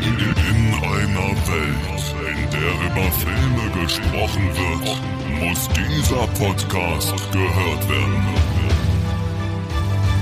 In einer Welt, in der über Filme gesprochen wird, muss dieser Podcast gehört werden.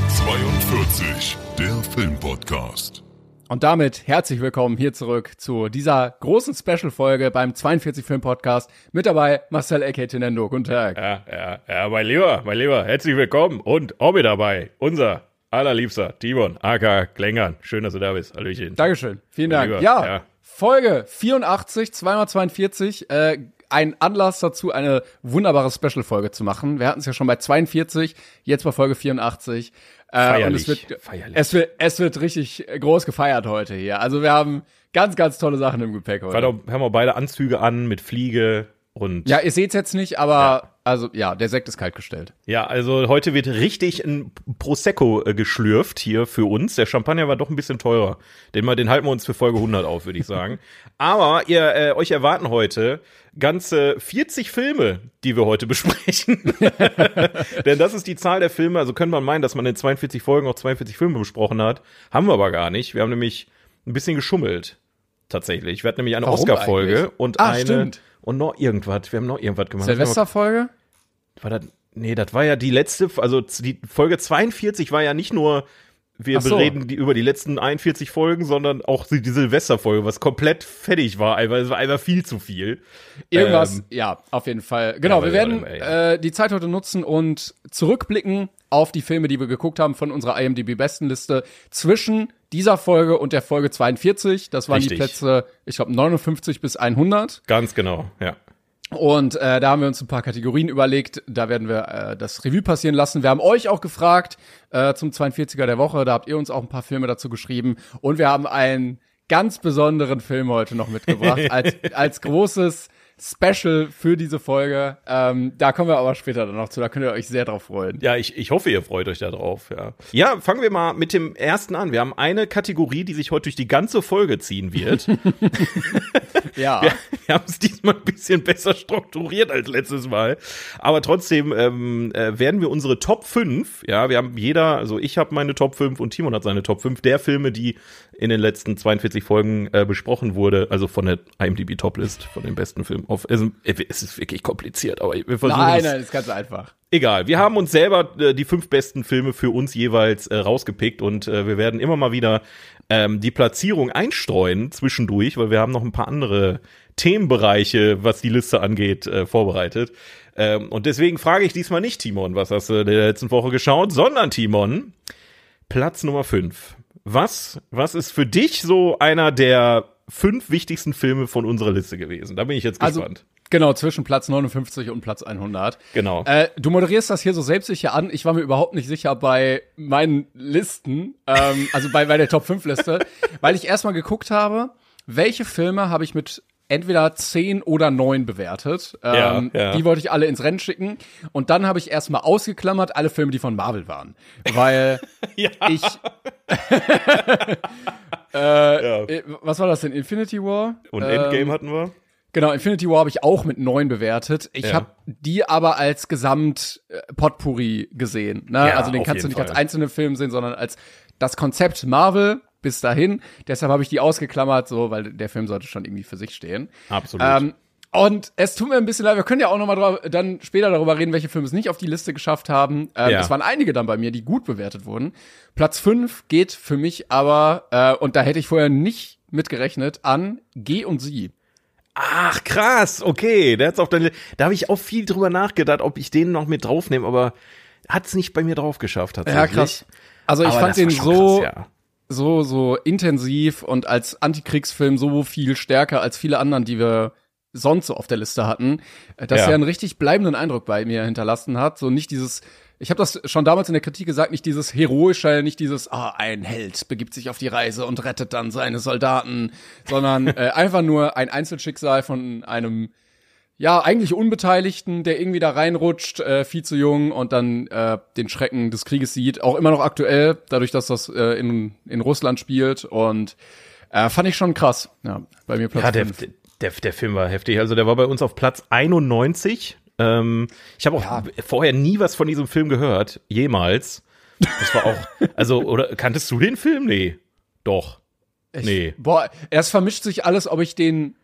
42, der Filmpodcast. Und damit herzlich willkommen hier zurück zu dieser großen Special-Folge beim 42 Film Podcast. Mit dabei Marcel Ecke Tenendo. Guten Tag. Ja, ja, ja, mein Lieber, mein Lieber, herzlich willkommen und auch mit dabei unser allerliebster Timon, aka Klängern. Schön, dass du da bist. Hallöchen. Dankeschön. Vielen Dank. Lieber, Ja, ja. Folge 84, 2x42. Äh, ein Anlass dazu, eine wunderbare Special-Folge zu machen. Wir hatten es ja schon bei 42, jetzt bei Folge 84. Äh, und Feierlich, es wird, feierlich. Es wird, es wird richtig groß gefeiert heute hier. Also wir haben ganz, ganz tolle Sachen im Gepäck heute. Wir haben auch beide Anzüge an mit Fliege und Ja, ihr seht's jetzt nicht, aber also ja, der Sekt ist kalt gestellt. Ja, also heute wird richtig ein Prosecco äh, geschlürft hier für uns. Der Champagner war doch ein bisschen teurer. Den, mal, den halten wir uns für Folge 100 auf, würde ich sagen. Aber ihr, äh, euch erwarten heute ganze 40 Filme, die wir heute besprechen. Denn das ist die Zahl der Filme. Also könnte man meinen, dass man in 42 Folgen auch 42 Filme besprochen hat. Haben wir aber gar nicht. Wir haben nämlich ein bisschen geschummelt. Tatsächlich. Wir hatten nämlich eine Oscar-Folge und Ah, eine stimmt. Und noch irgendwas. Wir haben noch irgendwas gemacht. Silvesterfolge? War das, nee, das war ja die letzte, also die Folge 42 war ja nicht nur, wir so. reden die, über die letzten 41 Folgen, sondern auch die, Silvesterfolge, was komplett fertig war, einfach, es war einfach viel zu viel. Irgendwas, Ähm, ja, auf jeden Fall. Genau, Ja, wir werden äh, die Zeit heute nutzen und zurückblicken auf die Filme, die wir geguckt haben von unserer IMDb-Bestenliste zwischen dieser Folge und der Folge 42. Das waren die Richtig. Plätze, ich glaube, 59 bis 100. Ganz genau, ja. Und äh, da haben wir uns ein paar Kategorien überlegt. Da werden wir äh, das Revue passieren lassen. Wir haben euch auch gefragt äh, zum 42er der Woche. Da habt ihr uns auch ein paar Filme dazu geschrieben. Und wir haben einen ganz besonderen Film heute noch mitgebracht als, als großes Special für diese Folge. Ähm, da kommen wir aber später dann noch zu. Da könnt ihr euch sehr drauf freuen. Ja, ich, ich hoffe, ihr freut euch da drauf, ja. Ja, fangen wir mal mit dem ersten an. Wir haben eine Kategorie, die sich heute durch die ganze Folge ziehen wird. Ja. Wir, wir haben es diesmal ein bisschen besser strukturiert als letztes Mal. Aber trotzdem ähm, äh, werden wir unsere Top 5, ja, wir haben jeder, also ich habe meine Top 5 und Timon hat seine Top 5 der Filme, die in den letzten 42 Folgen äh, besprochen wurde, also von der IMDb Toplist, von den besten Filmen. Auf, es, es ist wirklich kompliziert, aber wir versuchen Nein, es. nein, das ist ganz einfach. Egal, wir haben uns selber äh, die fünf besten Filme für uns jeweils äh, rausgepickt und äh, wir werden immer mal wieder ähm, die Platzierung einstreuen zwischendurch, weil wir haben noch ein paar andere Themenbereiche, was die Liste angeht, äh, vorbereitet. Ähm, und deswegen frage ich diesmal nicht, Timon, was hast du in der letzten Woche geschaut, sondern Timon, Platz Nummer fünf. Was, was ist für dich so einer der fünf wichtigsten Filme von unserer Liste gewesen? Da bin ich jetzt Also, gespannt. genau, zwischen Platz 59 und Platz 100. Genau. Äh, du moderierst das hier so selbstsicher an. Ich war mir überhaupt nicht sicher bei meinen Listen, ähm, also bei, bei der Top 5 Liste, weil ich erstmal geguckt habe, welche Filme habe ich mit entweder 10 oder 9 bewertet. Ähm, Ja, ja. Die wollte ich alle ins Rennen schicken. Und dann habe ich erstmal ausgeklammert alle Filme, die von Marvel waren. Weil ich. äh, Was war das denn? Infinity War? Und Ähm, Endgame hatten wir? Genau, Infinity War habe ich auch mit neun bewertet. Ich Ja. habe die aber als Gesamt äh, gesehen. Ne? Also den kannst du nicht als Fall. einzelne Film sehen, sondern als das Konzept Marvel bis dahin. Deshalb habe ich die ausgeklammert, so, weil der Film sollte schon irgendwie für sich stehen. Absolut. Ähm, und es tut mir ein bisschen leid, wir können ja auch noch mal drüber, dann später darüber reden, welche Filme es nicht auf die Liste geschafft haben. Ähm, Ja. Es waren einige dann bei mir, die gut bewertet wurden. Platz 5 geht für mich aber, äh, und da hätte ich vorher nicht mitgerechnet, an G und Sie. Ach, krass, okay. Der hat's auf deine, da habe ich auch viel drüber nachgedacht, ob ich den noch mit draufnehme, aber hat's nicht bei mir drauf geschafft, tatsächlich. Also ich Aber fand den so, krass, ja. So, so intensiv und als Antikriegsfilm so viel stärker als viele anderen, die wir sonst so auf der Liste hatten, äh, dass Ja. er einen richtig bleibenden Eindruck bei mir hinterlassen hat. So nicht dieses ich habe das schon damals in der Kritik gesagt, nicht dieses heroische, nicht dieses, ah, ein Held begibt sich auf die Reise und rettet dann seine Soldaten, sondern äh, einfach nur ein Einzelschicksal von einem ja, eigentlich Unbeteiligten, der irgendwie da reinrutscht, äh, viel zu jung und dann äh, den Schrecken des Krieges sieht. Auch immer noch aktuell, dadurch, dass das äh, in, in Russland spielt. Und äh, fand ich schon krass. Ja, bei mir Platz Ja, der, fünf. der, der Film war heftig. Also der war bei uns auf Platz 91. Ähm, ich habe auch Ja. vorher nie was von diesem Film gehört. Jemals. Das war auch, also, oder kanntest du den Film? Nee. Doch. nee. Boah, erst vermischt sich alles, ob ich den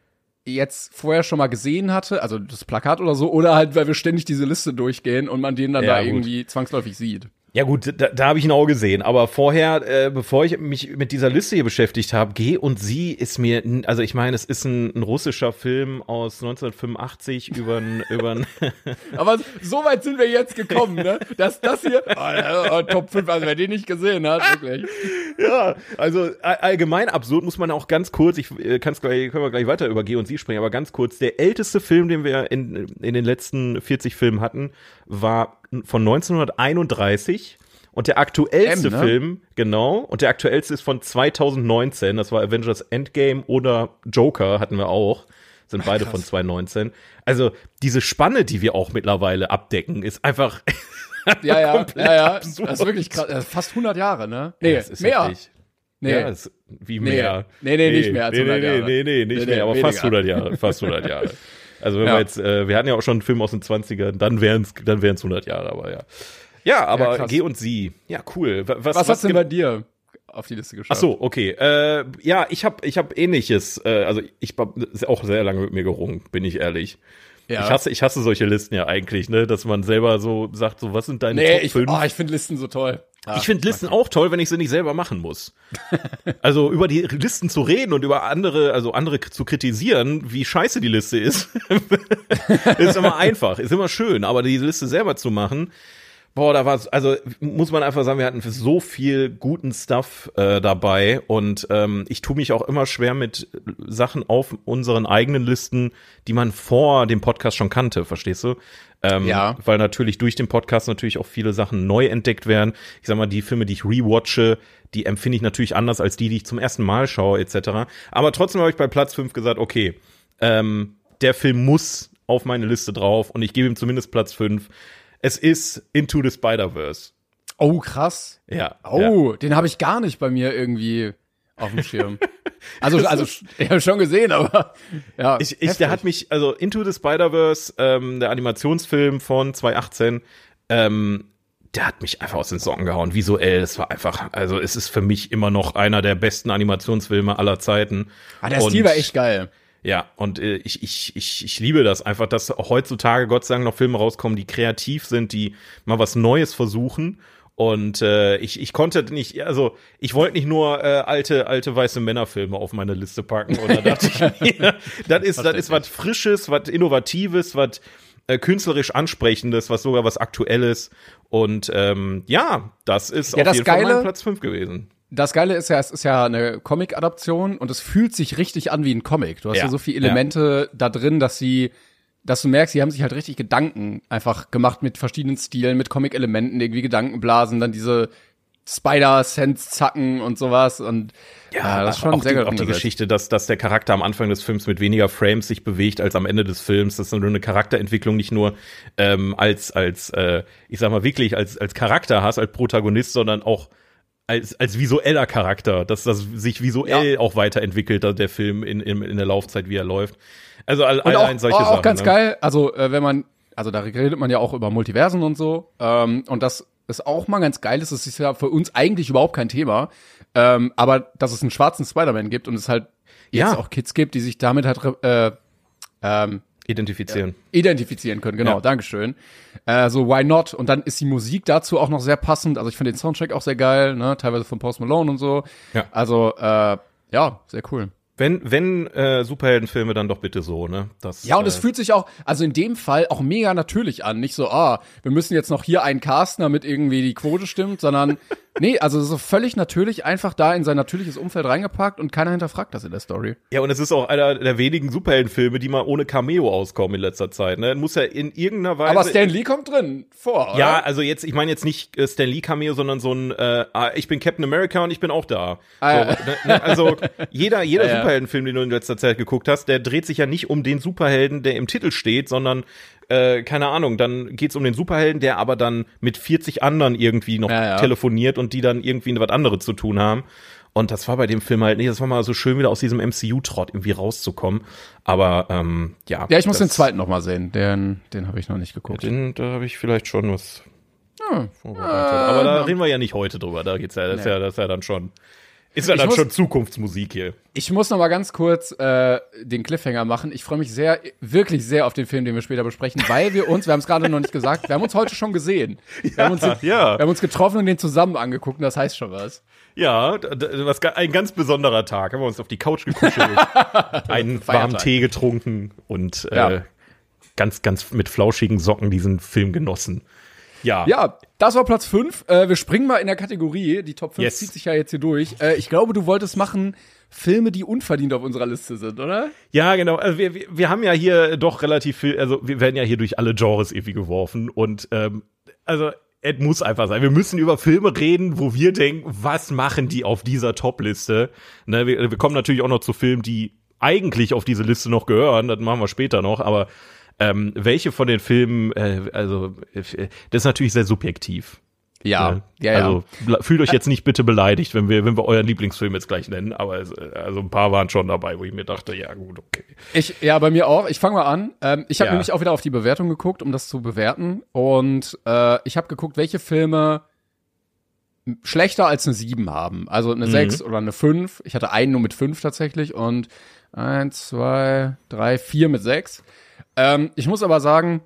jetzt vorher schon mal gesehen hatte, also das Plakat oder so, oder halt, weil wir ständig diese Liste durchgehen und man den dann Ja, da gut. irgendwie zwangsläufig sieht. Ja gut, da, da habe ich ihn auch gesehen. Aber vorher, äh, bevor ich mich mit dieser Liste hier beschäftigt habe, Geh und Sie ist mir, also ich meine, es ist ein, ein russischer Film aus 1985 über ein, über ein Aber so weit sind wir jetzt gekommen, ne? Dass das hier, oh, oh, Top 5, also wer den nicht gesehen hat, wirklich. Ja, also all- allgemein absurd muss man auch ganz kurz, ich äh, kann's gleich, können wir gleich weiter über G und Sie sprechen, aber ganz kurz, der älteste Film, den wir in, in den letzten 40 Filmen hatten, war von 1931 und der aktuellste M, ne? Film, genau, und der aktuellste ist von 2019, das war Avengers Endgame oder Joker hatten wir auch. Sind beide von 2019. Also diese Spanne, die wir auch mittlerweile abdecken, ist einfach Ja, ja, komplett ja, ja. absurd. Das ist wirklich krass. Ist fast 100 Jahre, ne? Nee, das ist mehr. heftig. Nee. Ja, es, wie Nee. mehr? Nee, nee, nicht mehr als nee, 100 nee, Jahre. Nee, nee, nicht Nee, mehr, nee, aber fast weniger. 100 Jahre, fast 100 Jahre. Also wenn Ja. wir jetzt, äh, wir hatten ja auch schon einen Film aus den 20ern, dann wären es dann wären's 100 Jahre, aber ja. Ja, aber Ja. Geh und Sie. Ja, cool. Wa- Was, Was, hat's denn ge- bei dir auf die Liste Ach geschafft? so, okay. Äh, ja, ich habe ich hab ähnliches, äh, also ich habe auch sehr lange mit mir gerungen, bin ich ehrlich. Ja. Ich hasse ich hasse solche Listen ja eigentlich, ne, dass man selber so sagt, so was sind deine Nee, Top ich, 5? oh, ich finde Listen so toll. Ah, Ich finde Listen auch toll, wenn ich sie nicht selber machen muss. Also über die Listen zu reden und über andere, also andere zu kritisieren, wie scheiße die Liste ist, ist immer einfach, ist immer schön. Aber die Liste selber zu machen, boah, da war also muss man einfach sagen, wir hatten so viel guten Stuff äh, dabei und ähm, ich tue mich auch immer schwer mit Sachen auf unseren eigenen Listen, die man vor dem Podcast schon kannte, verstehst du? Ähm, Ja. Weil natürlich durch den Podcast natürlich auch viele Sachen neu entdeckt werden. Ich sag mal, die Filme, die ich rewatche, die empfinde ich natürlich anders als die, die ich zum ersten Mal schaue, etc. Aber trotzdem habe ich bei Platz 5 gesagt, okay, ähm, der Film muss auf meine Liste drauf und ich gebe ihm zumindest Platz 5. Es ist Into the Spider-Verse. Oh, krass. Ja. ja. Oh, den habe ich gar nicht bei mir irgendwie auf dem Schirm. Also, also ich habe schon gesehen, aber ja. Ich, ich, der hat mich, also Into the Spider-Verse, ähm, der Animationsfilm von 2018, ähm, der hat mich einfach aus den Socken gehauen. Visuell, es war einfach, also es ist für mich immer noch einer der besten Animationsfilme aller Zeiten. Ah, der Und- Stil war echt geil. Ja, und äh, ich, ich, ich, ich liebe das einfach, dass heutzutage Gott sei Dank noch Filme rauskommen, die kreativ sind, die mal was Neues versuchen. Und äh, ich, ich konnte nicht, also ich wollte nicht nur äh, alte, alte weiße Männerfilme auf meine Liste packen. Und da dachte ich mir, das ist, das ist was Frisches, was Innovatives, was äh, künstlerisch Ansprechendes, was sogar was Aktuelles. Und ähm, ja, das ist Ja, auf das jeden Fall Geile- mein Platz 5 gewesen. Das Geile ist ja, es ist ja eine Comic-Adaption und es fühlt sich richtig an wie ein Comic. Du hast ja, Ja, so viele Elemente da drin, dass sie, dass du merkst, sie haben sich halt richtig Gedanken einfach gemacht mit verschiedenen Stilen, mit Comic-Elementen, irgendwie Gedankenblasen, dann diese Spider-Sense-Zacken und sowas und ja, das ist schon auch sehr die, auch die. Geschichte, dass, dass der Charakter am Anfang des Films mit weniger Frames sich bewegt als am Ende des Films. Das ist eine Charakterentwicklung, nicht nur ähm, als, als äh, ich sag mal, wirklich als, als Charakter hast, als Protagonist, sondern auch als, als visueller Charakter, dass das sich visuell auch weiterentwickelt, der Film in, in, in der Laufzeit, wie er läuft. Also all, allein auch, solche auch, Sachen. auch ganz ne? geil, also äh, wenn man, also da redet man ja auch über Multiversen und so, ähm, und das ist auch mal ganz geil, ist, das ist ja für uns eigentlich überhaupt kein Thema, ähm, aber dass es einen schwarzen Spider-Man gibt und es halt jetzt Ja. auch Kids gibt, die sich damit halt äh, ähm, Identifizieren. identifizieren können, genau, Ja. Dankeschön. Äh, so, why not? Und dann ist die Musik dazu auch noch sehr passend, also ich finde den Soundtrack auch sehr geil, ne, teilweise von Post Malone und so, Ja. also, äh, ja, sehr cool. Wenn, wenn äh, Superheldenfilme, dann doch bitte so, ne? Das, Ja, und es äh, fühlt sich auch, also in dem Fall auch mega natürlich an. Nicht so, ah, wir müssen jetzt noch hier einen casten, damit irgendwie die Quote stimmt, sondern Nee, also so völlig natürlich einfach da in sein natürliches Umfeld reingepackt und keiner hinterfragt das in der Story. Ja, und es ist auch einer der wenigen Superheldenfilme, die mal ohne Cameo auskommen in letzter Zeit. Ne? Muss ja in irgendeiner Weise. Aber Stan Lee kommt drin vor. Oder? Ja, also jetzt, ich meine jetzt nicht äh, Stan Lee Cameo, sondern so ein, äh, ah, ich bin Captain America und ich bin auch da. Ah, so, ne, ne, also jeder, jeder ja. Superheldenfilm, den du in letzter Zeit geguckt hast, der dreht sich ja nicht um den Superhelden, der im Titel steht, sondern äh, keine Ahnung, dann geht's um den Superhelden, der aber dann mit 40 anderen irgendwie noch Ja, ja. telefoniert und die dann irgendwie was anderes zu tun haben. Und das war bei dem Film halt nicht. Das war mal so schön, wieder aus diesem MCU-Trott irgendwie rauszukommen. Aber ähm, ja. Ja, ich muss den zweiten noch mal sehen. Den, den habe ich noch nicht geguckt. Den, da habe ich vielleicht schon was Ja. vorbereitet. Aber da reden wir ja nicht heute drüber. Da geht's ja, das ist ja, das ist ja dann schon, ist ja dann muss- schon Zukunftsmusik hier. Ich muss noch mal ganz kurz äh, den Cliffhanger machen. Ich freue mich sehr, wirklich sehr auf den Film, den wir später besprechen, weil wir uns, wir haben es gerade noch nicht gesagt, wir haben uns heute schon gesehen. Wir, haben uns, ja. wir haben uns getroffen und den zusammen angeguckt und das heißt schon was. Ja, was, ein ganz besonderer Tag. Haben wir uns auf die Couch gekuschelt, einen warmen. Tee getrunken und äh, Ja. ganz, ganz mit flauschigen Socken diesen Film genossen. Ja. Ja, das war Platz 5. Äh, wir springen mal in der Kategorie. Die Top 5 Yes. zieht sich ja jetzt hier durch. Äh, ich glaube, du wolltest machen Filme, die unverdient auf unserer Liste sind, oder? Ja, genau. Also wir, wir, wir haben ja hier doch relativ viel, also wir werden ja hier durch alle Genres irgendwie geworfen und ähm, also es muss einfach sein. Wir müssen über Filme reden, wo wir denken, was machen die auf dieser Top-Liste? Ne, wir, wir kommen natürlich auch noch zu Filmen, die eigentlich auf diese Liste noch gehören, das machen wir später noch, aber ähm, welche von den Filmen, äh, also äh, das ist natürlich sehr subjektiv. Ne? Also ble- fühlt euch jetzt nicht bitte beleidigt, wenn wir, wenn wir euren Lieblingsfilm jetzt gleich nennen, aber es, äh, also ein paar waren schon dabei, wo ich mir dachte, ja gut, okay. Ich, ja, bei mir auch. Ich fange mal an. Ähm, ich habe Ja. nämlich auch wieder auf die Bewertung geguckt, um das zu bewerten. Und äh, ich habe geguckt, welche Filme schlechter als eine 7 haben. Also eine 6 oder eine 5. Ich hatte einen nur mit 5 tatsächlich. Und 1, 2, 3, 4 mit 6. Ähm, ich muss aber sagen,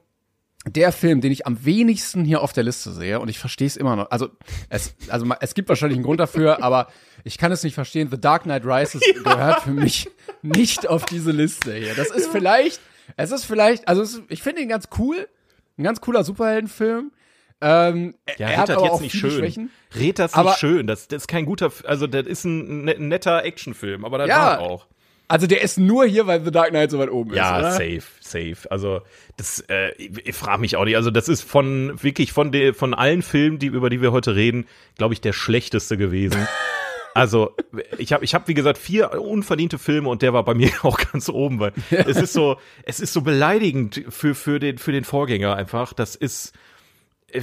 der Film, den ich am wenigsten hier auf der Liste sehe, und ich verstehe es immer noch, also es, also es gibt wahrscheinlich einen Grund dafür, aber ich kann es nicht verstehen. The Dark Knight Rises gehört für mich nicht auf diese Liste hier. Das ist vielleicht, es ist vielleicht, also es ich finde ihn ganz cool, ein ganz cooler Superheldenfilm. Ähm, Ja, er red hat das aber jetzt auch nicht viele schön. Schwächen. Red das Aber- nicht schön. Das, das ist kein guter, also das ist ein ne- netter Actionfilm, aber das Ja, war auch. Also der ist nur hier, weil The Dark Knight so weit oben Ja, ist. oder? safe, safe. Also das, äh, ich, ich frage mich auch nicht. Also das ist von wirklich von de, von allen Filmen, die über die wir heute reden, glaube ich, der schlechteste gewesen. Also ich habe, ich hab, wie gesagt, vier unverdiente Filme und der war bei mir auch ganz oben, weil es ist so, es ist so beleidigend für für den für den Vorgänger einfach. Das ist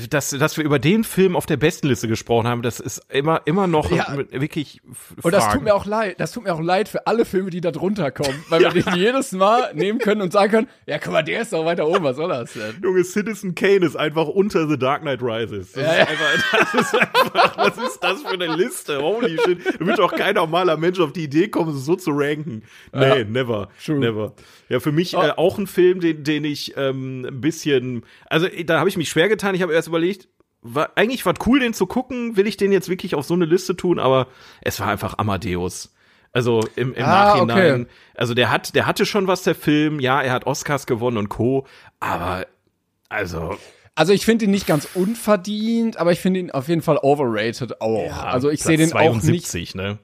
dass, dass wir über den Film auf der Bestenliste gesprochen haben, das ist immer, immer noch Ja. wirklich. f- Und das Fragen. tut mir auch leid. Das tut mir auch leid für alle Filme, die da drunter kommen, weil wir den jedes Mal nehmen können und sagen können, ja, guck mal, der ist doch weiter oben, was soll das denn? Junge, Citizen Kane ist einfach unter The Dark Knight Rises. Das, Ja, ist, ja. Einfach, das ist einfach, was ist das für eine Liste? Holy shit. Da wird doch kein normaler Mensch auf die Idee kommen, so zu ranken. Nee, Ja. never. True. Never. Ja, für mich Oh. äh, auch ein Film, den, den ich ähm, ein bisschen, also da habe ich mich schwer getan. Ich habe erst überlegt, war, eigentlich war cool, den zu gucken. Will ich den jetzt wirklich auf so eine Liste tun? Aber es war einfach Amadeus. Also im, im Ah, Nachhinein. okay. Also der hat, der hatte schon was, der Film. Ja, er hat Oscars gewonnen und Co. Aber also, Also ich finde ihn nicht ganz unverdient, aber ich finde ihn auf jeden Fall overrated auch. ja, also ich sehe den auch nicht. 72, ne?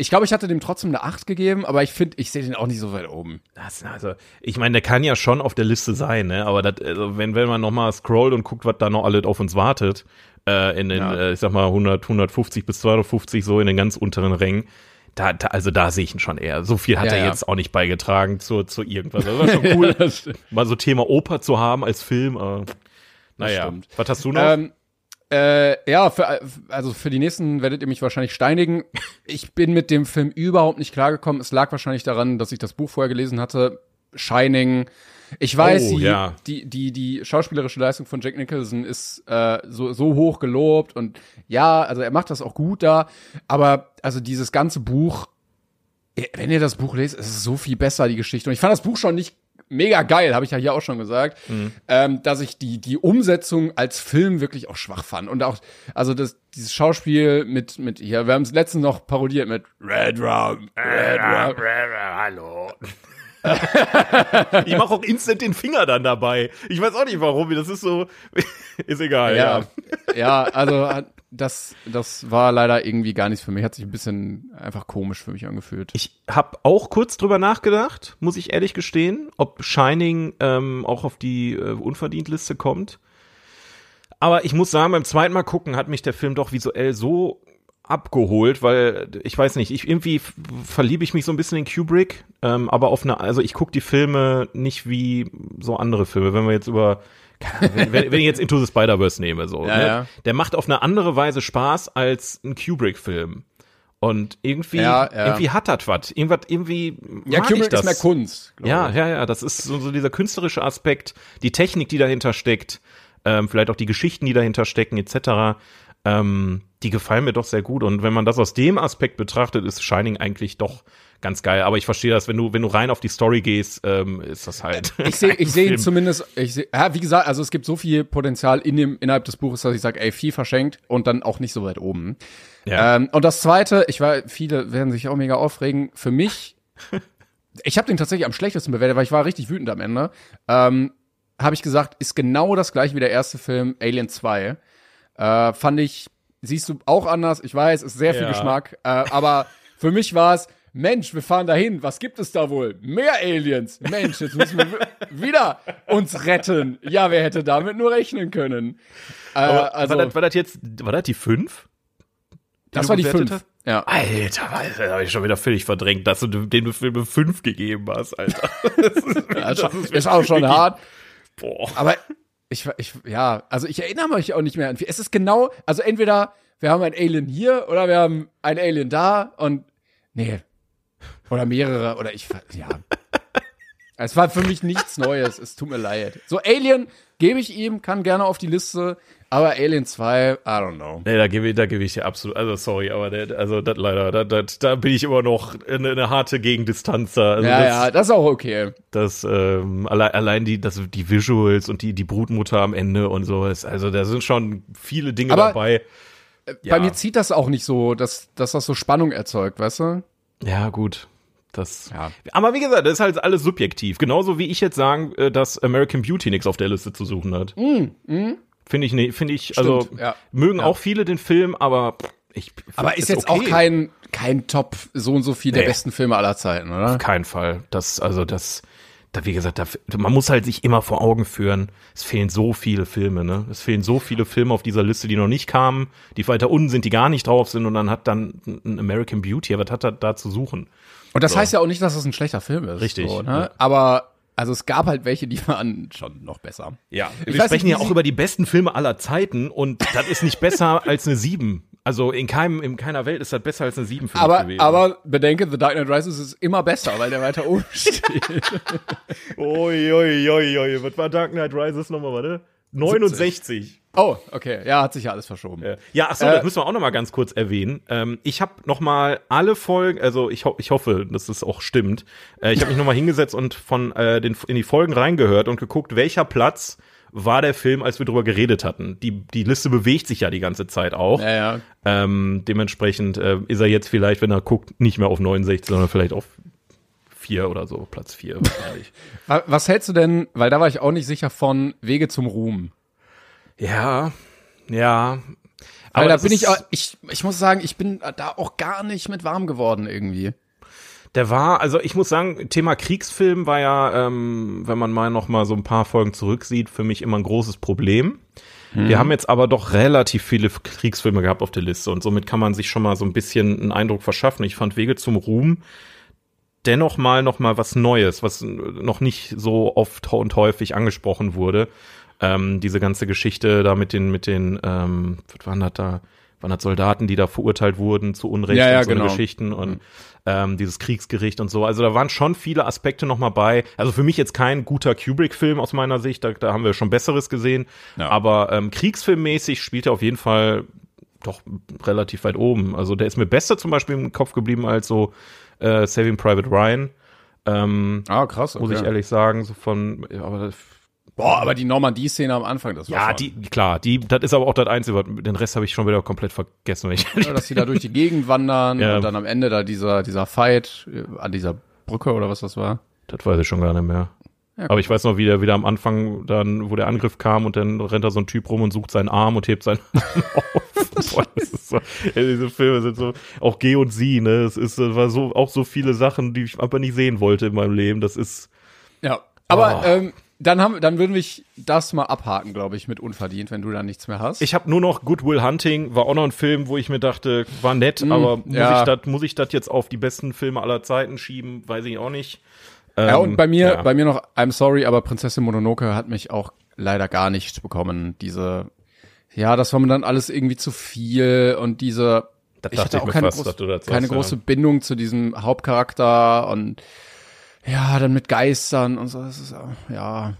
Ich glaube, ich hatte dem trotzdem eine 8 gegeben, aber ich finde, ich sehe den auch nicht so weit oben. Das, also, ich meine, der kann ja schon auf der Liste sein, ne? Aber das, also, wenn, wenn man noch mal scrollt und guckt, was da noch alles auf uns wartet, äh, in den, Ja. äh, ich sag mal, 100, 150 bis 250, so in den ganz unteren Rängen, da, da, also da sehe ich ihn schon eher. So viel hat Ja, er ja. jetzt auch nicht beigetragen zu, zu irgendwas. Das war schon cool, mal so Thema Oper zu haben als Film. Äh, naja, was hast du noch? Ähm, äh, ja, für, also für die nächsten werdet ihr mich wahrscheinlich steinigen. Ich bin mit dem Film überhaupt nicht klargekommen. Es lag wahrscheinlich daran, dass ich das Buch vorher gelesen hatte. Shining. Ich weiß, Oh, die, ja. die, die, die schauspielerische Leistung von Jack Nicholson ist äh, so, so hoch gelobt und ja, also er macht das auch gut da. Aber also dieses ganze Buch, wenn ihr das Buch lest, ist es so viel besser, die Geschichte. Und ich fand das Buch schon nicht mega geil, habe ich ja hier auch schon gesagt, ähm, dass ich die, die Umsetzung als Film wirklich auch schwach fand. Und auch, also das, dieses Schauspiel mit, mit hier, wir haben es letztens noch parodiert mit Red Rum, Red Rum. Hallo. ich mache auch instant den Finger dann dabei. Ich weiß auch nicht warum. Das ist so. Ist egal, ja. Ja, ja, also hat- das, das war leider irgendwie gar nichts für mich. Hat sich ein bisschen einfach komisch für mich angefühlt. Ich habe auch kurz drüber nachgedacht, muss ich ehrlich gestehen, ob Shining ähm, auch auf die äh, Unverdient-Liste kommt. Aber ich muss sagen, beim zweiten Mal gucken hat mich der Film doch visuell so abgeholt, weil ich weiß nicht, ich irgendwie verliebe ich mich so ein bisschen in Kubrick, ähm, aber auf eine, also ich gucke die Filme nicht wie so andere Filme. Wenn wir jetzt über wenn, wenn ich jetzt Into the Spider-Verse nehme, so, Ja, ne? ja. der macht auf eine andere Weise Spaß als ein Kubrick-Film. Und irgendwie, Ja, ja. irgendwie hat das was. Irgendwas, irgendwie Ja, mag Kubrick ich das. ist mehr Kunst. Ja, ich. ja, ja, das ist so, so dieser künstlerische Aspekt, die Technik, die dahinter steckt, ähm, vielleicht auch die Geschichten, die dahinter stecken, etc. Ähm, die gefallen mir doch sehr gut. Und wenn man das aus dem Aspekt betrachtet, ist Shining eigentlich doch ganz geil. Aber ich verstehe das, wenn du, wenn du rein auf die Story gehst, ähm, ist das halt. Ich sehe ich seh ihn zumindest, ich seh, ja, wie gesagt, also es gibt so viel Potenzial in dem, innerhalb des Buches, dass ich sage, ey, viel verschenkt und dann auch nicht so weit oben. Ja. Ähm, und das zweite, ich war, viele werden sich auch mega aufregen, für mich, ich habe den tatsächlich am schlechtesten bewertet, weil ich war richtig wütend am Ende. Ähm, habe ich gesagt, ist genau das gleiche wie der erste Film, Alien 2. Äh, fand ich, siehst du auch anders, ich weiß, ist sehr viel Ja. Geschmack, äh, aber für mich war es, Mensch, wir fahren dahin, was gibt es da wohl? Mehr Aliens. Mensch, jetzt müssen wir wi- wieder uns retten. Ja, wer hätte damit nur rechnen können? Äh, also, war, das, war das jetzt, war das die fünf? das du war die bewertet fünf. hast? Ja. Alter, das habe ich schon wieder völlig verdrängt, dass du dem Film fünf gegeben hast, Alter. Ja, ist, schon- ist auch schon hart. Boah. Aber ich, ich, ja, also ich erinnere mich auch nicht mehr an viel. Es ist genau, also entweder wir haben ein Alien hier oder wir haben ein Alien da und, nee. Oder mehrere, oder ich, ja. Es war für mich nichts Neues, es tut mir leid. So, Alien gebe ich ihm, kann gerne auf die Liste, aber Alien 2, I don't know. Nee, da gebe ich, da gebe ich dir absolut, also sorry, aber der, also das leider, da, da, da bin ich immer noch eine, eine harte Gegendistanz da. Also Ja, das, ja, das ist auch okay. das ähm, allein, allein die, das, die Visuals und die, die Brutmutter am Ende und so ist, also da sind schon viele Dinge Aber- dabei. Ja. Bei mir zieht das auch nicht so, dass, dass das so Spannung erzeugt, weißt du? Ja, gut. Das, Ja. Aber wie gesagt, das ist halt alles subjektiv. Genauso wie ich jetzt sagen, äh, dass American Beauty nichts auf der Liste zu suchen hat. Finde ich, ne, finde ich, also Mm, ja. mögen Ja. auch viele den Film, aber ich. Aber ist jetzt auch okay. kein, kein Top so und so viel der Nee. besten Filme aller Zeiten, oder? Auf keinen Fall. Das, also das, da, wie gesagt, da, man muss halt sich immer vor Augen führen, es fehlen so viele Filme, ne? Es fehlen so viele Filme auf dieser Liste, die noch nicht kamen, die weiter unten sind, die gar nicht drauf sind und dann hat dann ein American Beauty, was hat er da zu suchen? Und das heißt ja auch nicht, dass es ein schlechter Film ist. Richtig, So, ne? ja. Aber, also es gab halt welche, die waren schon noch besser. Ja, Ich wir sprechen nicht, ja auch über die besten Filme aller Zeiten und das ist nicht besser als eine 7. Also in keinem, in keiner Welt ist das besser als eine 7 für Aber, gewesen. aber bedenke, The Dark Knight Rises ist immer besser, weil der weiter oben steht. Oi. Was war Dark Knight Rises nochmal, warte? 69. oh, okay. Ja, hat sich ja alles verschoben. Ja, achso, Äh, das müssen wir auch noch mal ganz kurz erwähnen. Ähm, ich habe noch mal alle Folgen, also ich, ho ich hoffe, dass es auch stimmt. Äh, ich habe mich noch mal hingesetzt und von äh, den in die Folgen reingehört und geguckt, welcher Platz war der Film, als wir drüber geredet hatten. Die die Liste bewegt sich ja die ganze Zeit auch. Ja, ja. Ähm, dementsprechend äh, ist er jetzt vielleicht, wenn er guckt, nicht mehr auf 69, sondern vielleicht auf 4 oder so, Platz 4 wahrscheinlich. Wa- Was hältst du denn, weil da war ich auch nicht sicher von Wege zum Ruhm. ja, ja. Weil da bin ich, auch, ich, ich muss sagen, ich bin da auch gar nicht mit warm geworden irgendwie. Der war, also ich muss sagen, Thema Kriegsfilm war ja, ähm, wenn man mal noch mal so ein paar Folgen zurücksieht, für mich immer ein großes Problem. Wir haben jetzt aber doch relativ viele Kriegsfilme gehabt auf der Liste und somit kann man sich schon mal so ein bisschen einen Eindruck verschaffen. Ich fand Wege zum Ruhm dennoch mal noch mal was Neues, was noch nicht so oft und häufig angesprochen wurde. Ähm, diese ganze Geschichte da mit den mit den ähm, was waren das da waren das Soldaten, die da verurteilt wurden zu Unrecht Ja, ja, und so genau. Geschichten und ähm, dieses Kriegsgericht und so. Also da waren schon viele Aspekte noch mal bei. Also für mich jetzt kein guter Kubrick-Film aus meiner Sicht, da, da haben wir schon Besseres gesehen. Ja. Aber ähm, Kriegsfilmmäßig spielt er auf jeden Fall doch relativ weit oben. Also der ist mir besser zum Beispiel im Kopf geblieben als so äh, Saving Private Ryan. Ähm, Ah, krass. muss ich ehrlich sagen, so von, ja, aber das, Boah, aber die Normandie-Szene am Anfang, das war ja, schon, die, klar, die, das ist aber auch das Einzige, den Rest habe ich schon wieder komplett vergessen, Ja, dass sie da durch die Gegend wandern Ja. und dann am Ende da dieser, dieser Fight äh, an dieser Brücke oder was das war. Das weiß ich schon gar nicht mehr. Ja, Aber ich weiß noch, wie der wieder am Anfang dann, wo der Angriff kam und dann rennt da so ein Typ rum und sucht seinen Arm und hebt seinen Arm auf. Boah, das ist so, ja, diese Filme sind so, auch Geh und Sie, ne, es ist, das war so, auch so viele Sachen, die ich einfach nicht sehen wollte in meinem Leben, das ist, Ja. Aber Oh. ähm, dann haben, dann würden wir das mal abhaken, glaube ich, mit unverdient, wenn du da nichts mehr hast. ich habe nur noch Good Will Hunting, war auch noch ein Film, wo ich mir dachte, war nett, aber muss Mm, ja. ich das, muss ich das jetzt auf die besten Filme aller Zeiten schieben, weiß ich auch nicht. ja, Ähm, und bei mir, ja. bei mir noch, I'm sorry, aber Prinzessin Mononoke hat mich auch leider gar nicht bekommen. Diese, ja, das war mir dann alles irgendwie zu viel und diese, Das ich dachte hatte ich auch mir keine, fast, groß, dass du das keine ja. große Bindung zu diesem Hauptcharakter und ja, dann mit Geistern und so, das ist, ja.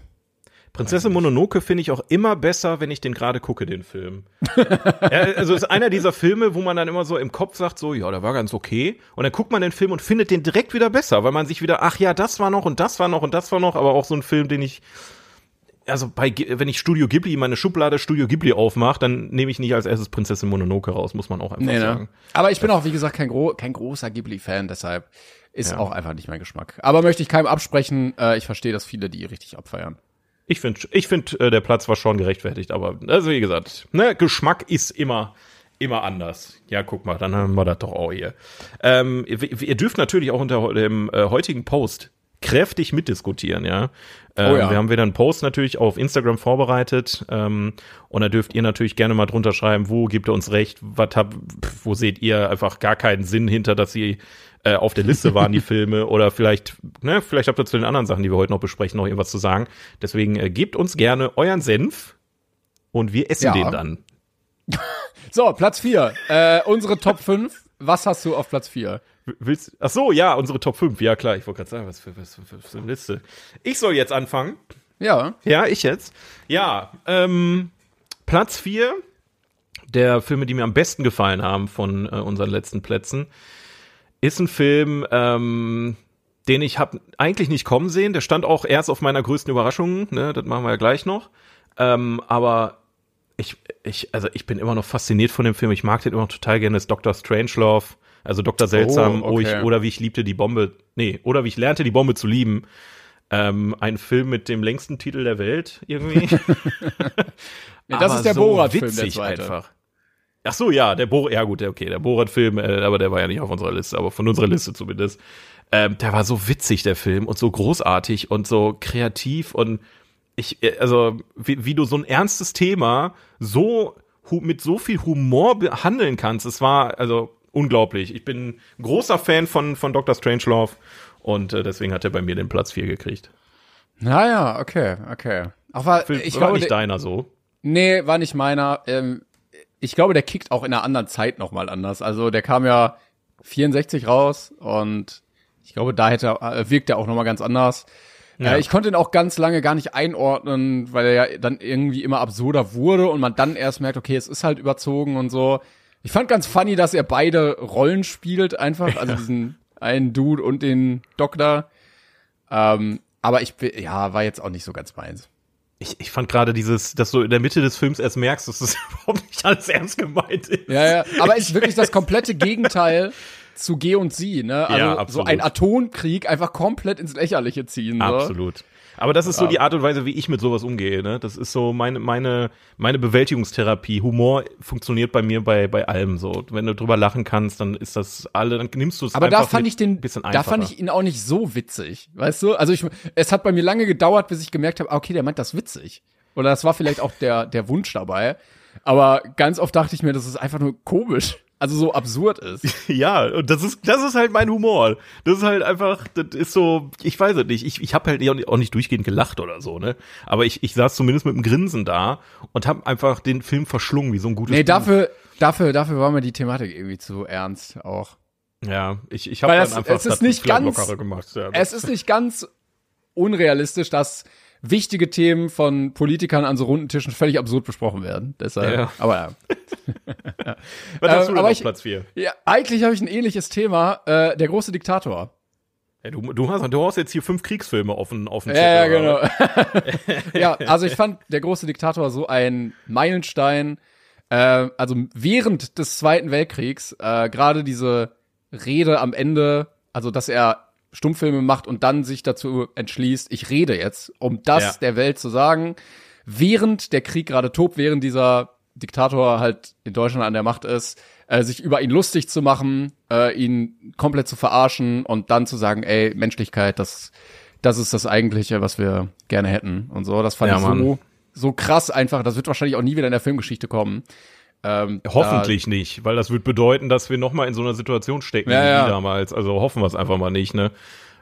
Prinzessin Mononoke finde ich auch immer besser, wenn ich den gerade gucke, den Film. ja, also ist einer dieser Filme, wo man dann immer so im Kopf sagt, so, ja, der war ganz okay. Und dann guckt man den Film und findet den direkt wieder besser, weil man sich wieder, ach ja, das war noch und das war noch und das war noch, aber auch so ein Film, den ich, also bei, wenn ich Studio Ghibli, meine Schublade Studio Ghibli aufmache, dann nehme ich nicht als erstes Prinzessin Mononoke raus, muss man auch einfach Nee, sagen. ne? Aber ich bin auch, wie gesagt, kein, gro kein großer Ghibli-Fan, deshalb ist Ja. auch einfach nicht mein Geschmack. Aber möchte ich keinem absprechen, äh, ich verstehe, dass viele die richtig abfeiern. Ich finde, ich find, äh, der Platz war schon gerechtfertigt, aber also wie gesagt, ne, Geschmack ist immer immer anders. Ja, guck mal, dann haben wir das doch auch hier. Ähm, ihr, ihr dürft natürlich auch unter dem äh, heutigen Post kräftig mitdiskutieren, ja. Ähm, Oh ja. Wir haben wieder einen Post natürlich auf Instagram vorbereitet ähm, und da dürft ihr natürlich gerne mal drunter schreiben, wo gibt ihr uns recht, was hab, wo seht ihr einfach gar keinen Sinn hinter, dass sie äh, auf der Liste waren, die Filme, oder vielleicht, ne, vielleicht habt ihr zu den anderen Sachen, die wir heute noch besprechen, noch irgendwas zu sagen. Deswegen äh, gebt uns gerne euren Senf und wir essen Ja. den dann. So, Platz vier. Äh, unsere Top 5. Was hast du auf Platz vier? Willst, ach so, ja, unsere Top 5. Ja, klar, ich wollte gerade sagen, was für, was, für, was für eine Liste. Ich soll jetzt anfangen. Ja. Ja, ich jetzt. Ja, ähm, Platz 4 der Filme, die mir am besten gefallen haben von äh, unseren letzten Plätzen, ist ein Film, ähm, den ich hab eigentlich nicht kommen sehen. Der stand auch erst auf meiner größten Überraschung, ne, das machen wir ja gleich noch. Ähm, aber ich, ich, also ich bin immer noch fasziniert von dem Film. Ich mag den immer noch total gerne. Das ist Dr. Strangelove, also Dr. Seltsam, Oh, oh, okay. ich, oder wie ich liebte die Bombe, nee, oder wie ich lernte die Bombe zu lieben. Ähm, ein Film mit dem längsten Titel der Welt irgendwie. Nee, das Aber ist der so Borat-Film, der witzig zweite. einfach. Ach so, ja, der Borat, ja gut, der, okay, der Borat-Film, äh, aber der war ja nicht auf unserer Liste, aber von unserer Liste zumindest. Ähm, der war so witzig, der Film, und so großartig und so kreativ und ich, äh, also, wie, wie du so ein ernstes Thema so mit so viel Humor behandeln kannst, es war, also, unglaublich. Ich bin ein großer Fan von, von Dr. Strangelove und äh, deswegen hat er bei mir den Platz 4 gekriegt. Naja, okay, okay. Ach, war, Film, ich war glaube, nicht deiner so. nee, war nicht meiner. Ähm, ich glaube, der kickt auch in einer anderen Zeit nochmal anders. Also der kam ja 64 raus und ich glaube, da hätte, äh, wirkt er auch nochmal ganz anders. Ja. Äh, ich konnte ihn auch ganz lange gar nicht einordnen, weil er ja dann irgendwie immer absurder wurde und man dann erst merkt, okay, es ist halt überzogen und so. Ich fand ganz funny, dass er beide Rollen spielt einfach, also diesen einen Dude und den Doktor. Ähm, aber ich ja, war jetzt auch nicht so ganz meins. Ich, ich fand gerade dieses, dass du in der Mitte des Films erst merkst, dass das überhaupt nicht alles ernst gemeint ist. Ja, ja, aber ist wirklich das komplette Gegenteil zu G und Sie, ne? Also Ja, so ein Atomkrieg einfach komplett ins Lächerliche ziehen. So. Absolut. Aber das ist so die Art und Weise, wie ich mit sowas umgehe. Ne? Das ist so meine, meine, meine Bewältigungstherapie. Humor funktioniert bei mir bei, bei allem so. Wenn du drüber lachen kannst, dann ist das alle, dann nimmst du es Aber da einfach fand ich den, bisschen da einfacher. fand ich ihn auch nicht so witzig, weißt du? Also ich, es hat bei mir lange gedauert, bis ich gemerkt habe, ah, okay, der meint das witzig. Oder das war vielleicht auch der, der Wunsch dabei. Aber ganz oft dachte ich mir, dass es einfach nur komisch, also so absurd ist. Ja, und das ist, das ist halt mein Humor. Das ist halt einfach, das ist so, ich weiß es nicht. Ich, ich habe halt auch nicht, auch nicht durchgehend gelacht oder so, ne? Aber ich, ich saß zumindest mit einem Grinsen da und habe einfach den Film verschlungen, wie so ein gutes Nee, Buch. dafür, dafür, dafür war mir die Thematik irgendwie zu ernst auch. Ja, ich, ich habe dann einfach es ist das nicht ganz- lockerer gemacht. Ja. es ist nicht ganz unrealistisch, dass wichtige Themen von Politikern an so runden Tischen völlig absurd besprochen werden. Deshalb, Ja. aber ja. Was hast ähm, du denn aber auf ich- Platz 4? ja eigentlich habe ich ein ähnliches Thema. Äh, der große Diktator. Ja, du, du, hast, du hast jetzt hier fünf Kriegsfilme auf dem auf dem Ja, ja, genau. ja, also ich fand der große Diktator so ein Meilenstein. Äh, also während des Zweiten Weltkriegs, äh, gerade diese Rede am Ende, also dass er Stummfilme macht und dann sich dazu entschließt, ich rede jetzt, um das Ja. der Welt zu sagen, während der Krieg gerade tobt, während dieser Diktator halt in Deutschland an der Macht ist, äh, sich über ihn lustig zu machen, äh, ihn komplett zu verarschen und dann zu sagen, ey, Menschlichkeit, das, das ist das Eigentliche, was wir gerne hätten und so. Das fand Ja, ich so, Mann. so krass einfach. Das wird wahrscheinlich auch nie wieder in der Filmgeschichte kommen. Ähm, Hoffentlich nicht, weil das wird bedeuten, dass wir noch mal in so einer Situation stecken Ja, wie ja. damals. Also hoffen wir es einfach mal nicht, ne?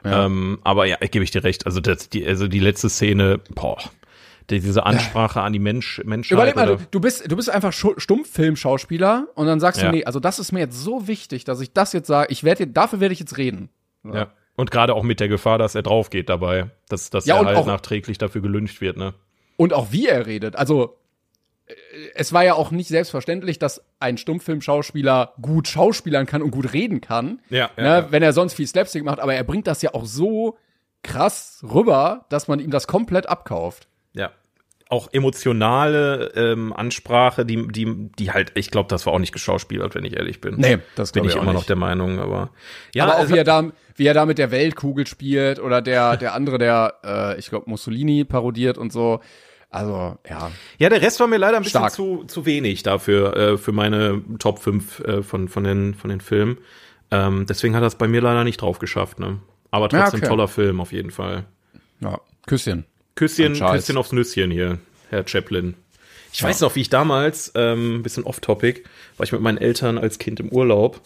Ja. Ähm, aber ja, gebe ich dir recht. Also das, die, also die letzte Szene, boah, die, diese Ansprache an die Mensch, Menschheit. Überleg mal, du, du bist, du bist einfach Stummfilmschauspieler und dann sagst Ja. du, nee, also das ist mir jetzt so wichtig, dass ich das jetzt sage, ich werde, dafür werde ich jetzt reden. ja. Und gerade auch mit der Gefahr, dass er drauf geht dabei, dass, dass Ja, er halt nachträglich dafür gelüncht wird, ne? Und auch wie er redet. Also, es war ja auch nicht selbstverständlich, dass ein Stummfilmschauspieler gut schauspielern kann und gut reden kann. Ja, ne, ja. Wenn er sonst viel Slapstick macht, aber er bringt das ja auch so krass rüber, dass man ihm das komplett abkauft. Ja. Auch emotionale ähm, Ansprache, die, die, die halt, ich glaube, das war auch nicht geschauspielert, wenn ich ehrlich bin. Nee, das bin ich ich immer noch nicht. der Meinung, aber ja, aber auch wie er da, wie er da mit der Weltkugel spielt oder der, der andere, der, äh, ich glaube, Mussolini parodiert und so. Also, ja. Ja, der Rest war mir leider ein bisschen Stark. zu, zu wenig dafür, äh, für meine Top 5 äh, von, von, den, von den Filmen. Ähm, deswegen hat er es bei mir leider nicht drauf geschafft, ne? Aber Ja, trotzdem okay. toller Film auf jeden Fall. Ja, Küsschen. Küsschen. Küsschen aufs Nüsschen hier, Herr Chaplin. Ich weiß noch, wie ich damals, ähm, ein bisschen off-topic, war ich mit meinen Eltern als Kind im Urlaub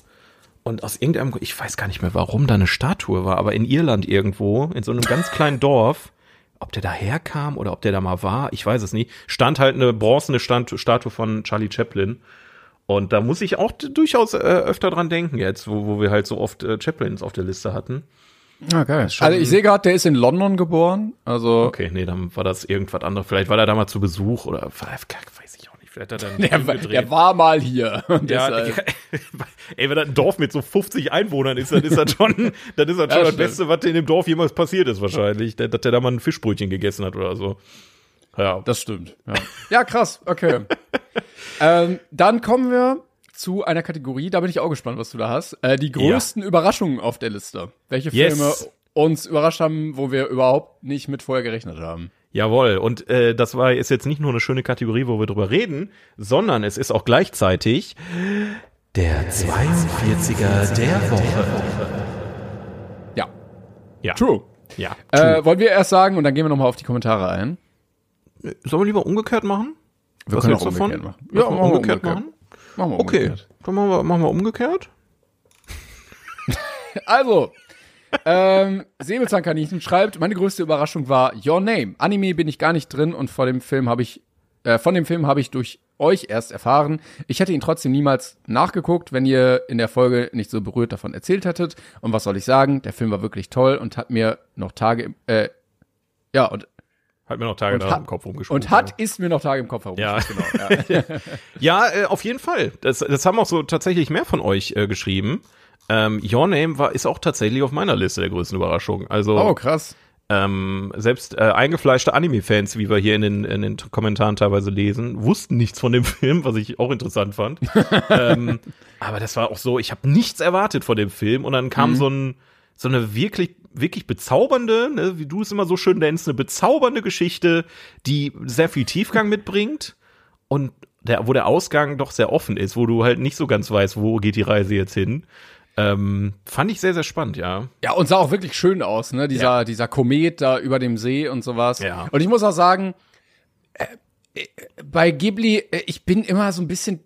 und aus irgendeinem, Grund- ich weiß gar nicht mehr, warum da eine Statue war, aber in Irland irgendwo, in so einem ganz kleinen Dorf, ob der da herkam oder ob der da mal war, ich weiß es nicht, stand halt eine bronzene Stand Statue von Charlie Chaplin. Und da muss ich auch durchaus äh, öfter dran denken jetzt, wo, wo wir halt so oft äh, Chaplins auf der Liste hatten. Ah, geil. Also ich sehe gerade, der ist in London geboren. Also Okay, nee, dann war das irgendwas anderes. Vielleicht war er da mal zu Besuch oder weiß ich auch. Vielleicht hat er einen der, war- der war mal hier. Ja, deshalb- ey, wenn das ein Dorf mit so 50 Einwohnern ist, dann ist das schon, dann ist das schon das stimmt. Beste, was in dem Dorf jemals passiert ist, wahrscheinlich. Dass der da mal ein Fischbrötchen gegessen hat oder so. Ja. Das stimmt. Ja, ja krass. Okay. ähm, dann kommen wir zu einer Kategorie, da bin ich auch gespannt, was du da hast. Äh, die größten Überraschungen auf der Liste. Welche Yes. Filme uns überrascht haben, wo wir überhaupt nicht mit vorher gerechnet haben. Jawohl. Und äh, das war ist jetzt nicht nur eine schöne Kategorie, wo wir drüber reden, sondern es ist auch gleichzeitig der 42er der Woche. Ja. Ja. True. Ja. Äh, wollen wir erst sagen und dann gehen wir nochmal auf die Kommentare ein. Sollen wir lieber umgekehrt machen? Wir Was können auch du davon? umgekehrt machen. Mal machen wir umgekehrt machen? Machen wir Okay, umgekehrt. dann machen wir, machen wir umgekehrt. Also, ähm, Säbelzahnkaninchen schreibt, meine größte Überraschung war Your Name. Anime bin ich gar nicht drin und vor dem Film habe ich, äh, von dem Film habe ich durch euch erst erfahren. Ich hätte ihn trotzdem niemals nachgeguckt, wenn ihr in der Folge nicht so berührt davon erzählt hättet. Und was soll ich sagen? Der Film war wirklich toll und hat mir noch Tage, äh, ja, und, Hat mir noch Tage da hat- im Kopf rumgesprungen. und hat, ist mir noch Tage im Kopf herum. Ja. Genau, ja. Ja, äh, auf jeden Fall. Das, das haben auch so tatsächlich mehr von euch äh, geschrieben. Ähm, Your Name war, ist auch tatsächlich auf meiner Liste der größten Überraschung. Also Oh, krass. ähm, selbst äh, eingefleischte Anime-Fans, wie wir hier in den, in den Kommentaren teilweise lesen, wussten nichts von dem Film, was ich auch interessant fand. ähm, aber das war auch so, ich habe nichts erwartet von dem Film und dann kam so ein so eine wirklich wirklich bezaubernde, ne, wie du es immer so schön nennst, eine bezaubernde Geschichte, die sehr viel Tiefgang mitbringt und der, wo der Ausgang doch sehr offen ist, wo du halt nicht so ganz weißt, wo geht die Reise jetzt hin. Ähm, fand ich sehr, sehr spannend, ja. Ja, und sah auch wirklich schön aus, ne? Dieser, Ja. dieser Komet da über dem See und sowas. Ja. Und ich muss auch sagen, äh, äh, bei Ghibli, äh, ich bin immer so ein bisschen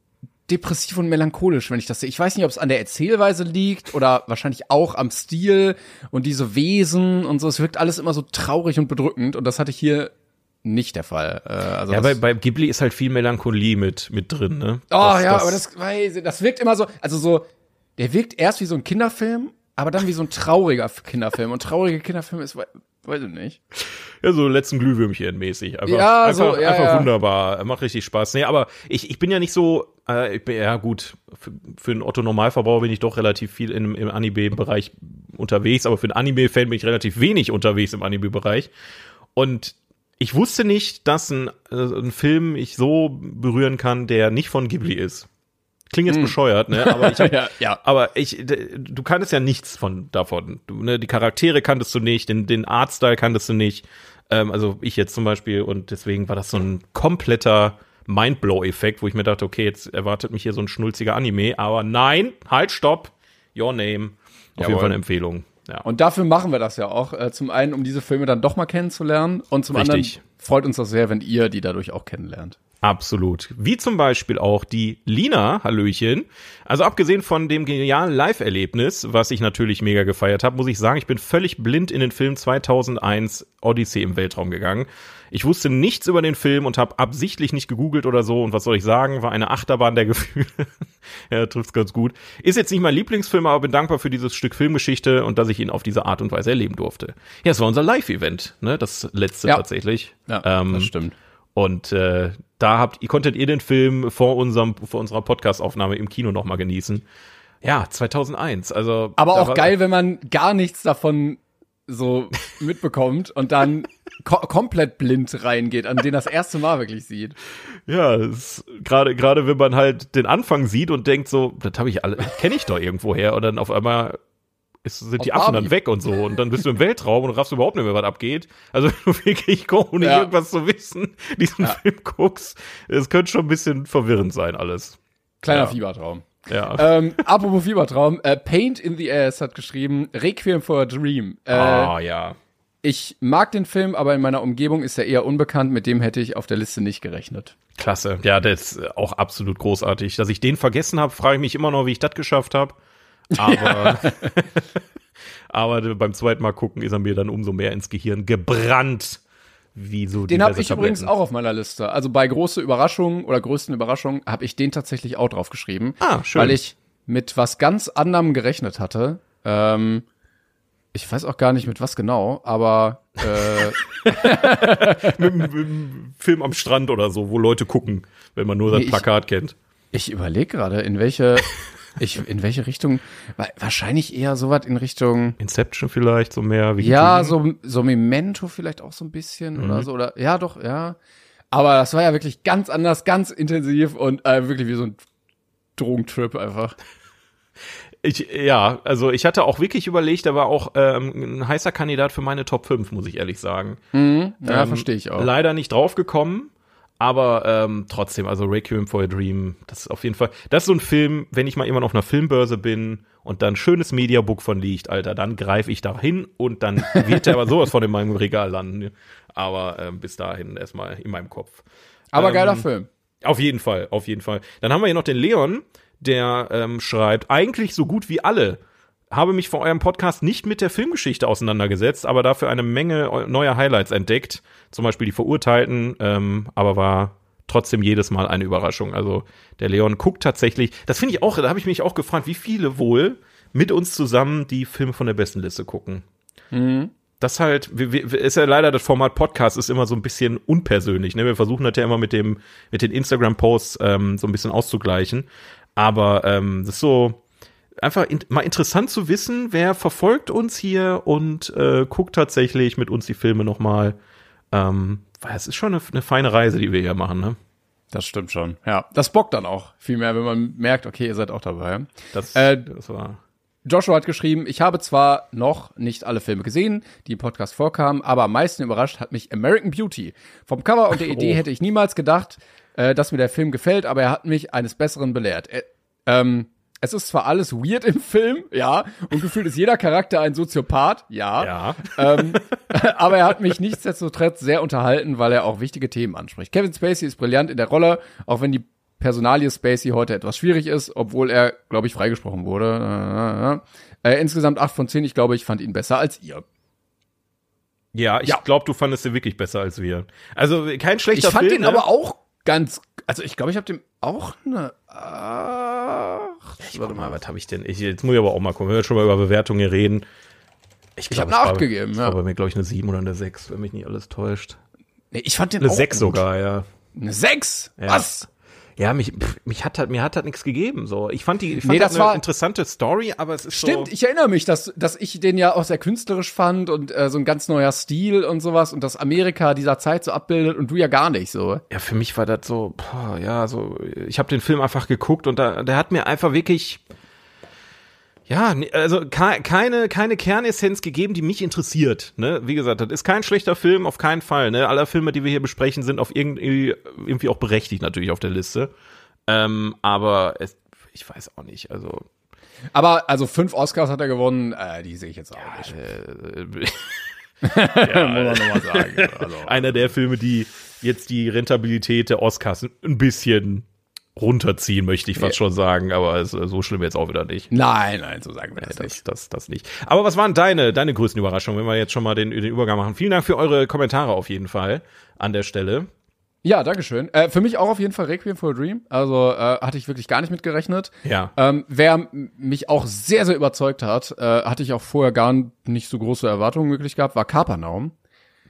depressiv und melancholisch, wenn ich das sehe. Ich weiß nicht, ob es an der Erzählweise liegt oder wahrscheinlich auch am Stil und diese Wesen und so. Es wirkt alles immer so traurig und bedrückend und das hatte ich hier nicht der Fall. Äh, also Ja, das, bei, bei Ghibli ist halt viel Melancholie mit, mit drin, ne? Oh ja, aber das, weiß ich, das wirkt immer so, also so, der wirkt erst wie so ein Kinderfilm, aber dann wie so ein trauriger Kinderfilm. Und traurige Kinderfilm ist, we- weiß ich nicht. Ja, so letzten Glühwürmchen mäßig. Einfach, Ja, einfach, so, ja, einfach ja. wunderbar. Macht richtig Spaß. Nee, aber ich, ich bin ja nicht so, äh, ich bin, ja gut, für, für einen Otto Normalverbraucher bin ich doch relativ viel im, im Anime-Bereich unterwegs, aber für einen Anime-Fan bin ich relativ wenig unterwegs im Anime-Bereich. Und ich wusste nicht, dass ein, äh, ein Film ich so berühren kann, der nicht von Ghibli ist. Klingt jetzt bescheuert, ne? Aber ich hab, Hm. Ja, ja. aber ich, du kanntest ja nichts von davon. Du, ne, die Charaktere kanntest du nicht, den, den Artstyle kanntest du nicht. Ähm, also ich jetzt zum Beispiel und deswegen war das so ein kompletter Mindblow-Effekt, wo ich mir dachte, okay, jetzt erwartet mich hier so ein schnulziger Anime, aber nein, halt, stopp, Your Name. Auf Jawohl. jeden Fall eine Empfehlung. Ja. Und dafür machen wir das ja auch. Äh, zum einen, um diese Filme dann doch mal kennenzulernen und zum Richtig. anderen freut uns das sehr, wenn ihr die dadurch auch kennenlernt. Absolut. Wie zum Beispiel auch die Lina, Hallöchen. Also abgesehen von dem genialen Live-Erlebnis, was ich natürlich mega gefeiert habe, muss ich sagen, ich bin völlig blind in den Film 2001 Odyssey im Weltraum gegangen. Ich wusste nichts über den Film und habe absichtlich nicht gegoogelt oder so. Und was soll ich sagen? War eine Achterbahn der Gefühle. ja, trifft's ganz gut. Ist jetzt nicht mein Lieblingsfilm, aber bin dankbar für dieses Stück Filmgeschichte und dass ich ihn auf diese Art und Weise erleben durfte. Ja, es war unser Live-Event, ne? Das letzte Ja. tatsächlich. Ja, Ähm, das stimmt. Und äh, da habt ihr konntet ihr den Film vor unserem vor unserer Podcastaufnahme im Kino noch mal genießen. Ja, 2001. Also Aber auch geil, wenn man gar nichts davon so mitbekommt und dann ko komplett blind reingeht, an den das erste Mal wirklich sieht. Ja, gerade gerade wenn man halt den Anfang sieht und denkt so, das habe ich alle kenne ich doch irgendwo her und dann auf einmal ist, sind die Affen Barbie. dann weg und so und dann bist du im Weltraum und raffst überhaupt nicht mehr, was abgeht. Also wenn du wirklich ohne Ja. irgendwas zu wissen diesen Film guckst, es könnte schon ein bisschen verwirrend sein alles. Kleiner Ja. Fiebertraum. Ja. ähm, apropos Fiebertraum, äh, Paint in the Ass hat geschrieben, Requiem for a Dream. Äh, Ah, ja. Ich mag den Film, aber in meiner Umgebung ist er eher unbekannt, mit dem hätte ich auf der Liste nicht gerechnet. Klasse. Ja, das ist auch absolut großartig. Dass ich den vergessen habe, frage ich mich immer noch, wie ich das geschafft habe. Aber, aber beim zweiten Mal gucken ist er mir dann umso mehr ins Gehirn gebrannt. Wie so Den habe ich übrigens Tabletten. auch auf meiner Liste. Also bei große Überraschungen oder größten Überraschungen habe ich den tatsächlich auch drauf geschrieben. Ah, schön. Weil ich mit was ganz anderem gerechnet hatte. Ähm, ich weiß auch gar nicht mit was genau, aber äh, mit, mit, einem Film am Strand oder so, wo Leute gucken, wenn man nur das Nee, ich- Plakat kennt. ich überlege gerade, in welche ich in welche Richtung. wa- Wahrscheinlich eher sowas in Richtung. Inception vielleicht, so mehr wie Ja, so, so Memento vielleicht auch so ein bisschen Mhm. oder so. Oder ja, doch, ja. Aber das war ja wirklich ganz anders, ganz intensiv und äh, wirklich wie so ein Drogentrip einfach. Ich, ja, also ich hatte auch wirklich überlegt, er war auch ähm, ein heißer Kandidat für meine Top 5, muss ich ehrlich sagen. Ja, Ähm, verstehe ich auch. Leider nicht draufgekommen, aber ähm, trotzdem, also Requiem for a Dream, das ist auf jeden Fall, das ist so ein Film, wenn ich mal irgendwann auf einer Filmbörse bin und dann ein schönes Mediabook von liegt, Alter, dann greife ich da hin und dann wird der aber sowas von in meinem Regal landen. Aber ähm, bis dahin erstmal in meinem Kopf. Aber ähm, geiler Film. Auf jeden Fall, auf jeden Fall. Dann haben wir hier noch den Leon, der ähm, schreibt, eigentlich so gut wie alle. Habe mich vor eurem Podcast nicht mit der Filmgeschichte auseinandergesetzt, aber dafür eine Menge eu- neuer Highlights entdeckt. Zum Beispiel die Verurteilten, ähm, aber war trotzdem jedes Mal eine Überraschung. Also der Leon guckt tatsächlich, das finde ich auch, da habe ich mich auch gefragt, wie viele wohl mit uns zusammen die Filme von der besten Liste gucken. Das halt, ist ja leider das Format Podcast ist immer so ein bisschen unpersönlich. Ne? Wir versuchen das ja immer mit dem, mit den Instagram-Posts ähm, so ein bisschen auszugleichen. Aber ähm, das ist so einfach in, mal interessant zu wissen, wer verfolgt uns hier und äh, guckt tatsächlich mit uns die Filme nochmal. Ähm, weil es ist schon eine, eine feine Reise, die wir hier machen, ne? Das stimmt schon. Ja, das bockt dann auch viel mehr, wenn man merkt, okay, ihr seid auch dabei. Das, Äh, das war. Joshua hat geschrieben, ich habe zwar noch nicht alle Filme gesehen, die im Podcast vorkamen, aber am meisten überrascht hat mich American Beauty. Vom Cover und der Idee Oh. hätte ich niemals gedacht, äh, dass mir der Film gefällt, aber er hat mich eines Besseren belehrt. Äh, ähm, es ist zwar alles weird im Film, ja, und gefühlt ist jeder Charakter ein Soziopath, ja, Ja. ähm, aber er hat mich nichtsdestotrotz sehr unterhalten, weil er auch wichtige Themen anspricht. Kevin Spacey ist brillant in der Rolle, auch wenn die Personalie Spacey heute etwas schwierig ist, obwohl er, glaube ich, freigesprochen wurde. Äh, äh, insgesamt 8 von 10, ich glaube, ich fand ihn besser als ihr. Ja, ich Ja. glaube, du fandest den wirklich besser als wir. Also kein schlechter Ich fand Film. den ne? aber auch ganz, also ich glaube, ich habe dem auch eine 8. Ich warte mal, was habe ich denn? Ich, jetzt muss ich aber auch mal gucken. Wenn wir schon mal über Bewertungen reden. Ich, glaub, hab es eine war- acht gegeben, es ja. war bei mir, glaube ich, eine 7 oder eine 6, wenn mich nicht alles täuscht. Nee, ich fand den Eine auch 6 gut. sogar, ja. Eine 6? Ja. Was? Ja, mich, pff, mich hat halt, mir hat halt nichts gegeben, so. Ich fand die, ich fand Nee, das das eine war- interessante Story, aber es ist Stimmt, so. ich erinnere mich, dass, dass ich den ja auch sehr künstlerisch fand und äh, so ein ganz neuer Stil und sowas und dass Amerika dieser Zeit so abbildet und du ja gar nicht so. Ja, für mich war das so, boah, ja, so, ich habe den Film einfach geguckt und da, der hat mir einfach wirklich, ja, nee, also ke- keine, keine Kernessenz gegeben, die mich interessiert. Ne? Wie gesagt, das ist kein schlechter Film, auf keinen Fall. Ne? Alle Filme, die wir hier besprechen, sind auf irgendwie, irgendwie auch berechtigt natürlich auf der Liste. Ähm, aber es, ich weiß auch nicht. Also Aber also fünf Oscars hat er gewonnen, äh, die sehe ich jetzt auch nicht. äh, Muss man nochmal sagen. Also, einer der Filme, die jetzt die Rentabilität der Oscars ein bisschen runterziehen, möchte ich fast schon sagen. Aber es, so schlimm jetzt auch wieder nicht. nein, nein, so sagen wir das Das, nicht. das, das nicht. Aber was waren deine, deine größten Überraschungen, wenn wir jetzt schon mal den, den Übergang machen? Vielen Dank für eure Kommentare auf jeden Fall an der Stelle. Ja, Dankeschön. Äh, für mich auch auf jeden Fall Requiem for a Dream. Also äh, hatte ich wirklich gar nicht mit gerechnet. Ja. Ähm, wer mich auch sehr, sehr überzeugt hat, äh, hatte ich auch vorher gar nicht so große Erwartungen möglich gehabt, war Kapernaum.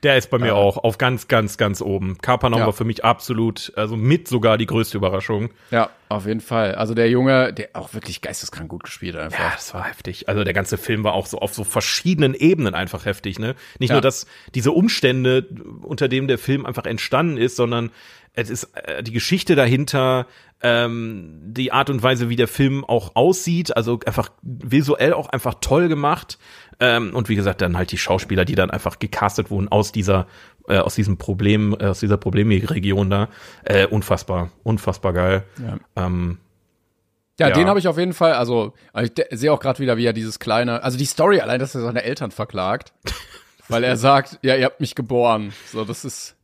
Der ist bei mir auch auf ganz, ganz, ganz oben. Kapernaum Ja. war für mich absolut, also mit sogar die größte Überraschung. Ja, auf jeden Fall. Also der Junge, der auch wirklich geisteskrank gut gespielt hat einfach. Ja, das war heftig. Also der ganze Film war auch so auf so verschiedenen Ebenen einfach heftig, ne? Nicht Ja. nur, dass diese Umstände, unter denen der Film einfach entstanden ist, sondern es ist äh, die Geschichte dahinter, ähm, die Art und Weise, wie der Film auch aussieht, also einfach visuell auch einfach toll gemacht. Ähm, und wie gesagt, dann halt die Schauspieler, die dann einfach gecastet wurden aus dieser, äh, aus diesem Problem, äh, aus dieser Problemregion da. Äh, unfassbar, unfassbar geil. Ähm, Ja, Ja. den habe ich auf jeden Fall, also ich de- sehe auch gerade wieder, wie er dieses kleine, also die Story allein, dass er seine Eltern verklagt, weil er sagt, ja, ihr habt mich geboren. So, das ist,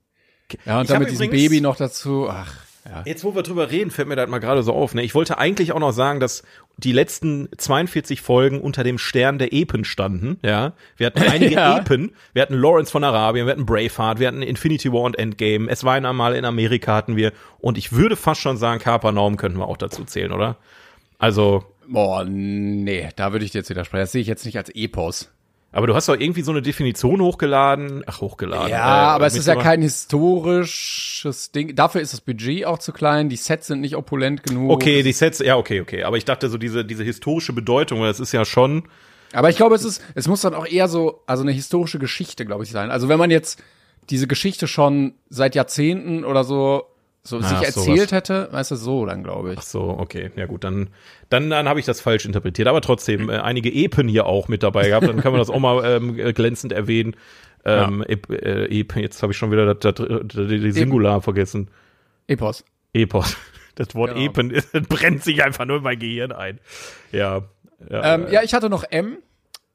ja, und Ich dann hab mit diesem Baby noch dazu, ach, ja. Jetzt, wo wir drüber reden, fällt mir das mal gerade so auf. Ne? Ich wollte eigentlich auch noch sagen, dass die letzten 42 Folgen unter dem Stern der Epen standen. Ja, wir hatten einige Ja. Epen. Wir hatten Lawrence von Arabien, wir hatten Braveheart, wir hatten Infinity War und Endgame. Es war einmal in Amerika hatten wir. Und ich würde fast schon sagen, Kapernaum könnten wir auch dazu zählen, oder? Also, Boah, nee, da würde ich dir jetzt widersprechen. Das sehe ich jetzt nicht als Epos. Aber du hast doch irgendwie so eine Definition hochgeladen. Ach, hochgeladen. Ja, äh, aber es ist ja kein historisches Ding. Dafür ist das Budget auch zu klein, die Sets sind nicht opulent genug. Okay, die Sets, ja, okay, okay. Aber ich dachte so diese, diese historische Bedeutung, weil das ist ja schon, Aber ich glaube, es ist, es muss dann auch eher so, also eine historische Geschichte, glaube ich, sein. Also wenn man jetzt diese Geschichte schon seit Jahrzehnten oder so, so sich Ach, erzählt sowas. hätte, weißt du, so dann, glaube ich. Ach so, okay. Ja gut, dann, dann, dann habe ich das falsch interpretiert. Aber trotzdem, äh, einige Epen hier auch mit dabei gehabt. Dann kann man das auch mal ähm, äh, glänzend erwähnen. Ähm, Ep, äh, Ep, jetzt habe ich schon wieder das, das, das, die Singular vergessen. Epos. Epos. Das Wort Genau. Epen ist, brennt sich einfach nur in mein Gehirn ein. Ja. ja, Ähm, ja, ich hatte noch M.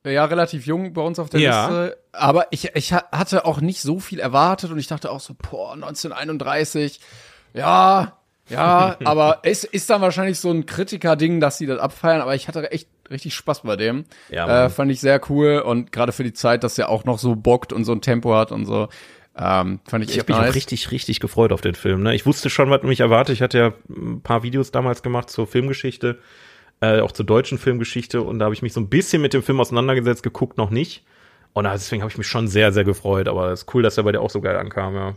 Ja, relativ jung bei uns auf der Ja. Liste. Aber ich, ich ha- hatte auch nicht so viel erwartet und ich dachte auch so, boah, 1931, ja, ja, aber es ist dann wahrscheinlich so ein Kritiker-Ding, dass sie das abfeiern, aber ich hatte echt richtig Spaß bei dem. Ja, äh, fand ich sehr cool und gerade für die Zeit, dass er auch noch so bockt und so ein Tempo hat und so, ähm, fand ich Ich echt habe mich nice. auch richtig, richtig gefreut auf den Film. Ne? Ich wusste schon, was mich erwartet. Ich hatte ja ein paar Videos damals gemacht zur Filmgeschichte, äh, auch zur deutschen Filmgeschichte. Und da habe ich mich so ein bisschen mit dem Film auseinandergesetzt, geguckt noch nicht. Und deswegen habe ich mich schon sehr, sehr gefreut. Aber es ist cool, dass er bei dir auch so geil ankam. Ja.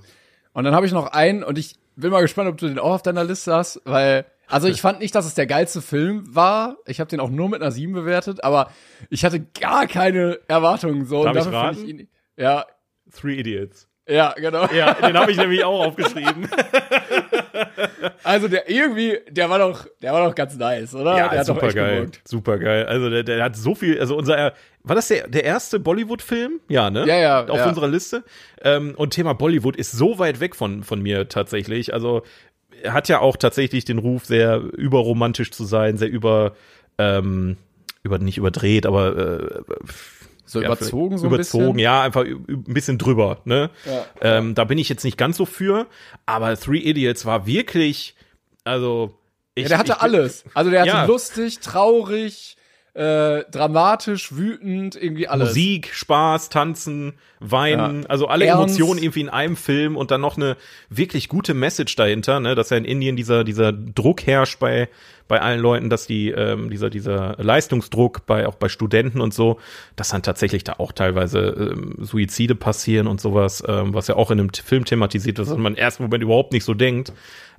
Und dann habe ich noch einen und ich bin mal gespannt, ob du den auch auf deiner Liste hast, weil also ich fand nicht, dass es der geilste Film war. Ich habe den auch nur mit einer 7 bewertet, aber ich hatte gar keine Erwartungen so. Darf ich raten? ihn, ja, Three Idiots. Ja, genau. Ja, den habe ich nämlich auch aufgeschrieben. Also der irgendwie, der war doch, der war doch ganz nice, oder? der hat doch super geil. Super geil. Also der, der hat so viel, also unser, war das der, der erste Bollywood-Film? Ja, ne? Ja, ja, Auf ja. unserer Liste. Ähm, und Thema Bollywood ist so weit weg von, von mir tatsächlich. Also er hat ja auch tatsächlich den Ruf, sehr überromantisch zu sein, sehr über, ähm, über nicht überdreht, aber äh, So ja, überzogen so ein überzogen, bisschen. ja, einfach ein bisschen drüber, ne? Ja. Ähm, da bin ich jetzt nicht ganz so für, aber Three Idiots war wirklich, also ich, Ja, der hatte ich, alles. Also der hatte Ja. lustig, traurig, äh, dramatisch, wütend, irgendwie alles. Musik, Spaß, Tanzen, Weinen, Ja. also alle Ernst. Emotionen irgendwie in einem Film und dann noch eine wirklich gute Message dahinter, ne, dass ja in Indien dieser dieser Druck herrscht bei bei allen Leuten, dass die ähm, dieser dieser Leistungsdruck bei auch bei Studenten und so, dass dann tatsächlich da auch teilweise ähm, Suizide passieren und sowas, ähm, was ja auch in einem Film thematisiert wird, was man im ersten Moment überhaupt nicht so denkt.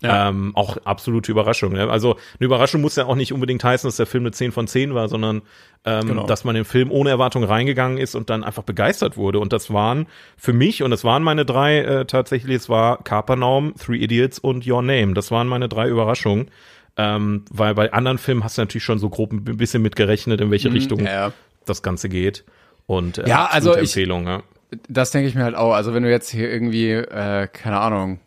Ähm, auch absolute Überraschung. Ne? Also eine Überraschung muss ja auch nicht unbedingt heißen, dass der Film eine 10 von 10 war, sondern ähm, Genau. dass man den Film ohne Erwartung reingegangen ist und dann einfach begeistert wurde. Und das waren für mich, und das waren meine drei äh, tatsächlich, es war Kapernaum, Three Idiots und Your Name. Das waren meine drei Überraschungen. Ähm, weil bei anderen Filmen hast du natürlich schon so grob ein bisschen mitgerechnet, in welche Richtung Mhm, ja. das Ganze geht. Und äh, Ja, also ich- Empfehlung, ja. Das denke ich mir halt auch. Also wenn du jetzt hier irgendwie, äh, keine Ahnung,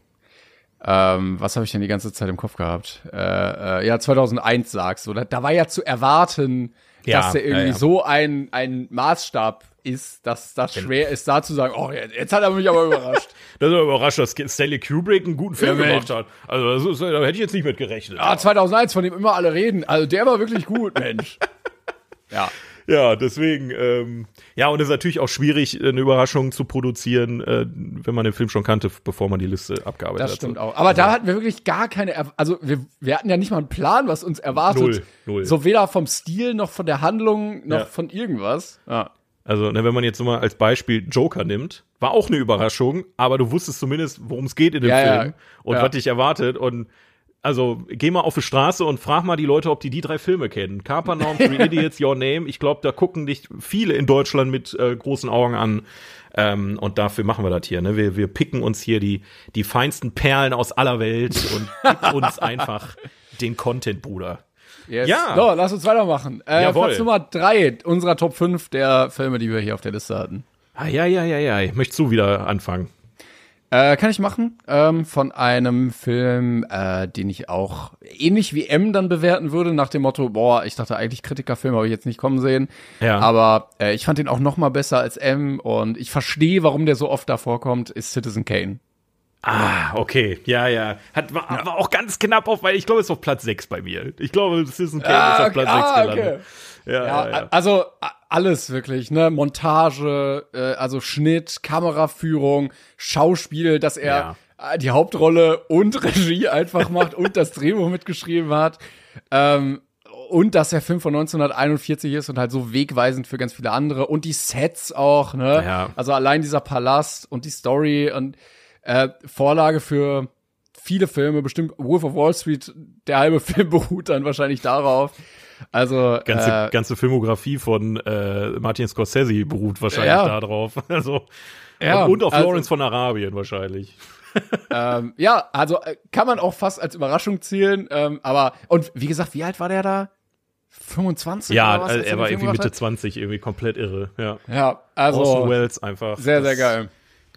ähm, was habe ich denn die ganze Zeit im Kopf gehabt? Äh, äh, ja, 2001 sagst du. Da, da war ja zu erwarten, Ja, dass der irgendwie ja, ja. so ein, ein Maßstab ist, dass das schwer ist, da zu sagen, oh, jetzt, hat er mich aber überrascht. Das ist aber überrascht, dass Stanley Kubrick einen guten Film Ja, gemacht hat. Also das ist, da hätte ich jetzt nicht mit gerechnet. ah, 2001, von dem immer alle reden. Also der war wirklich gut, Mensch. Ja. Ja, deswegen, ähm, ja, und es ist natürlich auch schwierig, eine Überraschung zu produzieren, äh, wenn man den Film schon kannte, bevor man die Liste abgearbeitet Das hat. stimmt auch. Aber da hatten wir wirklich gar keine, er also wir, wir hatten ja nicht mal einen Plan, was uns erwartet. Null, null. So weder vom Stil noch von der Handlung noch Ja. von irgendwas. Ja. Also, ne, wenn man jetzt mal als Beispiel Joker nimmt, war auch eine Überraschung, aber du wusstest zumindest, worum es geht in dem Ja, ja. Film und Ja. was dich erwartet. Und also geh mal auf die Straße und frag mal die Leute, ob die die drei Filme kennen. Carpanorm, Three Idiots, Your Name. Ich glaube, da gucken dich viele in Deutschland mit äh, großen Augen an. Ähm, und dafür machen wir das hier. Ne? Wir, wir picken uns hier die, die feinsten Perlen aus aller Welt und gib uns einfach den Content, Bruder. Yes. Ja. So, lass uns weitermachen. Äh, Jawohl. Platz Nummer drei unserer Top 5 der Filme, die wir hier auf der Liste hatten. Ah, ja, ja, ja, ja. Möchtest du wieder anfangen? Äh, kann ich machen. Ähm, von einem Film, äh, den ich auch ähnlich wie M dann bewerten würde, nach dem Motto, boah, ich dachte eigentlich Kritikerfilm habe ich jetzt nicht kommen sehen. Ja. Aber äh, ich fand den auch noch mal besser als M und ich verstehe, warum der so oft davor kommt, ist Citizen Kane. Ah, okay. Ja, ja. Hat, war, war auch ganz knapp auf, weil ich glaube, es ist auf Platz 6 bei mir. Ich glaube, Citizen Kane ist auf Platz 6 gelandet. Ja, Ja, ja, ja. also alles wirklich, ne? Montage, äh, also Schnitt, Kameraführung, Schauspiel, dass er äh, die Hauptrolle und Regie einfach macht und das Drehbuch mitgeschrieben hat. Ähm, und dass der Film von 1941 ist und halt so wegweisend für ganz viele andere und die Sets auch, ne? Ja. Also allein dieser Palast und die Story und äh, Vorlage für viele Filme, bestimmt Wolf of Wall Street, der halbe Film beruht dann wahrscheinlich darauf. Also Ganze, äh, ganze Filmografie von äh, Martin Scorsese beruht wahrscheinlich Ja. darauf. Also, Ja, und auf also- Lawrence von Arabien wahrscheinlich. ähm, ja, also äh, kann man auch fast als Überraschung zählen. Ähm, aber und wie gesagt, wie alt war der da? 25? Ja, oder was, als er den war irgendwie Mitte 20, irgendwie komplett irre. Ja. Ja, also Orson Welles einfach. sehr, sehr geil.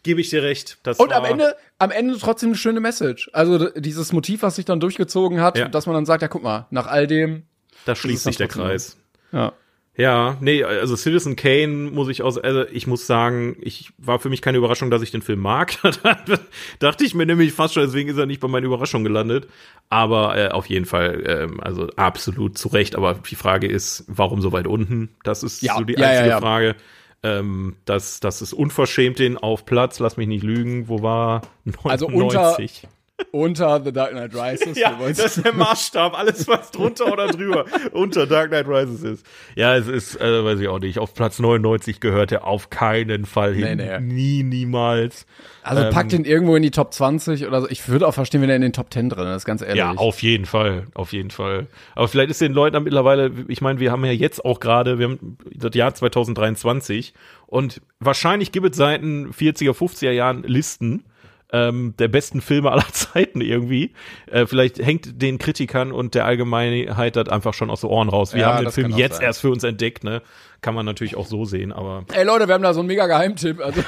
Gebe ich dir recht. Das Und am Ende, am Ende trotzdem eine schöne Message. Also dieses Motiv, was sich dann durchgezogen hat, Ja. dass man dann sagt, ja, guck mal, nach all dem, da schließt sich der Kreis. ja. Ja, nee, also Citizen Kane muss ich aus, also ich muss sagen, ich war für mich keine Überraschung, dass ich den Film mag. Dachte ich mir nämlich fast schon, deswegen ist er nicht bei meinen Überraschungen gelandet. Aber äh, auf jeden Fall, ähm, also absolut zu Recht. Aber die Frage ist, warum so weit unten? Das ist Ja, so die ja, einzige ja. Frage. Ähm, das, das ist unverschämt den auf Platz, lass mich nicht lügen, wo war Also 99? Unter The Dark Knight Rises. Ja, das ist der Maßstab. Alles, was drunter oder drüber unter Dark Knight Rises ist. Ja, es ist, äh, weiß ich auch nicht, auf Platz 99 gehört er auf keinen Fall hin. Nee, nee. Nie, niemals. also ähm, packt den irgendwo in die Top 20 oder so. Ich würde auch verstehen, wenn er in den Top 10 drin ist, ganz ehrlich. Ja, auf jeden Fall, auf jeden Fall. Aber vielleicht ist den Leuten dann mittlerweile, ich meine, wir haben ja jetzt auch gerade, wir haben das Jahr 2023 und wahrscheinlich gibt es seit den 40er, 50er Jahren Listen ähm, der besten Filme aller Zeiten irgendwie. Äh, vielleicht hängt den Kritikern und der Allgemeinheit das einfach schon aus den Ohren raus. Wir Ja, haben den Film jetzt sein. erst für uns entdeckt, ne? Kann man natürlich auch so sehen, aber Ey Leute, wir haben da so einen mega Geheimtipp. Also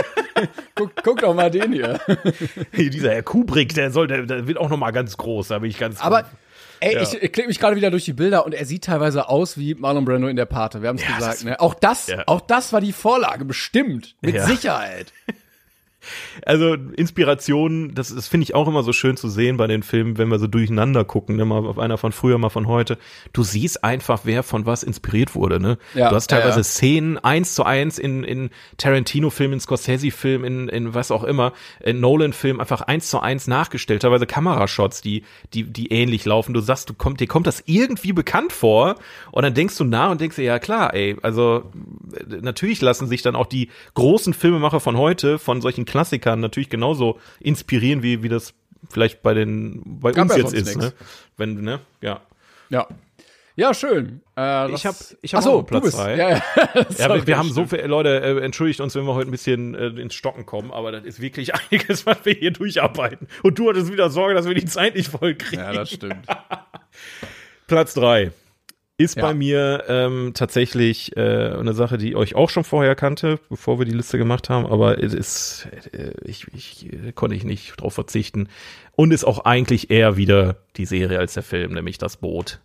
guck, guck doch mal den hier. dieser Herr Kubrick, der soll, der, der wird auch noch mal ganz groß, da bin ich ganz Aber ey, Ja. ich, ich klicke mich gerade wieder durch die Bilder und er sieht teilweise aus wie Marlon Brando in der Pate. Wir haben es Ja, gesagt. Ne? Auch das, ja. auch das war die Vorlage bestimmt mit. Sicherheit. Also Inspiration, das, das finde ich auch immer so schön zu sehen bei den Filmen, wenn wir so durcheinander gucken, ne, mal auf einer von früher, mal von heute. Du siehst einfach, wer von was inspiriert wurde, ne? Ja, du hast teilweise ja. Szenen eins zu eins in, in Tarantino-Filmen, in Scorsese-Filmen, in, in was auch immer, in Nolan-Filmen einfach eins zu eins nachgestellt, teilweise Kamerashots, die, die, die ähnlich laufen. Du sagst, du kommt, dir kommt das irgendwie bekannt vor und dann denkst du nach und denkst dir, ja klar, ey, also äh, natürlich lassen sich dann auch die großen Filmemacher von heute von solchen Klassikern natürlich genauso inspirieren, wie, wie das vielleicht bei den, bei Gab uns ja jetzt ist, nix. ne? Wenn, ne? Ja. Ja. Ja, schön. Äh, Ich hab- ich hab so, auch Platz du bist, drei. Ja, ja. Ja, wir, wir haben so viele Leute, äh, entschuldigt uns, wenn wir heute ein bisschen äh, ins Stocken kommen, aber das ist wirklich einiges, was wir hier durcharbeiten. Und du hattest wieder Sorge, dass wir die Zeit nicht voll kriegen. Ja, das stimmt. Platz drei ist Ja. bei mir ähm, tatsächlich äh, eine Sache, die euch auch schon vorher kannte, bevor wir die Liste gemacht haben, aber es ist, äh, ich, ich äh, konnte ich nicht drauf verzichten und ist auch eigentlich eher wieder die Serie als der Film, nämlich das Boot.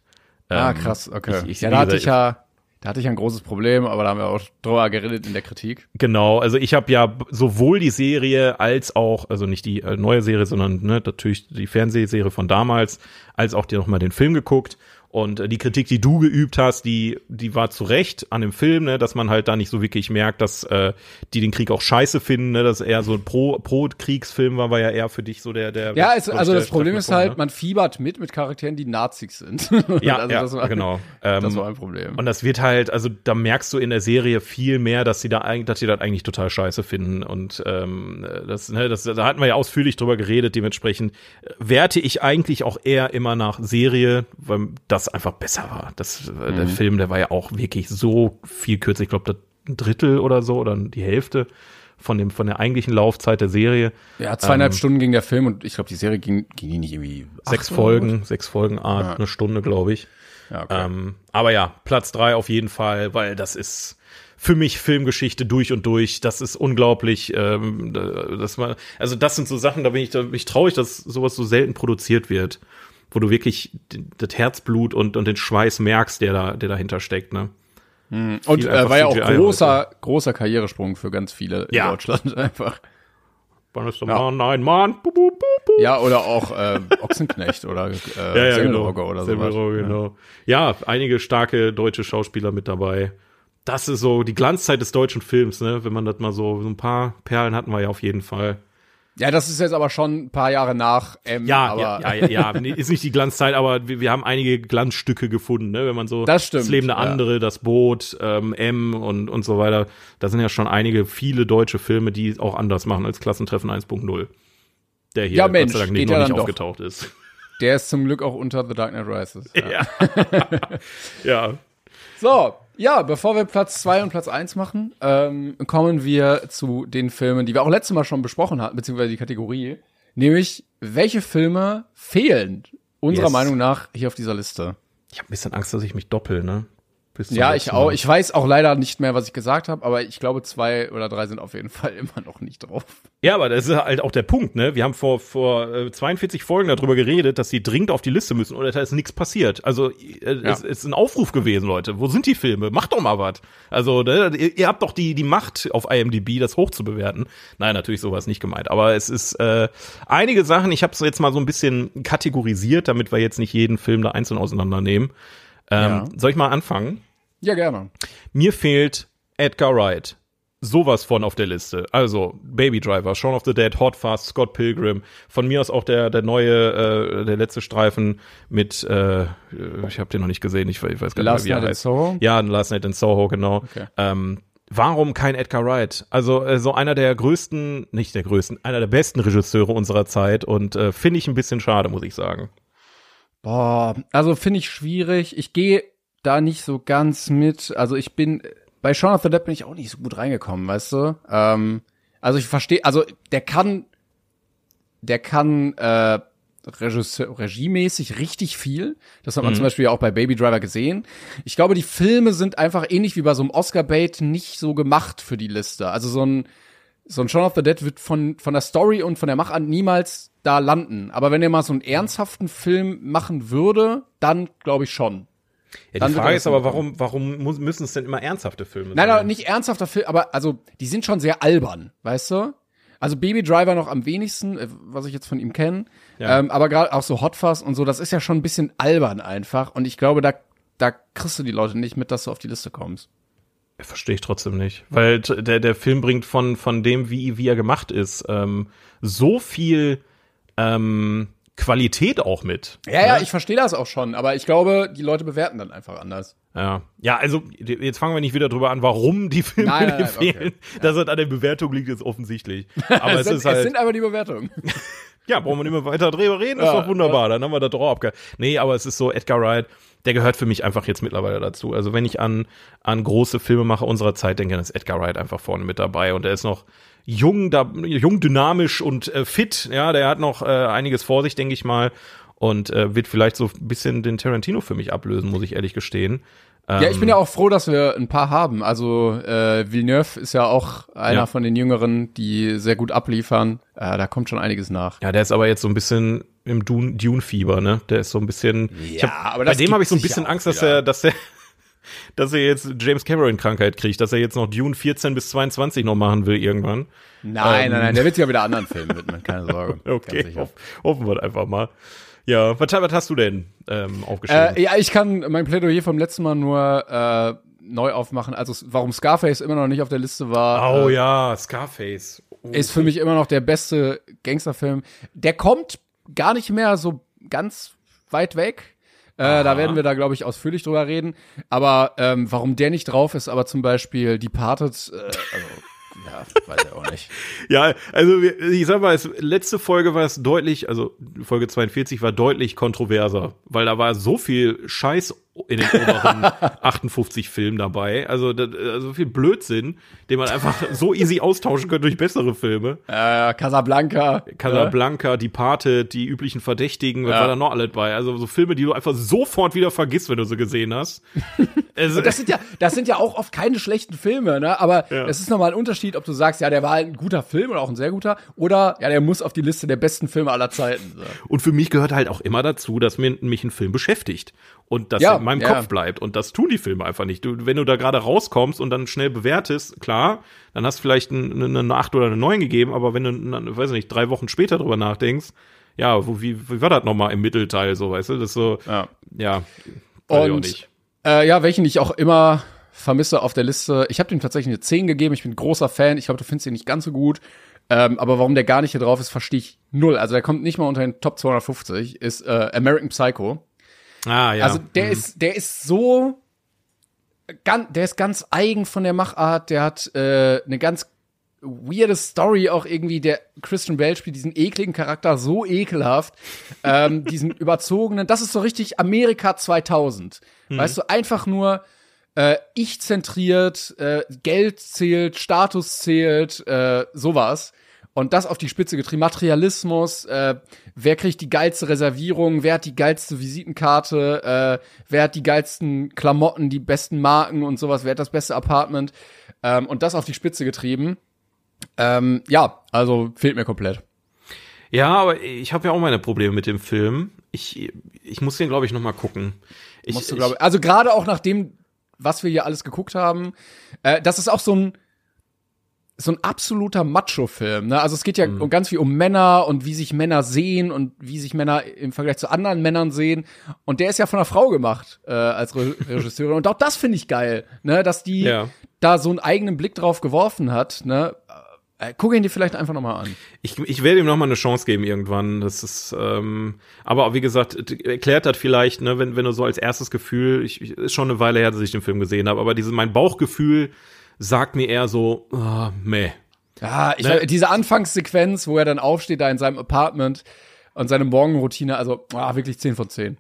Ah, Ähm, krass, okay. Ich, ich, ja, da hatte ich ja, da hatte ich ein großes Problem, aber da haben wir auch drüber geredet in der Kritik. Genau, also ich habe ja sowohl die Serie als auch, also nicht die äh, neue Serie, sondern ne, natürlich die Fernsehserie von damals, als auch dir nochmal den Film geguckt. Und äh, die Kritik, die du geübt hast, die, die war zu Recht an dem Film, ne, dass man halt da nicht so wirklich merkt, dass äh, die den Krieg auch scheiße finden, ne, dass eher so ein Pro- Pro-Kriegsfilm war, war ja eher für dich so der, der Ja, es, also das Problem ist halt, ne? man fiebert mit mit Charakteren, die Nazis sind. Ja, also ja das war, genau. Das Ähm, war ein Problem. Und das wird halt, also da merkst du in der Serie viel mehr, dass sie da eigentlich, dass sie das eigentlich total scheiße finden. Und ähm, das, ne, das, da hatten wir ja ausführlich drüber geredet. Dementsprechend äh, werte ich eigentlich auch eher immer nach Serie, weil das einfach besser war. Das, äh, Der Film, der war ja auch wirklich so viel kürzer. Ich glaube, ein Drittel oder so oder die Hälfte von dem von der eigentlichen Laufzeit der Serie. ja, zweieinhalb ähm, Stunden ging der Film und ich glaube, die Serie ging, ging die nicht irgendwie Sechs Folgen, sechs Folgen, ah, eine Stunde, glaube ich. Ja, okay. Ähm, aber ja, Platz drei auf jeden Fall, weil das ist für mich Filmgeschichte durch und durch. Das ist unglaublich. Ähm, das war, also das sind so Sachen, da bin ich, da bin ich traurig, dass sowas so selten produziert wird, wo du wirklich das Herzblut und, und den Schweiß merkst, der da, der dahinter steckt. Ne? und viel äh, war ja auch großer, großer Karrieresprung für ganz viele Ja. in Deutschland einfach. Wann ist der Mann? Nein, Mann. Bu, bu, bu, bu. Ja, oder auch äh, Ochsenknecht oder äh, Ja, ja, genau. Oder. Semmelrogge, genau. Ja, einige starke deutsche Schauspieler mit dabei. Das ist so die Glanzzeit des deutschen Films, ne? Wenn man das mal so, so ein paar Perlen hatten wir ja auf jeden Fall. Ja, das ist jetzt aber schon ein paar Jahre nach M, Ja, aber ja, ja, ja, ist nicht die Glanzzeit, aber wir, haben einige Glanzstücke gefunden, ne? Wenn man so Das stimmt, das Leben der ja. andere, das Boot, ähm, M und und so weiter. Da sind ja schon einige, viele deutsche Filme, die auch anders machen als Klassentreffen 1.0. Der hier Ja, Mensch, Gott sei Dank nicht, ja noch nicht doch. aufgetaucht ist. der ist zum Glück auch unter The Dark Knight Rises. Ja. Ja. So, ja, bevor wir Platz zwei und Platz eins machen, ähm, kommen wir zu den Filmen, die wir auch letztes Mal schon besprochen hatten, beziehungsweise die Kategorie, nämlich welche Filme fehlen unserer Yes. Meinung nach hier auf dieser Liste. Ich habe ein bisschen Angst, dass ich mich doppel, ne? Ja, ich auch. Ich weiß auch leider nicht mehr, was ich gesagt habe, aber ich glaube, zwei oder drei sind auf jeden Fall immer noch nicht drauf. Ja, aber das ist halt auch der Punkt, ne? Wir haben vor, vor äh, 42 Folgen darüber geredet, dass sie dringend auf die Liste müssen oder da ist nichts passiert. Also äh, es ist ein Aufruf gewesen, Leute. Wo sind die Filme? Macht doch mal was. Also ne, ihr, ihr habt doch die, die Macht auf IMDb, das hoch zu bewerten. Nein, natürlich sowas nicht gemeint. Aber es ist äh, einige Sachen, ich habe es jetzt mal so ein bisschen kategorisiert, damit wir jetzt nicht jeden Film da einzeln auseinandernehmen. Ähm, Ja. Soll ich mal anfangen? Ja, gerne. Mir fehlt Edgar Wright. Sowas von auf der Liste. Also Baby Driver, Shaun of the Dead, Hot Fast, Scott Pilgrim. Von mir aus auch der der neue, äh, der letzte Streifen mit, äh, ich habe den noch nicht gesehen, ich, ich weiß gar Last nicht mehr, wie Night er in heißt. Soho? Ja, Last Night in Soho, genau. Okay. Ähm, warum kein Edgar Wright? Also äh, so einer der größten, nicht der größten, einer der besten Regisseure unserer Zeit und äh, finde ich ein bisschen schade, muss ich sagen. Boah, also finde ich schwierig. Ich gehe da nicht so ganz mit. Also ich bin bei Shaun of the Dead bin ich auch nicht so gut reingekommen, weißt du? Ähm, also ich verstehe, also der kann, der kann äh, Regisseur, regiemäßig richtig viel. Das hat man zum Beispiel ja auch bei Baby Driver gesehen. Ich glaube, die Filme sind einfach ähnlich wie bei so einem Oscar-Bait nicht so gemacht für die Liste. Also so ein so ein Shaun of the Dead wird von, von der Story und von der Machart niemals da landen. Aber wenn er mal so einen ernsthaften Film machen würde, dann glaube ich schon. Ja, die Frage ist aber, warum, warum müssen es denn immer ernsthafte Filme Nein, sein? nein, nicht ernsthafter Film, aber also die sind schon sehr albern, weißt du? Also Baby Driver noch am wenigsten, äh, was ich jetzt von ihm kenne. Ja. Ähm, aber gerade auch so Hot Fuzz und so, das ist ja schon ein bisschen albern einfach. Und ich glaube, da, da kriegst du die Leute nicht mit, dass du auf die Liste kommst. Verstehe ich trotzdem nicht. Weil der, der Film bringt von, von dem, wie, wie er gemacht ist, ähm, so viel ähm, Qualität auch mit. Ja, ja, ich verstehe das auch schon, aber ich glaube, die Leute bewerten dann einfach anders. Ja. ja, also jetzt fangen wir nicht wieder drüber an, warum die Filme Nein, nein, nein, okay. fehlen. Dass es an der Bewertung liegt, ist offensichtlich. Aber es, es, sind, ist halt, es sind aber die Bewertungen. ja, brauchen wir nicht mehr weiter drüber reden, ist Ja, doch wunderbar. Dann haben wir auch abge... Nee, aber es ist so, Edgar Wright, der gehört für mich einfach jetzt mittlerweile dazu. Also wenn ich an, an große Filmemacher unserer Zeit denke, dann ist Edgar Wright einfach vorne mit dabei und er ist noch jung, da, jung, dynamisch und äh, fit. Ja, der hat noch äh, einiges vor sich, denke ich mal. Und äh, wird vielleicht so ein bisschen den Tarantino für mich ablösen, muss ich ehrlich gestehen. Ja, ich bin ja auch froh, dass wir ein paar haben. Also äh, Villeneuve ist ja auch einer Ja. von den Jüngeren, die sehr gut abliefern. Äh, da kommt schon einiges nach. Ja, der ist aber jetzt so ein bisschen im Dune- Dune-Fieber, ne? Der ist so ein bisschen. Ja, hab, aber bei dem habe ich so ein bisschen Angst, dass er, dass er, dass er jetzt James Cameron-Krankheit kriegt, dass er jetzt noch Dune 14 bis 22 noch machen will irgendwann. Nein, Ähm. nein, nein, der wird sich ja wieder anderen Filmen widmen, keine Sorge. Okay, hoff, hoffen wir einfach mal. Ja, was, was hast du denn ähm, aufgeschrieben? Äh, ja, ich kann mein Plädoyer vom letzten Mal nur äh, neu aufmachen. Also warum Scarface immer noch nicht auf der Liste war, oh äh, ja, Scarface. Oh. ist für mich immer noch der beste Gangsterfilm. Der kommt gar nicht mehr so ganz weit weg. Äh, da werden wir da, glaube ich, ausführlich drüber reden. Aber ähm, warum der nicht drauf ist, aber zum Beispiel Departed, äh, also, ja, weiß ich auch nicht. Ja, also ich sag mal, es, letzte Folge war es deutlich, also Folge 42 war deutlich kontroverser, weil da war so viel Scheiß in den oberen 58 Filmen dabei, also da, also so viel Blödsinn, den man einfach so easy austauschen könnte durch bessere Filme. Äh, Casablanca. Casablanca, Departed, die üblichen Verdächtigen, was Ja. war da noch alles bei? Also so Filme, die du einfach sofort wieder vergisst, wenn du sie gesehen hast. Also, Das sind ja, das sind ja auch oft keine schlechten Filme, ne? Aber Ja. es ist nochmal ein Unterschied, ob du sagst, ja, der war halt ein guter Film oder auch ein sehr guter, oder ja, der muss auf die Liste der besten Filme aller Zeiten. So. Und für mich gehört halt auch immer dazu, dass mir, mich ein Film beschäftigt und dass Ja, in meinem ja. Kopf bleibt. Und das tun die Filme einfach nicht. Du, wenn du da gerade rauskommst und dann schnell bewertest, klar, dann hast du vielleicht ein, eine, eine 8 oder eine 9 gegeben, aber wenn du, weiß ich nicht, drei Wochen später drüber nachdenkst, ja, wo, wie, wie war das nochmal im Mittelteil so, weißt du? Das so, Ja. ja, weiß ich auch Und nicht. äh, ja, welchen ich auch immer vermisse auf der Liste. Ich habe dem tatsächlich eine 10 gegeben. Ich bin ein großer Fan. Ich glaube, du findest ihn nicht ganz so gut. Ähm, aber warum der gar nicht hier drauf ist, verstehe ich null. Also der kommt nicht mal unter den Top 250. Ist äh, American Psycho. Ah, ja. Also der ist, der ist so, ganz, der ist ganz eigen von der Machart. Der hat äh, eine ganz weirde Story auch irgendwie. Der Christian Bale spielt diesen ekligen Charakter so ekelhaft, ähm, diesen überzogenen. Das ist so richtig Amerika 2000. Weißt du, einfach nur äh, ich zentriert, äh, Geld zählt, Status zählt, äh, sowas. Und das auf die Spitze getrieben. Materialismus, äh, wer kriegt die geilste Reservierung, wer hat die geilste Visitenkarte, äh, wer hat die geilsten Klamotten, die besten Marken und sowas, wer hat das beste Apartment. Ähm, und das auf die Spitze getrieben. Ähm, ja, also fehlt mir komplett. Ja, aber ich habe ja auch meine Probleme mit dem Film. Ich, ich muss den, glaube ich, noch mal gucken. Ich, Musst du, glaub, ich- also gerade auch nach dem, was wir hier alles geguckt haben, äh, das ist auch so ein so ein absoluter Macho-Film. Ne? Also es geht ja Mhm. ganz viel um Männer und wie sich Männer sehen und wie sich Männer im Vergleich zu anderen Männern sehen. Und der ist ja von einer Frau gemacht äh, als Re Regisseurin. Und auch das finde ich geil, ne? dass die Ja. da so einen eigenen Blick drauf geworfen hat. Ne? Äh, guck ihn dir vielleicht einfach noch mal an. Ich, ich werde ihm noch mal eine Chance geben irgendwann. Das ist, ähm, aber wie gesagt, erklärt das vielleicht, ne, wenn, wenn du so als erstes Gefühl, ich, ich, ist schon eine Weile her, dass ich den Film gesehen habe, aber diese, mein Bauchgefühl sagt mir eher so, ah, meh. Ja, ich, Ne? diese Anfangssequenz, wo er dann aufsteht da in seinem Apartment und seine Morgenroutine, also ah, wirklich 10 von 10.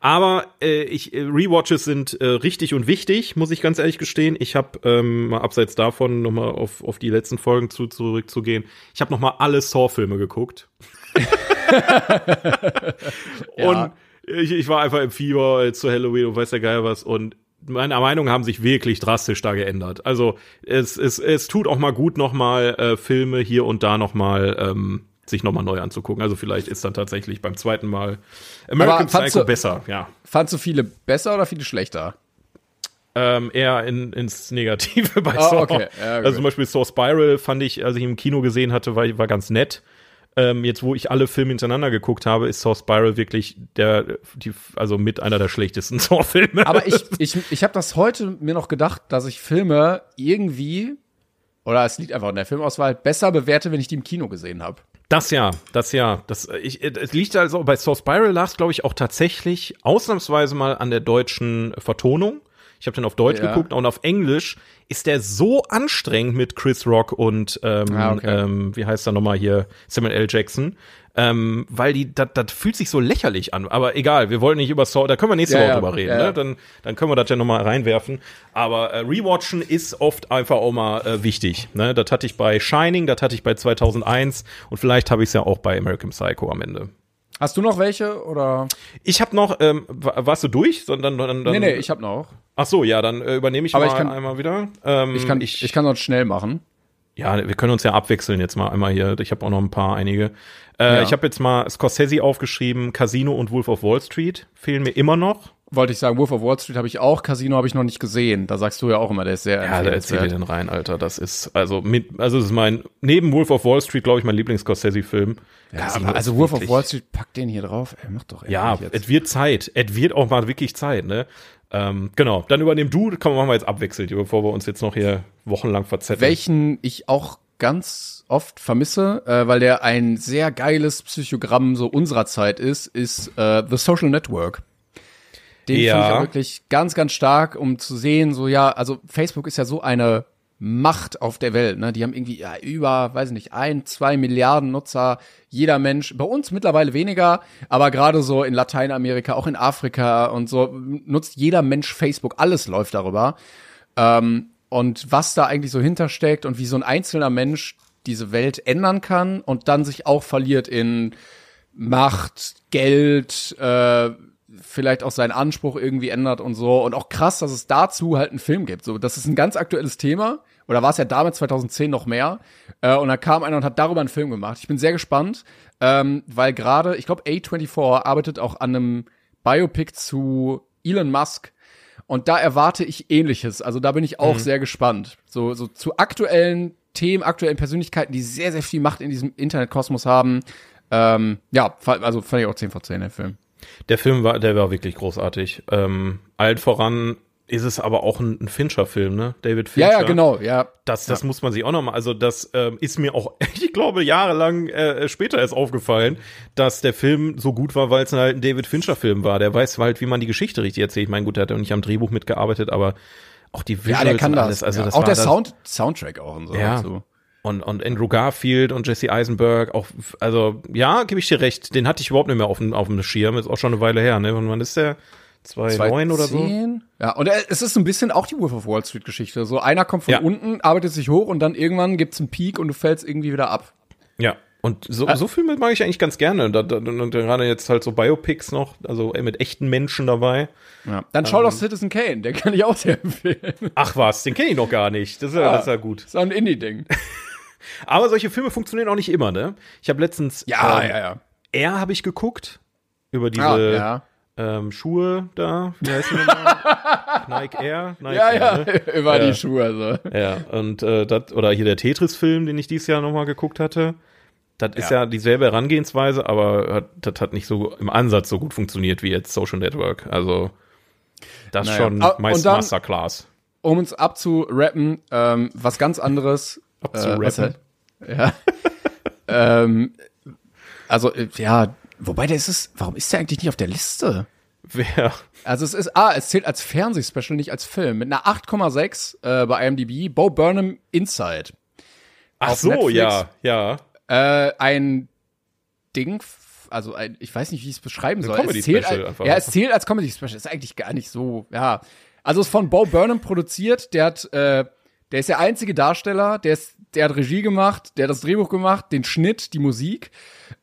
Aber äh, ich äh, Rewatches sind äh, richtig und wichtig, muss ich ganz ehrlich gestehen. Ich habe ähm, mal abseits davon noch mal auf, auf die letzten Folgen zu, zurückzugehen. Ich habe noch mal alle Saw-Filme geguckt. Und ich, ich war einfach im Fieber äh, zu Halloween und weiß der Geil was und meine Meinungen haben sich wirklich drastisch da geändert. Also es, es, es tut auch mal gut, noch mal äh, Filme hier und da noch mal ähm, sich noch mal neu anzugucken. Also vielleicht ist dann tatsächlich beim zweiten Mal American Aber Psycho du- besser, ja. Fandst du viele besser oder viele schlechter? Ähm, eher in, ins Negative bei Ah, Saw. okay. Ja, also zum Beispiel Saw Spiral fand ich, als ich im Kino gesehen hatte, war, war ganz nett. Ähm, jetzt, wo ich alle Filme hintereinander geguckt habe, ist Saw Spiral wirklich der, die, also mit einer der schlechtesten Saw-Filme. Aber ich, ich, ich habe das heute mir noch gedacht, dass ich Filme irgendwie, oder es liegt einfach in der Filmauswahl, besser bewerte, wenn ich die im Kino gesehen habe. Das ja, das ja. Das, ich, es liegt also bei Saw Spiral lag glaube ich, auch tatsächlich ausnahmsweise mal an der deutschen Vertonung. Ich habe den auf Deutsch Ja. geguckt und auf Englisch ist der so anstrengend mit Chris Rock und ähm, Ah, okay. ähm, wie heißt er nochmal hier Samuel L. Jackson. Ähm, weil die, das das fühlt sich so lächerlich an. Aber egal, wir wollen nicht über Saw, da können wir nächste Ja, Woche ja, drüber reden. Ne? Dann, dann können wir das ja nochmal reinwerfen. Aber äh, Rewatchen ist oft einfach auch mal äh, wichtig. Ne? Das hatte ich bei Shining, das hatte ich bei 2001 und vielleicht habe ich es ja auch bei American Psycho am Ende. Hast du noch welche oder? Ich habe noch, ähm, wa- warst du durch? Sondern, dann, dann, Nee, nee, ich habe noch. Ach so, ja, dann äh, übernehme ich Aber mal ich kann- einmal wieder. Ähm, Ich kann, ich, ich kann sonst schnell machen. Ja, wir können uns ja abwechseln jetzt mal einmal hier. Ich habe auch noch ein paar einige. Äh, Ja. Ich habe jetzt mal Scorsese aufgeschrieben, Casino und Wolf of Wall Street fehlen mir immer noch. Wollte ich sagen, Wolf of Wall Street habe ich auch, Casino habe ich noch nicht gesehen. Da sagst du ja auch immer, der ist sehr Ja, da erzähl den rein, Alter. Das ist also mit, also das ist mein neben Wolf of Wall Street, glaube ich, mein Lieblings-Scorsese-Film. Ja, Casino aber also Wolf of wirklich- Wall Street, pack den hier drauf. Ey, mach doch Ja, es wird Zeit. Es wird auch mal wirklich Zeit, ne? Ähm, genau. Dann übernehm du, komm, machen wir jetzt abwechselnd, bevor wir uns jetzt noch hier wochenlang verzetteln. Welchen ich auch ganz oft vermisse, äh, weil der ein sehr geiles Psychogramm so unserer Zeit ist, ist äh, The Social Network. Den Ja. finde ich auch wirklich ganz, ganz stark, um zu sehen, so ja, also Facebook ist ja so eine Macht auf der Welt, ne? Die haben irgendwie ja, über, weiß ich nicht, ein, zwei Milliarden Nutzer, jeder Mensch, bei uns mittlerweile weniger, aber gerade so in Lateinamerika, auch in Afrika und so, nutzt jeder Mensch Facebook, alles läuft darüber. Ähm, und was da eigentlich so hintersteckt und wie so ein einzelner Mensch diese Welt ändern kann und dann sich auch verliert in Macht, Geld, äh, vielleicht auch seinen Anspruch irgendwie ändert und so. Und auch krass, dass es dazu halt einen Film gibt. So, das ist ein ganz aktuelles Thema. Oder war es ja damals 2010 noch mehr? Äh, und da kam einer und hat darüber einen Film gemacht. Ich bin sehr gespannt, ähm, weil gerade, ich glaube, A24 arbeitet auch an einem Biopic zu Elon Musk. Und da erwarte ich Ähnliches. Also da bin ich auch sehr gespannt. So, so zu aktuellen Themen, aktuellen Persönlichkeiten, die sehr, sehr viel Macht in diesem Internetkosmos haben. Ähm, ja, also fand ich auch 10 von 10, der Film. Der Film war, der war wirklich großartig. Ähm, allen voran ist es aber auch ein, ein Fincher-Film, ne? David Fincher. Ja, ja, genau, ja. Das, das muss man sich auch nochmal, also das ähm, ist mir auch, ich glaube, jahrelang äh, später erst aufgefallen, dass der Film so gut war, weil es halt ein David Fincher-Film war. Der weiß halt, wie man die Geschichte richtig erzählt. Ich meine, gut, der hat ja nicht am Drehbuch mitgearbeitet, aber auch die Visuals Ja, der kann und das. alles. Also ja. das auch der Sound, Soundtrack auch und so. Ja. dazu. Und, und Andrew Garfield und Jesse Eisenberg, auch, also ja, gebe ich dir recht, den hatte ich überhaupt nicht mehr auf dem, auf dem Schirm, ist auch schon eine Weile her, ne? Und wann ist der? 2009 oder so? 2010? Ja, und es ist so ein bisschen auch die Wolf of Wall Street Geschichte. So einer kommt von Ja. unten, arbeitet sich hoch und dann irgendwann gibt's einen Peak und du fällst irgendwie wieder ab. Ja. Und so, Äh. so Filme mag ich eigentlich ganz gerne. Und, da, da, und gerade jetzt halt so Biopics noch, also mit echten Menschen dabei. Ja. Dann schau Ähm. doch Citizen Kane, den kann ich auch sehr empfehlen. Ach was, den kenne ich noch gar nicht. Das ist ja, das ist ja gut. Ist auch ein Indie-Ding. Aber solche Filme funktionieren auch nicht immer, ne? Ich habe letztens Ja, ähm, ja, ja. Air habe ich geguckt über diese Ah, ja. ähm, Schuhe da. Wie heißen die nochmal? Nike Air. Nike Ja, Air, ja, Ne? über Ja. die Schuhe. Also. Ja, und äh, das, oder hier der Tetris-Film, den ich dieses Jahr nochmal geguckt hatte. Das ist ja dieselbe Herangehensweise, aber das hat nicht so im Ansatz so gut funktioniert wie jetzt Social Network. Also das Naja. schon Ah, meist dann- Masterclass. Um uns abzurappen, ähm, was ganz anderes. Abzurappen? Äh, ja. ähm, also, äh, ja, wobei der ist es, warum ist der eigentlich nicht auf der Liste? Wer? Also es ist, ah, es zählt als Fernsehspecial, nicht als Film. Mit einer 8,6 äh, bei IMDb, Bo Burnham Inside. Ach Auf so, Netflix? ja, ja. Äh, ein Ding, also ein, ich weiß nicht, wie ich es beschreiben soll. Comedy es zählt, Special als- einfach. Ja, es zählt als Comedy Special. Ist eigentlich gar nicht so, ja. Also es ist von Bo Burnham produziert. Der hat, äh, der ist der einzige Darsteller. Der ist, der hat Regie gemacht, der hat das Drehbuch gemacht, den Schnitt, die Musik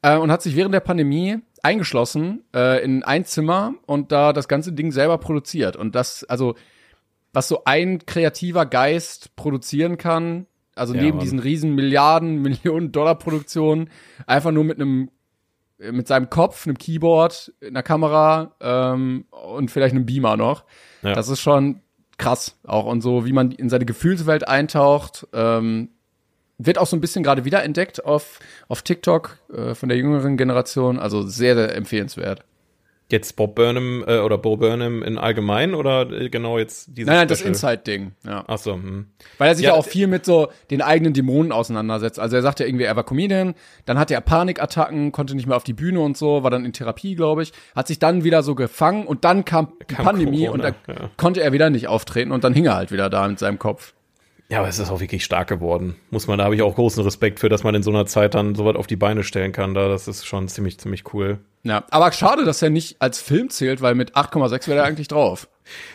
äh, und hat sich während der Pandemie eingeschlossen äh, in ein Zimmer und da das ganze Ding selber produziert. Und das, also was so ein kreativer Geist produzieren kann, also Ja, neben Mann. diesen riesen Milliarden, Millionen Dollar Produktionen, einfach nur mit einem mit seinem Kopf, einem Keyboard, einer Kamera ähm, und vielleicht einem Beamer noch. Ja. Das ist schon krass auch und so, wie man in seine Gefühlswelt eintaucht. Ähm, wird auch so ein bisschen gerade wieder entdeckt auf, auf TikTok äh, von der jüngeren Generation. Also sehr, sehr empfehlenswert. Jetzt Bob Burnham äh, oder Bo Burnham in allgemein oder äh, genau jetzt dieses Nein, nein, das? Inside-Ding. Ja. Ach so, hm. Weil er sich Ja, ja, auch viel mit so den eigenen Dämonen auseinandersetzt. Also er sagt ja irgendwie, er war Comedian, dann hatte er Panikattacken, konnte nicht mehr auf die Bühne und so, war dann in Therapie, glaube ich, hat sich dann wieder so gefangen und dann kam die Kam Pandemie Corona, und da ja. konnte er wieder nicht auftreten und dann hing er halt wieder da mit seinem Kopf. Ja, aber es ist auch wirklich stark geworden. Muss man, da habe ich auch großen Respekt für, dass man in so einer Zeit dann so weit auf die Beine stellen kann. Da, das ist schon ziemlich, ziemlich cool. Ja, aber schade, dass er nicht als Film zählt, weil mit 8,6 wäre er eigentlich drauf.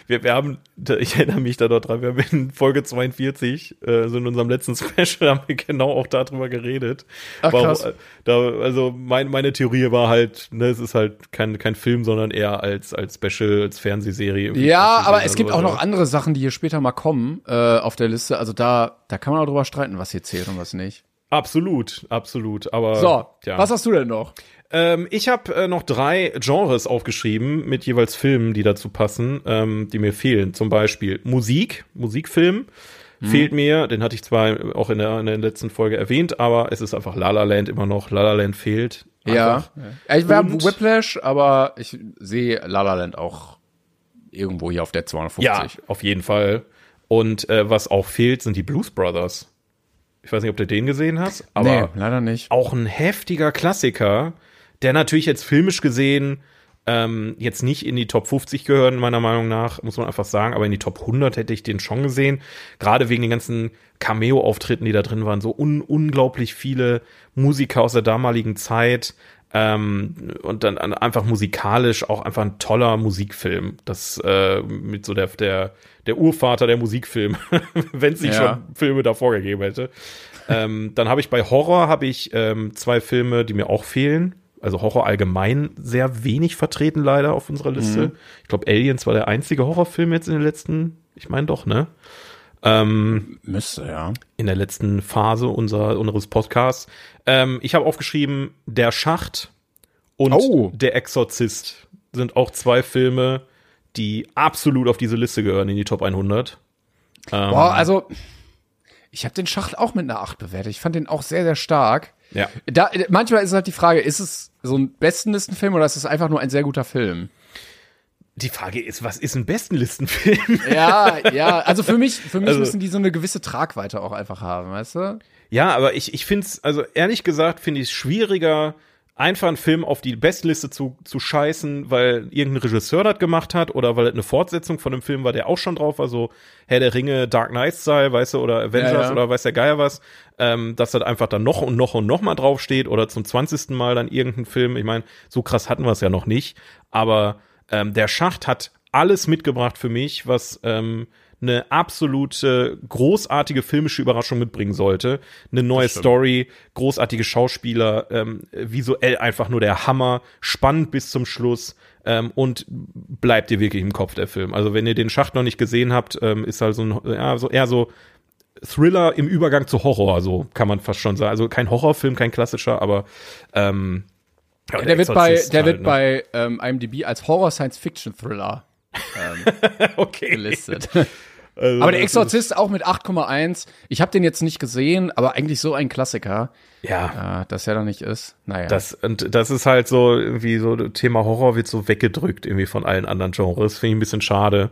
Wir, wir haben, ich erinnere mich da noch dran, wir haben in Folge 42, äh, so in unserem letzten Special, haben wir genau auch darüber geredet. Ach, Warum- krass. äh, Da, also mein, meine Theorie war halt, ne, es ist halt kein, kein Film, sondern eher als, als Special, als Fernsehserie. Ja, aber es gibt auch noch andere Sachen, die hier später mal kommen äh, auf der Liste. Also da, da kann man auch drüber streiten, was hier zählt und was nicht. Absolut, absolut. Aber So, ja. was hast du denn noch? Ähm, ich habe äh, noch drei Genres aufgeschrieben mit jeweils Filmen, die dazu passen, ähm, die mir fehlen. Zum Beispiel Musik, Musikfilm fehlt mir. Den hatte ich zwar auch in der, in der letzten Folge erwähnt, aber es ist einfach La La Land immer noch. La La Land fehlt. Ja. Einfach. ja. Ich war Whiplash, aber ich sehe La La Land auch irgendwo hier auf der 250. Ja, auf jeden Fall. Und äh, was auch fehlt, sind die Blues Brothers. Ich weiß nicht, ob du den gesehen hast, aber nee, leider nicht. auch ein heftiger Klassiker, der natürlich jetzt filmisch gesehen ähm, jetzt nicht in die Top 50 gehören, meiner Meinung nach, muss man einfach sagen, aber in die Top 100 hätte ich den schon gesehen. Gerade wegen den ganzen Cameo-Auftritten, die da drin waren, so un unglaublich viele Musiker aus der damaligen Zeit. Ähm, und dann an- einfach musikalisch auch einfach ein toller Musikfilm. Das äh, mit so der, der, der Urvater der Musikfilm, wenn es nicht Ja. schon Filme davor gegeben hätte. ähm, dann habe ich bei Horror habe ich ähm, zwei Filme, die mir auch fehlen. Also Horror allgemein sehr wenig vertreten leider auf unserer Liste. Ich glaube, Aliens war der einzige Horrorfilm jetzt in den letzten, ich meine doch, ne? Ähm, Müsste, ja. in der letzten Phase unserer, unseres Podcasts. Ähm, ich habe aufgeschrieben, Der Schacht und Oh. Der Exorzist sind auch zwei Filme, die absolut auf diese Liste gehören, in die Top 100. Ähm, Boah, also ich habe den Schacht auch mit einer 8 bewertet. Ich fand den auch sehr, sehr stark. Ja. Da, manchmal ist halt die Frage, ist es so ein Bestenlistenfilm oder ist es einfach nur ein sehr guter Film? Die Frage ist, was ist ein Bestenlistenfilm? Ja, ja, also für mich, für mich Also- müssen die so eine gewisse Tragweite auch einfach haben, weißt du? Ja, aber ich, ich finde es, also ehrlich gesagt, finde ich es schwieriger, einfach einen Film auf die Bestliste zu, zu scheißen, weil irgendein Regisseur das gemacht hat oder weil es eine Fortsetzung von einem Film war, der auch schon drauf war, so Herr der Ringe, Dark Knight Style, weißt du, oder Avengers Ja, ja. oder weiß der Geier was, ähm, dass das einfach dann noch und noch und noch mal draufsteht oder zum 20. Mal dann irgendein Film. Ich meine, so krass hatten wir es ja noch nicht, aber ähm, der Schacht hat alles mitgebracht für mich, was ähm, eine absolute großartige filmische Überraschung mitbringen sollte. Eine neue Story, großartige Schauspieler, ähm, visuell einfach nur der Hammer, spannend bis zum Schluss ähm, und bleibt dir wirklich im Kopf der Film. Also wenn ihr den Schacht noch nicht gesehen habt, ähm, ist halt so ein ja, so eher so Thriller im Übergang zu Horror, so kann man fast schon sagen. Also kein Horrorfilm, kein klassischer, aber ähm, ja, Der, wird bei, der halt, wird ne? bei ähm, IMDb als Horror-Science-Fiction-Thriller okay. gelistet. Also, aber der Exorzist auch mit 8,1. Ich habe den jetzt nicht gesehen, aber eigentlich so ein Klassiker, ja, äh, dass er da nicht ist. Naja. Das, und das ist halt so, irgendwie so, Thema Horror wird so weggedrückt irgendwie von allen anderen Genres. Finde ich ein bisschen schade.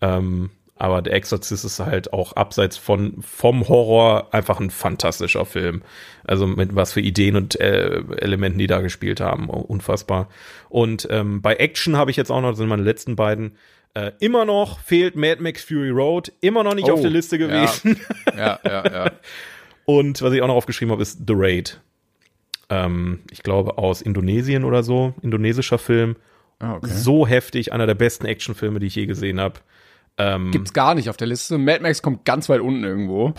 Ähm, aber der Exorzist ist halt auch abseits von, vom Horror einfach ein fantastischer Film. Also mit was für Ideen und äh, Elementen, die da gespielt haben. Unfassbar. Und ähm, bei Action habe ich jetzt auch noch, das sind meine letzten beiden, äh, immer noch fehlt Mad Max Fury Road, immer noch nicht Oh, auf der Liste gewesen. ja, ja, ja. Und was ich auch noch aufgeschrieben habe, ist The Raid. Ähm, ich glaube aus Indonesien oder so, indonesischer Film. Ah, okay. So heftig, einer der besten Actionfilme, die ich je gesehen habe. Ähm, Gibt's gar nicht auf der Liste. Mad Max kommt ganz weit unten irgendwo.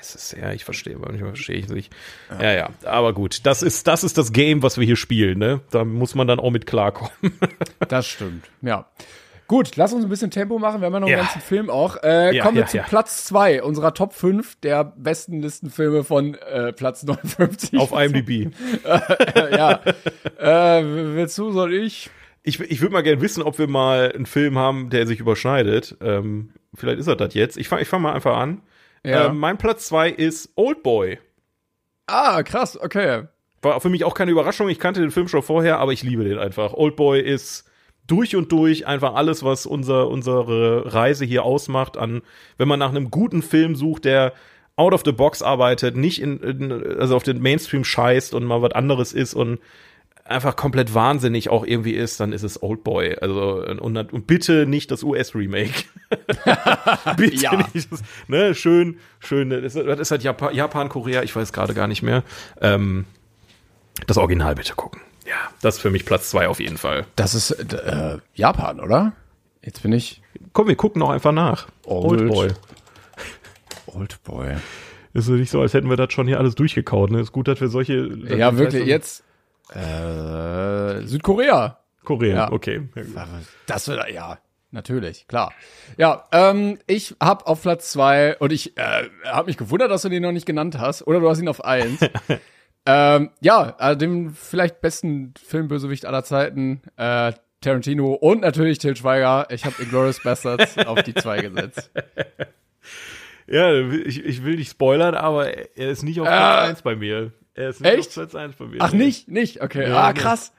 es ist, ja, ich verstehe, manchmal verstehe ich nicht. Ja. ja, aber gut, das ist, das ist das Game, was wir hier spielen, ne? Da muss man dann auch mit klarkommen. Das stimmt, ja. Gut, lass uns ein bisschen Tempo machen. Wir haben ja noch einen Ja. ganzen Film auch. Äh, Ja, kommen wir zu. Platz zwei unserer Top 5 der besten Listenfilme von äh, Platz 59. Auf IMDb. ja. äh, willst du, soll ich? Ich, ich würde mal gerne wissen, ob wir mal einen Film haben, der sich überschneidet. Ähm, vielleicht ist er das jetzt. Ich fange ich fang mal einfach an. Ja. Ähm, mein Platz zwei ist Old Boy. Ah, krass, okay. War für mich auch keine Überraschung. Ich kannte den Film schon vorher, aber ich liebe den einfach. Old Boy ist durch und durch einfach alles, was unser, unsere Reise hier ausmacht, an, wenn man nach einem guten Film sucht, der out of the box arbeitet, nicht in, in also auf den Mainstream scheißt und mal was anderes ist und einfach komplett wahnsinnig auch irgendwie ist, dann ist es Oldboy. Also und, und bitte nicht das US-Remake. bitte Ja. nicht. Das, ne, schön, schön. Das ist, halt Japan, Japan, Korea, ich weiß gerade gar nicht mehr. Ähm, das Original bitte gucken. Ja, das ist für mich Platz zwei auf jeden Fall. Das ist äh, Japan, oder? Jetzt bin ich Komm, wir gucken noch einfach nach. Old. Oldboy. Oldboy. Ist ja nicht so, als hätten wir das schon hier alles durchgekaut. Ne? Ist gut, dass wir solche. Ja, wirklich. heißt, Jetzt äh, Südkorea. Korea, Ja. okay. Das wird ja natürlich klar. Ja, ähm, ich hab auf Platz zwei und ich äh, habe mich gewundert, dass du den noch nicht genannt hast oder du hast ihn auf eins. ähm, ja, äh, dem vielleicht besten Filmbösewicht aller Zeiten, äh, Tarantino und natürlich Til Schweiger. Ich habe Inglourious Bastards auf die zwei gesetzt. Ja, ich, ich will nicht spoilern, aber er ist nicht auf Platz 1 bei mir. Er ist nicht Äh. echt? auf Platz 1 bei mir. Ach nicht, nicht, okay. Ja, ah, krass.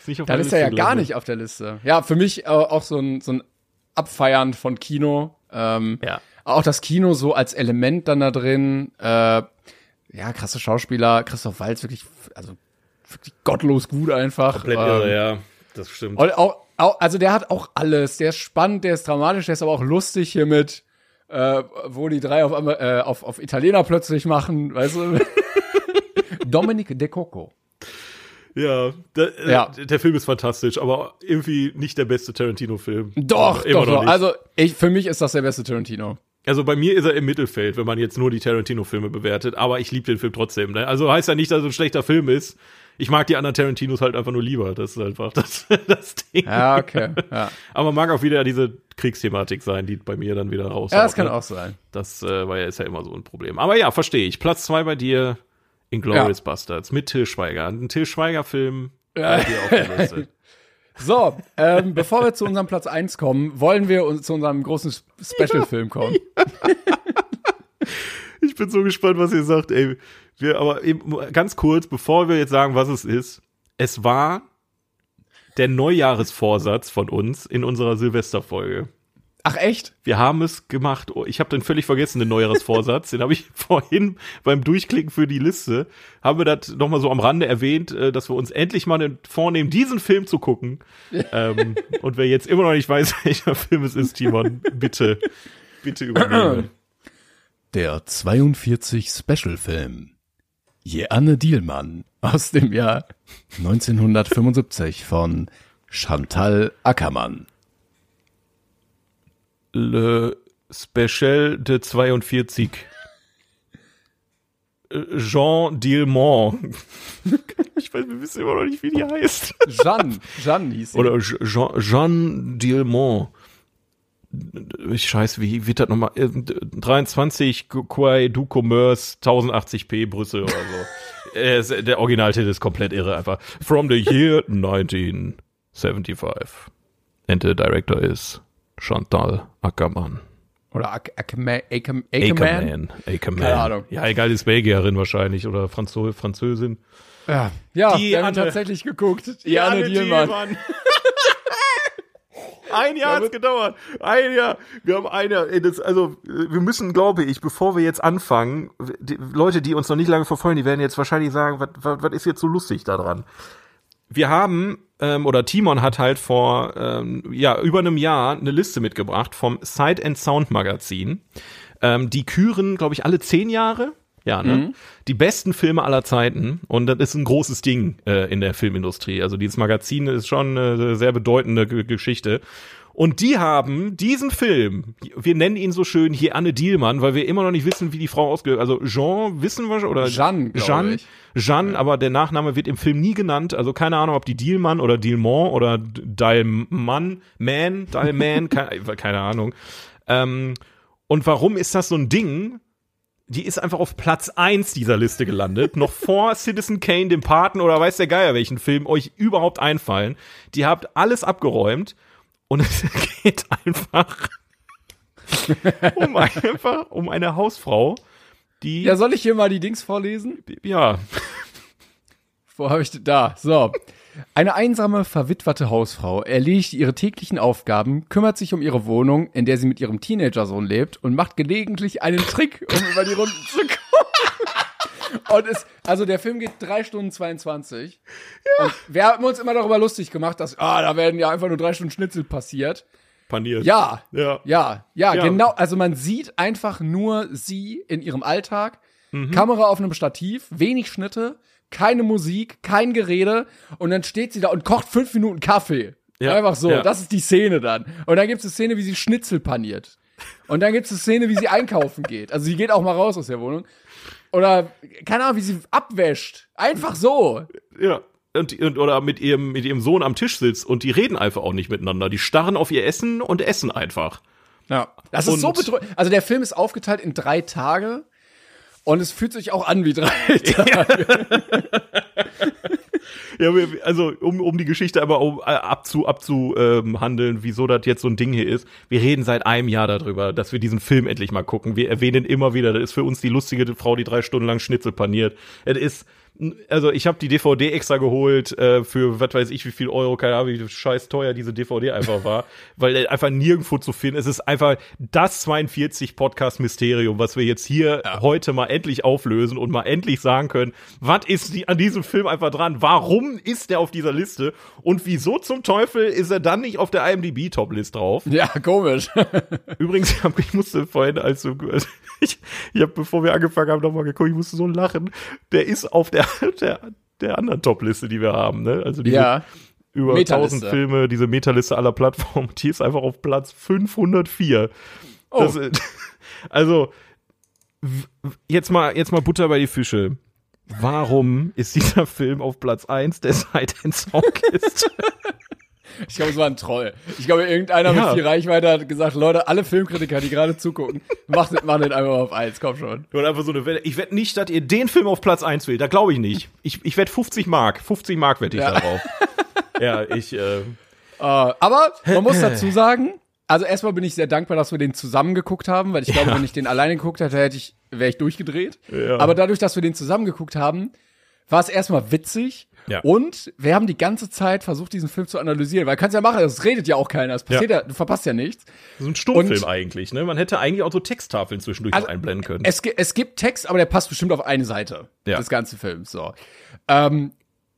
Ist nicht auf Dann ist er ja gar gelandet. nicht auf der Liste. Ja, für mich äh, auch so ein, so ein Abfeiern von Kino. Ähm, Ja. Auch das Kino so als Element dann da drin. Äh, ja, krasse Schauspieler. Christoph Waltz wirklich, also wirklich gottlos gut einfach. Komplett ähm, irre, ja. Das stimmt. Und auch, auch, also der hat auch alles. Der ist spannend, der ist dramatisch, der ist aber auch lustig hier mit, äh, wo die drei auf, einmal, äh, auf, auf Italiener plötzlich machen, weißt du? Dominic De Coco. Ja, der, Ja. Äh, der Film ist fantastisch, aber irgendwie nicht der beste Tarantino-Film. Doch, Immer doch, noch doch. Also ich, für mich ist das der beste Tarantino. Also bei mir ist er im Mittelfeld, wenn man jetzt nur die Tarantino-Filme bewertet, aber ich liebe den Film trotzdem. Ne? Also heißt ja nicht, dass es ein schlechter Film ist. Ich mag die anderen Tarantinos halt einfach nur lieber. Das ist einfach das, das Ding. Ja, okay. Ja, Aber mag auch wieder diese Kriegsthematik sein, die bei mir dann wieder raus. ja das kann auch sein. Das äh, war ja, ist ja immer so ein Problem. Aber ja, verstehe ich. Platz zwei bei dir, Inglourious Bastards mit Till Schweiger. Ein Till Schweiger-Film bei So, ähm, bevor wir zu unserem Platz 1 kommen, wollen wir uns zu unserem großen Special-Film kommen. Ich bin so gespannt, was ihr sagt, ey. Wir, aber eben ganz kurz, bevor wir jetzt sagen, was es ist. Es war der Neujahresvorsatz von uns in unserer Silvesterfolge. Ach echt? Wir haben es gemacht. Oh, Ich habe den völlig vergessen, den Neujahresvorsatz. den habe ich vorhin beim Durchklicken für die Liste, haben wir das nochmal so am Rande erwähnt, äh, dass wir uns endlich mal vornehmen, diesen Film zu gucken. ähm, und wer jetzt immer noch nicht weiß, welcher Film es ist, Timon, bitte, bitte übernehme. Der 42 Special-Film. Jeanne Dielmann aus dem Jahr 1975 von Chantal Ackermann. Le Special de 42. Äh, Jean Dielmont. Ich weiß, wir wissen immer noch nicht, wie die heißt. Jeanne, Jeanne hieß sie. Oder Je- Jean, Jean Dielmont. Ich scheiße, wie wird das nochmal? Äh, 23 Quai du Commerce 1080p Brüssel oder so. Äh, Der Originaltitel ist komplett irre einfach. From the year 1975. And the director is Chantal Ackermann. Oder Ac Ackerman. Ackerman. Ackerman. Ackerman. Keine Ahnung. Ja, egal, ist Belgierin wahrscheinlich oder Franzö Französin. Ja, ja Die wir haben Anne. tatsächlich geguckt. Jeanne Dielmann. Ein Jahr hat's gedauert. Ein Jahr. Wir haben ein Jahr. Das, also, wir müssen, glaube ich, bevor wir jetzt anfangen, die Leute, die uns noch nicht lange verfolgen, die werden jetzt wahrscheinlich sagen, was ist jetzt so lustig daran? Wir haben, ähm, oder Timon hat halt vor ähm, ja, über einem Jahr eine Liste mitgebracht vom Sight and Sound Magazin. Ähm, die küren, glaube ich, alle zehn Jahre. Ja, ne? Die besten Filme aller Zeiten. Und das ist ein großes Ding äh, in der Filmindustrie. Also dieses Magazin ist schon eine sehr bedeutende G Geschichte. Und die haben diesen Film, wir nennen ihn so schön hier Anne Dielmann, weil wir immer noch nicht wissen, wie die Frau ausge... Also Jean wissen wir schon, oder Jeanne, Jeanne, ich. Jeanne, aber der Nachname wird im Film nie genannt. Also keine Ahnung, ob die Dielmann oder Dielmont oder Dialmann, Man, Dialman, keine, keine Ahnung. Ähm, und warum ist das so ein Ding? Die ist einfach auf Platz eins dieser Liste gelandet, noch vor Citizen Kane, dem Paten oder weiß der Geier, welchen Film euch überhaupt einfallen. Die habt alles abgeräumt und es geht einfach um einfach um eine Hausfrau, die Ja, soll ich hier mal die Dings vorlesen? ja Wo habe ich da? So. Eine einsame, verwitwete Hausfrau erledigt ihre täglichen Aufgaben, kümmert sich um ihre Wohnung, in der sie mit ihrem Teenagersohn lebt und macht gelegentlich einen Trick, um über die Runden zu kommen. Und es, also der Film geht drei Stunden 22. Ja. Und wir haben uns immer darüber lustig gemacht, dass, ah, da werden ja einfach nur drei Stunden Schnitzel passiert. Paniert. Ja, Ja. ja, ja, Ja. genau. Also man sieht einfach nur sie in ihrem Alltag. Mhm. Kamera auf einem Stativ, wenig Schnitte, keine Musik, kein Gerede. Und dann steht sie da und kocht fünf Minuten Kaffee. Ja, Einfach so. ja. Das ist die Szene dann. Und dann gibt es eine Szene, wie sie Schnitzel paniert. Und dann gibt es eine Szene, wie sie einkaufen geht. Also sie geht auch mal raus aus der Wohnung. Oder, keine Ahnung, wie sie abwäscht. Einfach so. Ja. Und, und, oder mit ihrem, mit ihrem Sohn am Tisch sitzt und die reden einfach auch nicht miteinander. Die starren auf ihr Essen und essen einfach. Ja. Das ist so Und- bedrückend. Also der Film ist aufgeteilt in drei Tage. Und es fühlt sich auch an wie drei Tage. Ja, wir- also um, um die Geschichte aber um, äh, abzu, abzu ähm, wieso das jetzt so ein Ding hier ist. Wir reden seit einem Jahr darüber, dass wir diesen Film endlich mal gucken. Wir erwähnen immer wieder, das ist für uns die lustige Frau, die drei Stunden lang Schnitzel paniert. Es ist also ich habe die DVD extra geholt äh, für was weiß ich wie viel Euro, keine Ahnung, wie scheiß teuer diese DVD einfach war, weil einfach nirgendwo zu finden. Es ist einfach das 42 Podcast Mysterium, was wir jetzt hier heute mal endlich auflösen und mal endlich sagen können, was ist die, an diesem Film einfach dran? Warum ist der auf dieser Liste und wieso zum Teufel ist er dann nicht auf der IMDb Toplist drauf? ja, komisch. Übrigens, ich musste vorhin, als du, ich, ich habe, bevor wir angefangen haben, nochmal geguckt, ich musste so lachen. Der ist auf der, der, der anderen Top-Liste, die wir haben, ne? Also diese ja. über Metaliste. 1000 Filme, diese Metaliste aller Plattformen, die ist einfach auf Platz 504. Oh. Das, also, jetzt mal, jetzt mal Butter bei die Fische. Warum ist dieser Film auf Platz 1 der Silent Songlist? Ich glaube, es war ein Troll. Ich glaube, irgendeiner Ja. mit viel Reichweite hat gesagt, Leute, alle Filmkritiker, die gerade zugucken, macht, macht den einfach auf eins, komm schon. Oder einfach so eine Welle. Ich wette nicht, dass ihr den Film auf Platz 1 wählt. Da glaube ich nicht. Ich, ich wette 50 Mark. 50 Mark wette ich Ja. darauf. ja, ich, äh, Äh, aber man muss dazu sagen, also erstmal bin ich sehr dankbar, dass wir den zusammen geguckt haben, weil ich glaube, Ja. wenn ich den alleine geguckt hätte, hätte ich, wäre ich durchgedreht. Ja. Aber dadurch, dass wir den zusammen geguckt haben, war es erstmal witzig. Ja. Und wir haben die ganze Zeit versucht, diesen Film zu analysieren, weil kannst ja machen, das redet ja auch keiner, es passiert ja, du verpasst ja nichts. so ein Stummfilm Und- eigentlich, ne? Man hätte eigentlich auch so Texttafeln zwischendurch Also, einblenden können. Es, es gibt Text, aber der passt bestimmt auf eine Seite Ja. des ganzen Films. So. Ähm,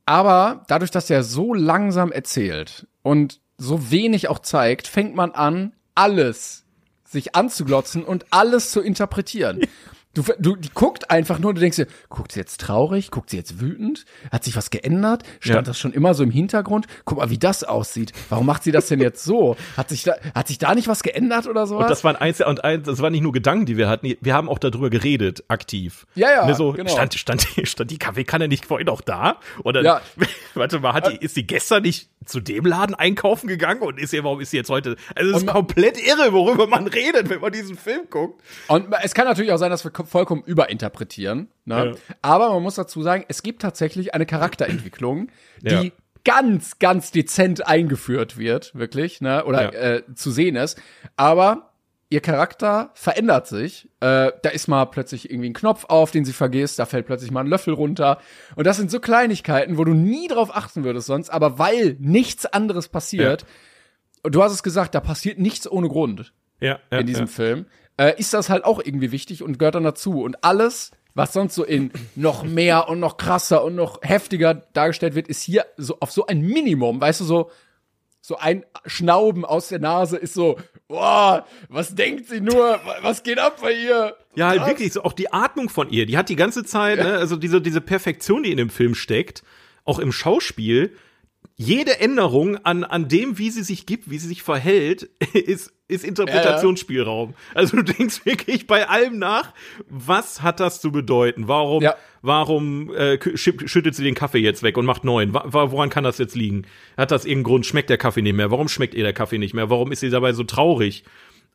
aber dadurch, dass er so langsam erzählt und so wenig auch zeigt, fängt man an, alles sich anzuglotzen und alles zu interpretieren. Du, du, die guckt einfach nur, du denkst dir, guckt sie jetzt traurig, guckt sie jetzt wütend, hat sich was geändert, stand Ja. das schon immer so im Hintergrund, guck mal, wie das aussieht, warum macht sie das denn jetzt so? Hat sich da, hat sich da nicht was geändert oder sowas? und das waren eins und eins, das waren nicht nur Gedanken, die wir hatten, wir haben auch darüber geredet, aktiv. Ja, ja, Ne, so, genau. stand, stand, stand die Kaffeekanne nicht vorhin auch da? Oder, Ja. warte mal, hat die, ist die gestern nicht zu dem Laden einkaufen gegangen und ist sie, warum ist sie jetzt heute, also es ist Und komplett irre, worüber man redet, wenn man diesen Film guckt. Und es kann natürlich auch sein, dass wir vollkommen überinterpretieren. Ne? Ja. Aber man muss dazu sagen, es gibt tatsächlich eine Charakterentwicklung, die Ja. ganz, ganz dezent eingeführt wird, wirklich, ne? oder Ja. äh, zu sehen ist. Aber ihr Charakter verändert sich. Äh, da ist mal plötzlich irgendwie ein Knopf auf, den sie vergisst, da fällt plötzlich mal ein Löffel runter. Und das sind so Kleinigkeiten, wo du nie drauf achten würdest sonst, aber weil nichts anderes passiert, und du hast es gesagt, da passiert nichts ohne Grund Ja, ja in diesem ja. Film, äh, ist das halt auch irgendwie wichtig und gehört dann dazu. Und alles, was sonst so in noch mehr und noch krasser und noch heftiger dargestellt wird, ist hier so auf so ein Minimum, weißt du, so, so ein Schnauben aus der Nase ist so, boah, was denkt sie nur, was geht ab bei ihr? Ja, halt wirklich, so auch die Atmung von ihr, die hat die ganze Zeit, ne, also diese, diese Perfektion, die in dem Film steckt, auch im Schauspiel, jede Änderung an, an dem, wie sie sich gibt, wie sie sich verhält, ist, ist Interpretationsspielraum. Also du denkst wirklich bei allem nach, was hat das zu bedeuten? Warum, Ja. warum äh, schü- schüttet sie den Kaffee jetzt weg und macht neuen? Woran kann das jetzt liegen? Hat das irgendeinen Grund? Schmeckt der Kaffee nicht mehr? Warum schmeckt ihr der Kaffee nicht mehr? Warum ist sie dabei so traurig?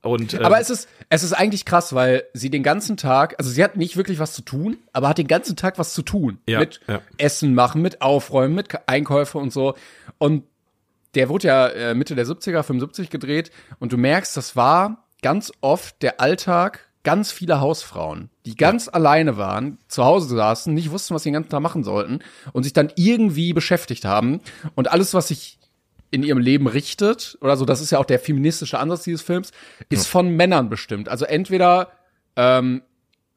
Und, ähm, Aber es ist, es ist eigentlich krass, weil sie den ganzen Tag, also sie hat nicht wirklich was zu tun, aber hat den ganzen Tag was zu tun. Ja, mit ja. Essen machen, mit Aufräumen, mit Einkäufe und so. Und der wurde ja äh, Mitte der 70er, 75 gedreht und du merkst, das war ganz oft der Alltag ganz viele Hausfrauen, die ganz ja. alleine waren, zu Hause saßen, nicht wussten, was sie den ganzen Tag machen sollten und sich dann irgendwie beschäftigt haben. Und alles, was sich in ihrem Leben richtet, oder so, das ist ja auch der feministische Ansatz dieses Films, ist von Männern bestimmt. Also entweder ähm,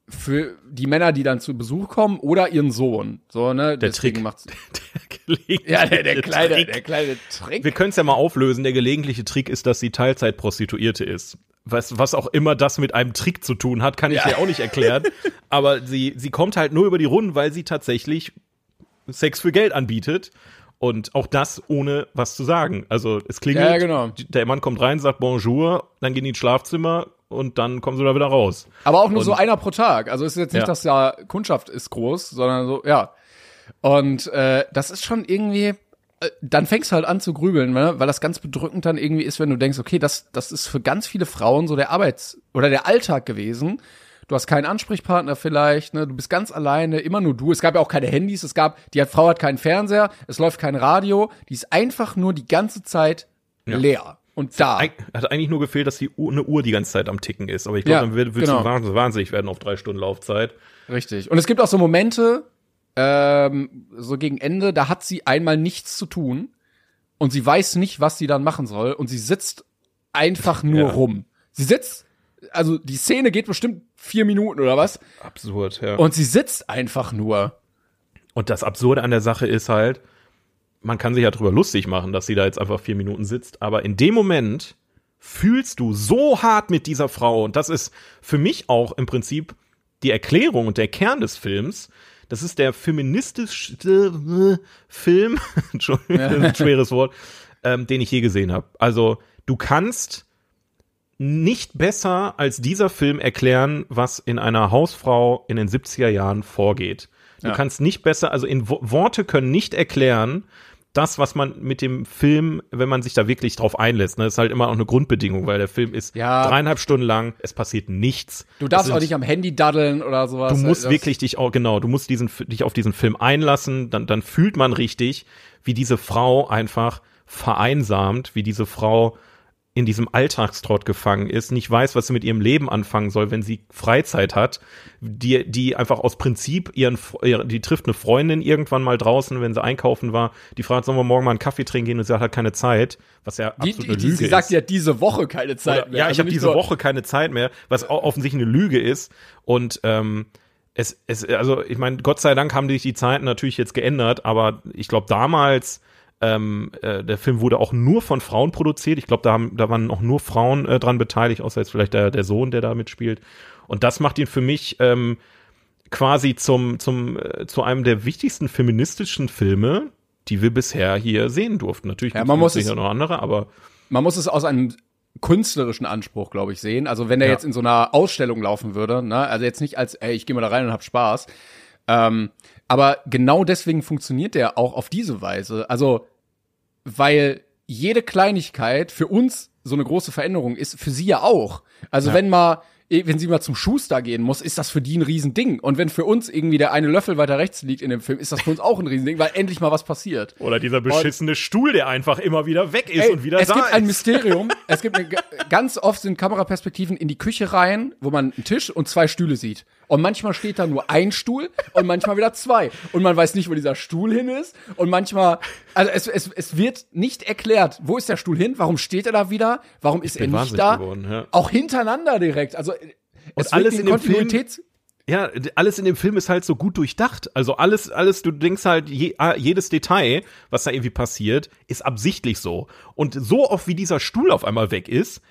für die Männer, die dann zu Besuch kommen, oder ihren Sohn. So, ne? Der Deswegen Trick. Macht's der ja, der, der, kleine, Trick. der kleine Trick. Wir können es ja mal auflösen. Der gelegentliche Trick ist, dass sie Teilzeitprostituierte ist. Was, was auch immer das mit einem Trick zu tun hat, kann ich ja. dir auch nicht erklären. Aber sie, sie kommt halt nur über die Runden, weil sie tatsächlich Sex für Geld anbietet. Und auch das ohne was zu sagen. Also es klingelt, ja, genau. der Mann kommt rein, sagt Bonjour, dann gehen die ins Schlafzimmer und dann kommen sie da wieder raus. Aber auch nur und, so einer pro Tag. Also es ist jetzt nicht, ja. dass ja Kundschaft ist groß, sondern so, ja. Und äh, das ist schon irgendwie, äh, dann fängst du halt an zu grübeln, ne? weil das ganz bedrückend dann irgendwie ist, wenn du denkst, okay, das, das ist für ganz viele Frauen so der Arbeits- oder der Alltag gewesen. Du hast keinen Ansprechpartner vielleicht, ne? Du bist ganz alleine, immer nur du. Es gab ja auch keine Handys, es gab, die Frau hat keinen Fernseher, es läuft kein Radio, die ist einfach nur die ganze Zeit ja. leer. Und da. Hat eigentlich nur gefehlt, dass die Uhr, eine Uhr die ganze Zeit am Ticken ist. Aber ich glaube, ja, dann wird, wird genau. sie wahnsinnig werden auf drei Stunden Laufzeit. Richtig. Und es gibt auch so Momente, ähm, so gegen Ende, da hat sie einmal nichts zu tun und sie weiß nicht, was sie dann machen soll und sie sitzt einfach nur ja. rum. Sie sitzt, also die Szene geht bestimmt vier Minuten oder was. Absurd, ja. Und sie sitzt einfach nur. Und das Absurde an der Sache ist halt, man kann sich ja drüber lustig machen, dass sie da jetzt einfach vier Minuten sitzt, aber in dem Moment fühlst du so hart mit dieser Frau und das ist für mich auch im Prinzip die Erklärung und der Kern des Films. Das ist der feministischste Film, Entschuldigung, ein schweres Wort, ähm, den ich je gesehen habe. Also du kannst nicht besser als dieser Film erklären, was in einer Hausfrau in den 70er Jahren vorgeht. Du ja. kannst nicht besser, also in Worte können nicht erklären, das, was man mit dem Film, wenn man sich da wirklich drauf einlässt, ne, ist halt immer auch eine Grundbedingung, weil der Film ist ja. dreieinhalb Stunden lang, es passiert nichts. Du darfst sind, auch nicht am Handy daddeln oder sowas. Du musst wirklich dich auch, genau, du musst diesen, dich auf diesen Film einlassen, dann, dann fühlt man richtig, wie diese Frau einfach vereinsamt, wie diese Frau in diesem Alltagstrott gefangen ist, nicht weiß, was sie mit ihrem Leben anfangen soll, wenn sie Freizeit hat, die, die einfach aus Prinzip ihren, die trifft eine Freundin irgendwann mal draußen, wenn sie einkaufen war, die fragt, sollen wir morgen mal einen Kaffee trinken gehen und sie hat halt keine Zeit, was ja absolut die, die, eine Lüge sie ist. sagt, sie hat diese Woche keine Zeit Oder, mehr. Ja, ich also habe diese so Woche keine Zeit mehr, was offensichtlich eine Lüge ist und, ähm, es, es, also ich meine, Gott sei Dank haben sich die Zeiten natürlich jetzt geändert, aber ich glaube damals ähm, äh, der Film wurde auch nur von Frauen produziert. Ich glaube, da, haben, da waren auch nur Frauen äh, dran beteiligt, außer jetzt vielleicht der, der Sohn, der da mitspielt. Und das macht ihn für mich ähm, quasi zum, zum, äh, zu einem der wichtigsten feministischen Filme, die wir bisher hier sehen durften. Natürlich ja, man muss sicher noch andere, aber man muss es aus einem künstlerischen Anspruch, glaube ich, sehen. Also wenn der ja. jetzt in so einer Ausstellung laufen würde, ne, also jetzt nicht als, ey, ich gehe mal da rein und hab Spaß. Ähm, aber genau deswegen funktioniert der auch auf diese Weise. Also weil jede Kleinigkeit für uns so eine große Veränderung ist, für sie ja auch. Also ja. wenn mal wenn sie mal zum Schuster gehen muss, ist das für die ein Riesending. Und wenn für uns irgendwie der eine Löffel weiter rechts liegt in dem Film, ist das für uns auch ein Riesending, weil endlich mal was passiert. Oder dieser beschissene und, Stuhl, der einfach immer wieder weg ist ey, und wieder es da gibt ist. ein Mysterium. es gibt eine, ganz oft sind Kameraperspektiven in die Küche rein, wo man einen Tisch und zwei Stühle sieht. Und manchmal steht da nur ein Stuhl und manchmal wieder zwei. Und man weiß nicht, wo dieser Stuhl hin ist. Und manchmal, also es, es, es wird nicht erklärt, wo ist der Stuhl hin? Warum steht er da wieder? Warum ist er nicht da? Geworden, ja. Auch hintereinander direkt. Also und alles in dem Film, ja, alles in dem Film ist halt so gut durchdacht. Also alles, alles, du denkst halt, je, ah, jedes Detail, was da irgendwie passiert, ist absichtlich so. Und so oft wie dieser Stuhl auf einmal weg ist,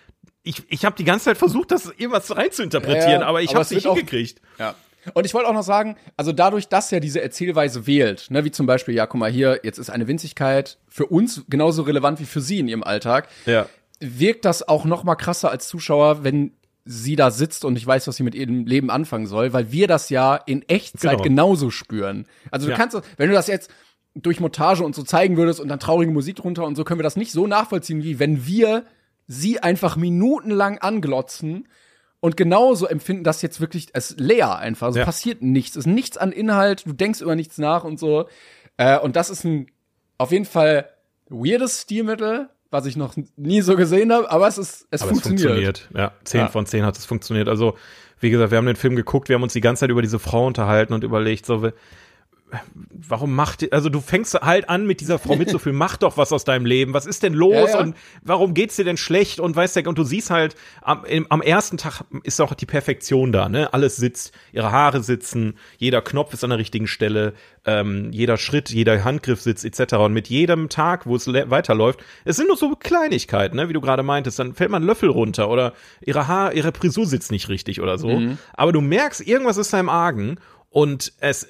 ich, ich habe die ganze Zeit versucht, das irgendwas rein zu interpretieren, ja, aber ich habe es nicht hingekriegt. Ja. Und ich wollte auch noch sagen, also dadurch, dass er diese Erzählweise wählt, ne, wie zum Beispiel, ja, guck mal hier, jetzt ist eine Winzigkeit für uns genauso relevant wie für sie in ihrem Alltag, ja. wirkt das auch noch mal krasser als Zuschauer, wenn sie da sitzt und ich weiß, was sie mit ihrem Leben anfangen soll, weil wir das ja in Echtzeit genau. genauso spüren. Also du ja. kannst, wenn du das jetzt durch Montage und so zeigen würdest und dann traurige Musik drunter und so, können wir das nicht so nachvollziehen, wie wenn wir sie einfach minutenlang anglotzen und genauso empfinden das jetzt wirklich es leer einfach. Also ja. passiert nichts. Es ist nichts an Inhalt, du denkst über nichts nach und so. Äh, und das ist ein auf jeden Fall weirdes Stilmittel, was ich noch nie so gesehen habe, aber es ist es aber funktioniert. Es funktioniert. Ja, 10 ja. von 10 hat es funktioniert. Also wie gesagt, wir haben den Film geguckt, wir haben uns die ganze Zeit über diese Frau unterhalten und überlegt, so, warum macht, also du fängst halt an mit dieser Frau mitzufühlen, mach doch was aus deinem Leben, was ist denn los? Ja, ja. und warum geht's dir denn schlecht? Und weißt du, und du siehst halt, am, am ersten Tag ist auch die Perfektion da, ne, alles sitzt, ihre Haare sitzen, jeder Knopf ist an der richtigen Stelle, ähm, jeder Schritt, jeder Handgriff sitzt, etc. Und mit jedem Tag, wo es weiterläuft, es sind nur so Kleinigkeiten, ne, wie du gerade meintest, dann fällt mal ein Löffel runter oder ihre Haar, ihre Frisur sitzt nicht richtig oder so, aber du merkst, irgendwas ist da im Argen und es,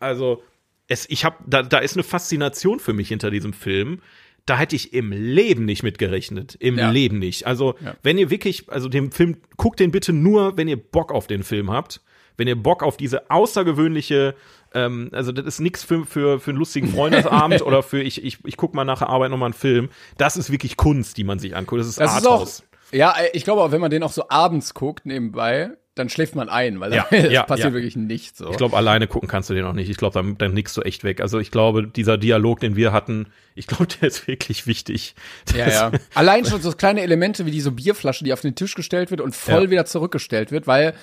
also, es, ich habe, da, da ist eine Faszination für mich hinter diesem Film. Da hätte ich im Leben nicht mit gerechnet. Im Ja. Leben nicht. Also, wenn ihr wirklich, also den Film, guckt den bitte nur, wenn ihr Bock auf den Film habt. Wenn ihr Bock auf diese außergewöhnliche, ähm, also das ist nichts für, für, für einen lustigen Freundesabend oder für ich, ich, ich guck mal nach der Arbeit nochmal einen Film. Das ist wirklich Kunst, die man sich anguckt. Das ist Das ist auch, Arthouse. ja, äh, ich glaube auch, wenn man den auch so abends guckt, nebenbei, dann schläft man ein, weil Ja, es ja, passiert ja. wirklich nichts. So. Ich glaube, alleine gucken kannst du den auch nicht. Ich glaube, dann, dann nickst du echt weg. Also ich glaube, dieser Dialog, den wir hatten, ich glaube, der ist wirklich wichtig. ja, ja. Allein schon so kleine Elemente wie diese Bierflasche, die auf den Tisch gestellt wird und voll Ja. wieder zurückgestellt wird, weil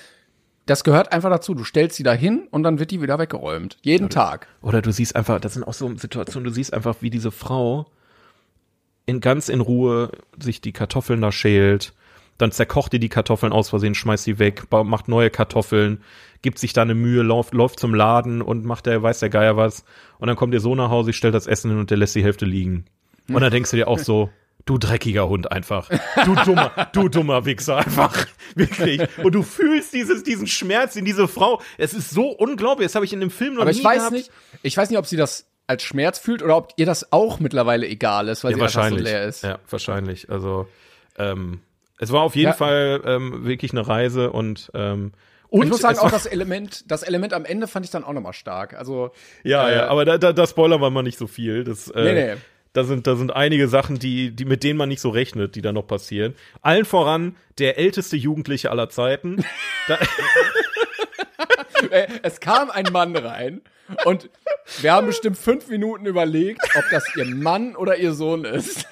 das gehört einfach dazu. Du stellst sie da hin und dann wird die wieder weggeräumt. Jeden Tag. Oder du siehst einfach, das sind auch so Situationen, du siehst einfach, wie diese Frau in ganz in Ruhe sich die Kartoffeln da schält, dann zerkocht die die Kartoffeln aus Versehen, schmeißt sie weg, macht neue Kartoffeln, gibt sich da eine Mühe, läuft, läuft zum Laden und macht der, weiß der Geier was. Und dann kommt ihr Sohn nach Hause, stellt das Essen hin und der lässt die Hälfte liegen. Und dann denkst du dir auch so, du dreckiger Hund einfach. Du dummer, du dummer Wichser einfach. Wirklich. Und du fühlst dieses, diesen Schmerz in diese Frau. Es ist so unglaublich. Das habe ich in dem Film noch Aber nie ich weiß gehabt. nicht, ich weiß nicht, ob sie das als Schmerz fühlt oder ob ihr das auch mittlerweile egal ist, weil Ja, sie einfach so leer ist. Ja, wahrscheinlich. Also, ähm, es war auf jeden Ja. Fall ähm, wirklich eine Reise und ähm, und ich muss sagen, auch das Element, das Element am Ende fand ich dann auch nochmal stark. Also, ja, äh, ja, aber da, da, da spoilern wir mal nicht so viel. Das, äh, Nee, nee. Da sind, da sind einige Sachen, die, die, mit denen man nicht so rechnet, die da noch passieren. Allen voran der älteste Jugendliche aller Zeiten. äh, es kam ein Mann rein und wir haben bestimmt fünf Minuten überlegt, ob das ihr Mann oder ihr Sohn ist.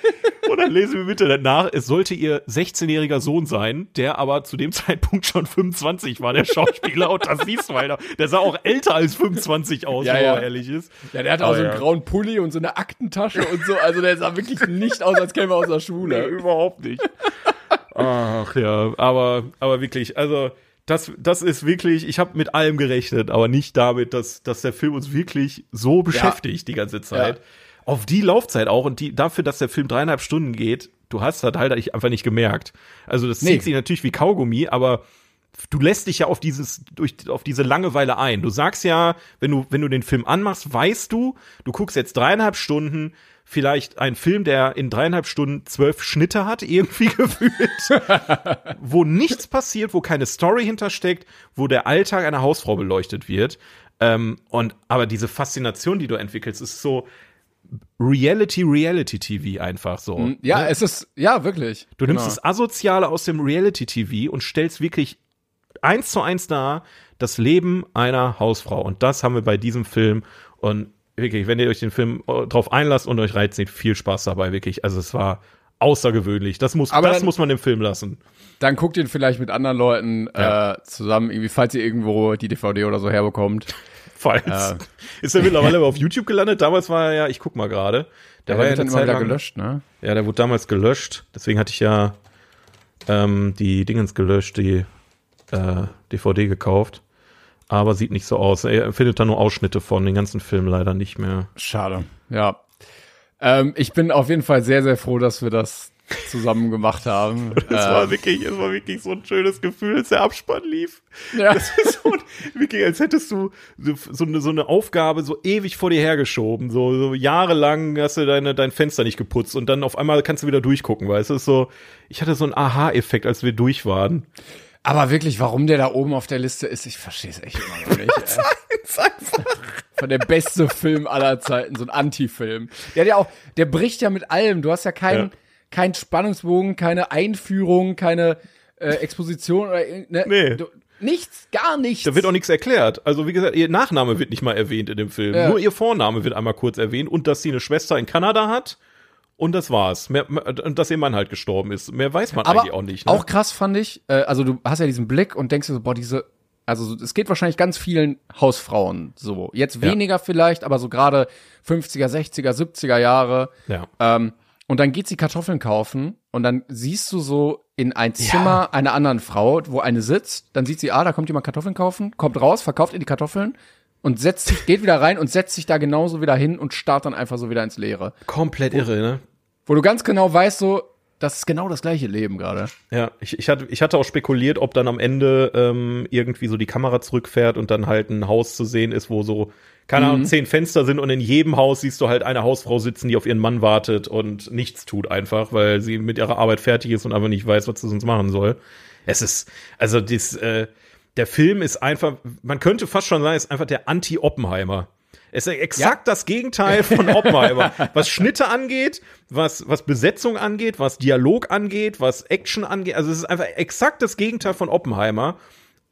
Und dann lesen wir bitte nach, es sollte ihr 16-jähriger Sohn sein, der aber zu dem Zeitpunkt schon 25 war, der Schauspieler. und das siehst du, Alter. Der sah auch älter als 25 aus, Ja, wenn ja. man ehrlich ist. Ja, der hatte auch Aber so einen ja. grauen Pulli und so eine Aktentasche und so. Also der sah wirklich nicht aus, als käme er aus der Nee, Schule. überhaupt nicht. Ach ja, aber, aber wirklich, also das, das ist wirklich, ich habe mit allem gerechnet, aber nicht damit, dass, dass der Film uns wirklich so beschäftigt die ganze Zeit. Ja. Auf die Laufzeit auch und die, dafür, dass der Film dreieinhalb Stunden geht, du hast das halt einfach nicht gemerkt. Also das Nee. zieht sich natürlich wie Kaugummi, aber du lässt dich ja auf dieses durch auf diese Langeweile ein. Du sagst ja, wenn du wenn du den Film anmachst, weißt du, du guckst jetzt dreieinhalb Stunden vielleicht einen Film, der in dreieinhalb Stunden zwölf Schnitte hat, irgendwie gefühlt, wo nichts passiert, wo keine Story hintersteckt, wo der Alltag einer Hausfrau beleuchtet wird. Ähm, und aber diese Faszination, die du entwickelst, ist so Reality, Reality TV einfach so. Ja, es ist, ja, wirklich. Du nimmst Genau. das Asoziale aus dem Reality-TV und stellst wirklich eins zu eins dar das Leben einer Hausfrau. Und das haben wir bei diesem Film. Und wirklich, wenn ihr euch den Film äh, drauf einlasst und euch reizt, viel Spaß dabei, wirklich. Also es war außergaußergewöhnlich. Das muss, Aber das dann- muss man dem Film lassen. Dann guckt ihn vielleicht mit anderen Leuten Ja. äh, zusammen, irgendwie, falls ihr irgendwo die DVD oder so herbekommt. Falls. Ist er mittlerweile aber auf YouTube gelandet? Damals war er ja, ich guck mal gerade. Der Der war ja dann Zeit wieder lang, gelöscht, ne? Ja, der wurde damals gelöscht. Deswegen hatte ich ja ähm, die Dingens gelöscht, die äh, DVD gekauft. Aber sieht nicht so aus. Er findet da nur Ausschnitte von den ganzen Film leider nicht mehr. Schade. Ja. Ähm, ich bin auf jeden Fall sehr, sehr froh, dass wir das zusammen gemacht haben. Es war Ähm, wirklich, es war wirklich so ein schönes Gefühl, als der Abspann lief. ja. Das ist so, wirklich, als hättest du so, eine, so eine Aufgabe so ewig vor dir hergeschoben. So, so jahrelang hast du deine, dein Fenster nicht geputzt und dann auf einmal kannst du wieder durchgucken, weißt du? Es ist so, ich hatte so einen Aha-Effekt, als wir durch waren. Aber wirklich, warum der da oben auf der Liste ist, ich verstehe es echt immer noch nicht. Von der beste Film aller Zeiten, so ein Anti-Film. Der hat ja auch, der bricht ja mit allem. Du hast ja keinen Ja. Keinen Spannungsbogen, keine Einführung, keine äh, Exposition oder irgend- ne, Nee. du, nichts, gar nichts. Da wird auch nichts erklärt. Also wie gesagt, ihr Nachname wird nicht mal erwähnt in dem Film. Ja. Nur ihr Vorname wird einmal kurz erwähnt und dass sie eine Schwester in Kanada hat und das war's. Mehr, und dass ihr Mann halt gestorben ist. Mehr weiß man Aber eigentlich auch nicht. Ne? auch krass fand ich, äh, also du hast ja diesen Blick und denkst dir so, boah, diese, also es geht wahrscheinlich ganz vielen Hausfrauen so. Jetzt Ja. weniger vielleicht, aber so gerade 50er, 60er, 70er Jahre. ja. Ähm, und dann geht sie Kartoffeln kaufen und dann siehst du so in ein Zimmer einer anderen Frau, wo eine sitzt, dann sieht sie, ah, da kommt jemand Kartoffeln kaufen, kommt raus, verkauft ihr die Kartoffeln und setzt sich, geht wieder rein und setzt sich da genauso wieder hin und starrt dann einfach so wieder ins Leere. Komplett irre, ne? Wo du ganz genau weißt, so, das ist genau das gleiche Leben gerade. Ja, ich, ich, hatte, ich hatte auch spekuliert, ob dann am Ende ähm, irgendwie so die Kamera zurückfährt und dann halt ein Haus zu sehen ist, wo so, keine Ahnung, zehn Fenster sind und in jedem Haus siehst du halt eine Hausfrau sitzen, die auf ihren Mann wartet und nichts tut einfach, weil sie mit ihrer Arbeit fertig ist und einfach nicht weiß, was sie sonst machen soll. Es ist, also dies, äh, der Film ist einfach, man könnte fast schon sagen, ist einfach der Anti-Oppenheimer. Es ist exakt das Gegenteil von Oppenheimer. was Schnitte angeht, was, was Besetzung angeht, was Dialog angeht, was Action angeht. Also es ist einfach exakt das Gegenteil von Oppenheimer.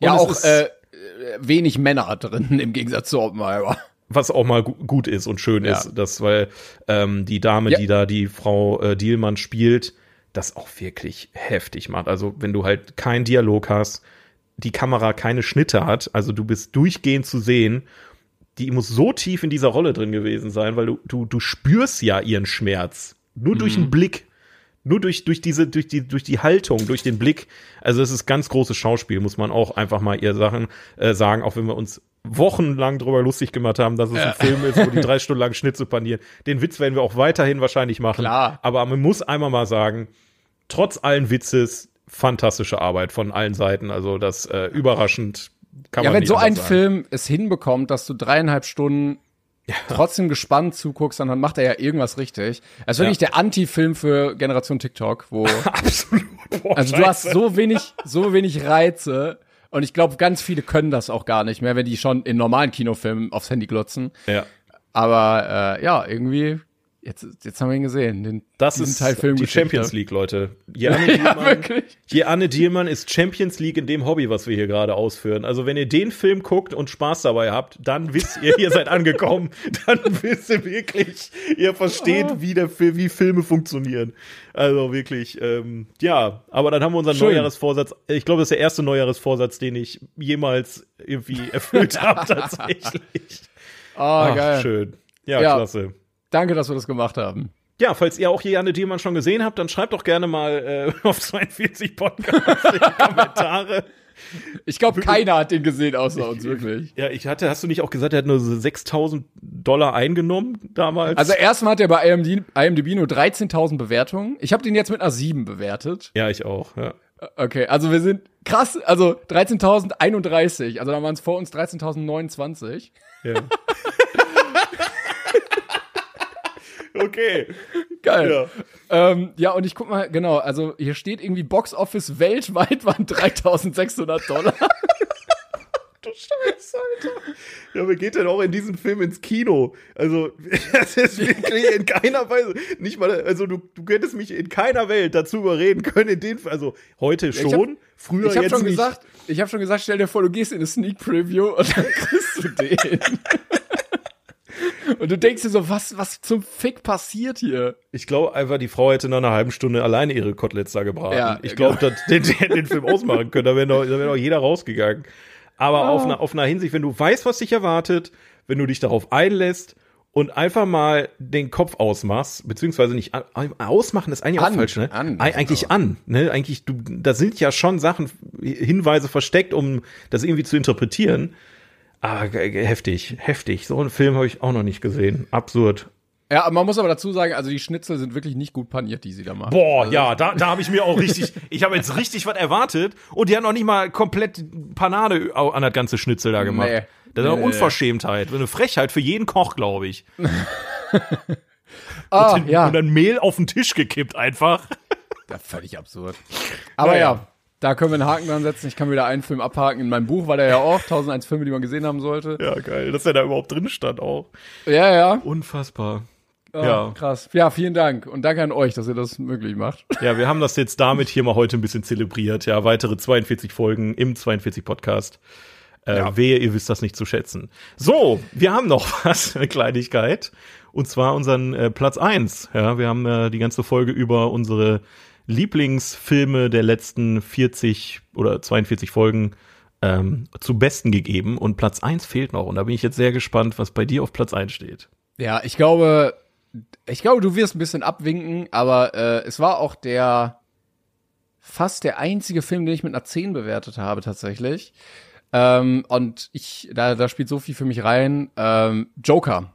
Und Ja, auch ist, äh, wenig Männer drin im Gegensatz zu Oppenheimer. was auch mal gu gut ist und schön Ja. ist, das, weil ähm, die Dame, Ja. die da die Frau äh, Dielmann spielt, das auch wirklich heftig macht. Also wenn du halt keinen Dialog hast, die Kamera keine Schnitte hat, also du bist durchgehend zu sehen, die muss so tief in dieser Rolle drin gewesen sein, weil du, du, du spürst ja ihren Schmerz. Nur durch Mhm. den Blick. Nur durch, durch diese, durch die, durch die Haltung, durch den Blick. Also es ist ganz großes Schauspiel, muss man auch einfach mal ihr Sachen äh, sagen, auch wenn wir uns wochenlang drüber lustig gemacht haben, dass es ein Film ist, wo die drei Stunden lang Schnitze panieren. Den Witz werden wir auch weiterhin wahrscheinlich machen. Klar. Aber man muss einmal mal sagen, trotz allen Witzes, fantastische Arbeit von allen Seiten. Also das äh, überraschend kann Ja, man wenn nicht so ein sagen. Film es hinbekommt, dass du dreieinhalb Stunden trotzdem gespannt zuguckst, dann macht er ja irgendwas richtig. Es ist wirklich der Anti-Film für Generation TikTok, wo Absolut. Boah, also du hast Scheiße. so wenig, so wenig Reize und ich glaube, ganz viele können das auch gar nicht mehr, wenn die schon in normalen Kinofilmen aufs Handy glotzen. Ja. Aber äh, ja, irgendwie jetzt, jetzt haben wir ihn gesehen. Den, Das ist Teil die Filmgeschichte. Champions League, Leute. Je Anne, Ja, Dielmann, wirklich. je Anne Dielmann ist Champions League in dem Hobby, was wir hier gerade ausführen. Also wenn ihr den Film guckt und Spaß dabei habt, dann wisst ihr, ihr seid angekommen. Dann wisst ihr wirklich, ihr versteht, wie der Film, wie Filme funktionieren. Also wirklich, ähm, ja. Aber dann haben wir unseren Schön. Neujahresvorsatz. Ich glaube, das ist der erste Neujahresvorsatz, den ich jemals irgendwie erfüllt habe tatsächlich. Ah, Ach, geil. schön. Ja, Ja. klasse. Danke, dass wir das gemacht haben. Ja, falls ihr auch Janne Dielmann schon gesehen habt, dann schreibt doch gerne mal äh, auf 42 Podcasts in die Kommentare. Ich glaube, keiner hat den gesehen außer uns, wirklich. Ja, ich hatte, hast du nicht auch gesagt, er hat nur so 6000 Dollar eingenommen damals? Also erstmal hat er bei IMDb, IMDb nur 13.000 Bewertungen. Ich habe den jetzt mit einer 7 bewertet. ja, ich auch. Ja. Okay, also wir sind krass, also 13.031. Also da waren es vor uns 13.029. ja. okay. Geil. Ja. Ähm, ja, und ich guck mal, genau, also hier steht irgendwie Box Office weltweit waren 3.600 Dollar. Du Scheiße, Alter. Ja, wer geht denn auch in diesem Film ins Kino? Also, das ist wirklich in keiner Weise, nicht mal, also du, du hättest mich in keiner Welt dazu überreden können, in den, also heute ich schon, hab- früher Ich habe jetzt schon nicht. gesagt, ich habe schon gesagt, stell dir vor, du gehst in eine Sneak Preview und dann kriegst du den. Und du denkst dir so, was, was zum Fick passiert hier? Ich glaube einfach, die Frau hätte nach einer halben Stunde alleine ihre Koteletts da gebraten. Ja, ich glaube, genau. dass den, den, den Film ausmachen können. Da wäre doch, da wär doch jeder rausgegangen. Aber auf, einer, auf einer Hinsicht, wenn du weißt, was dich erwartet, wenn du dich darauf einlässt und einfach mal den Kopf ausmachst, beziehungsweise nicht an, ausmachen ist eigentlich An, auch falsch, ne? an, Eig- eigentlich an, ne? Eigentlich, du, da sind ja schon Sachen, Hinweise versteckt, um das irgendwie zu interpretieren. Aber ge- heftig, heftig. So einen Film habe ich auch noch nicht gesehen. Absurd. Ja, man muss aber dazu sagen, also die Schnitzel sind wirklich nicht gut paniert, die sie da machen. Boah, also, ja, da, da habe ich mir auch richtig, ich habe jetzt richtig was erwartet und die haben noch nicht mal komplett Panade an das ganze Schnitzel da gemacht. Nee. Das ist eine Nee, Unverschämtheit, eine Frechheit für jeden Koch, glaube ich. Ah, und, ja. und dann Mehl auf den Tisch gekippt einfach. Ja, völlig absurd. Aber Naja. ja, da können wir einen Haken dran setzen. Ich kann wieder einen Film abhaken. In meinem Buch war der ja auch 1001 Filme, die man gesehen haben sollte. Ja, geil, dass er da überhaupt drin stand auch. Ja, ja. Unfassbar. Ah, Ja. Krass. Ja, vielen Dank. Und danke an euch, dass ihr das möglich macht. Ja, wir haben das jetzt damit hier mal heute ein bisschen zelebriert. Ja, weitere 42 Folgen im 42 Podcast. Äh, Ja. Wehe, ihr wisst das nicht zu schätzen. So, wir haben noch was, eine Kleinigkeit. Und zwar unseren äh, Platz eins. Ja, wir haben äh, die ganze Folge über unsere Lieblingsfilme der letzten 40 oder 42 Folgen ähm, zu Besten gegeben. Und Platz eins fehlt noch. Und da bin ich jetzt sehr gespannt, was bei dir auf Platz eins steht. Ja, ich glaube, ich glaube, du wirst ein bisschen abwinken, aber äh, es war auch der fast der einzige Film, den ich mit einer 10 bewertet habe tatsächlich. Ähm, und ich, da, da spielt so viel für mich rein. Ähm, Joker.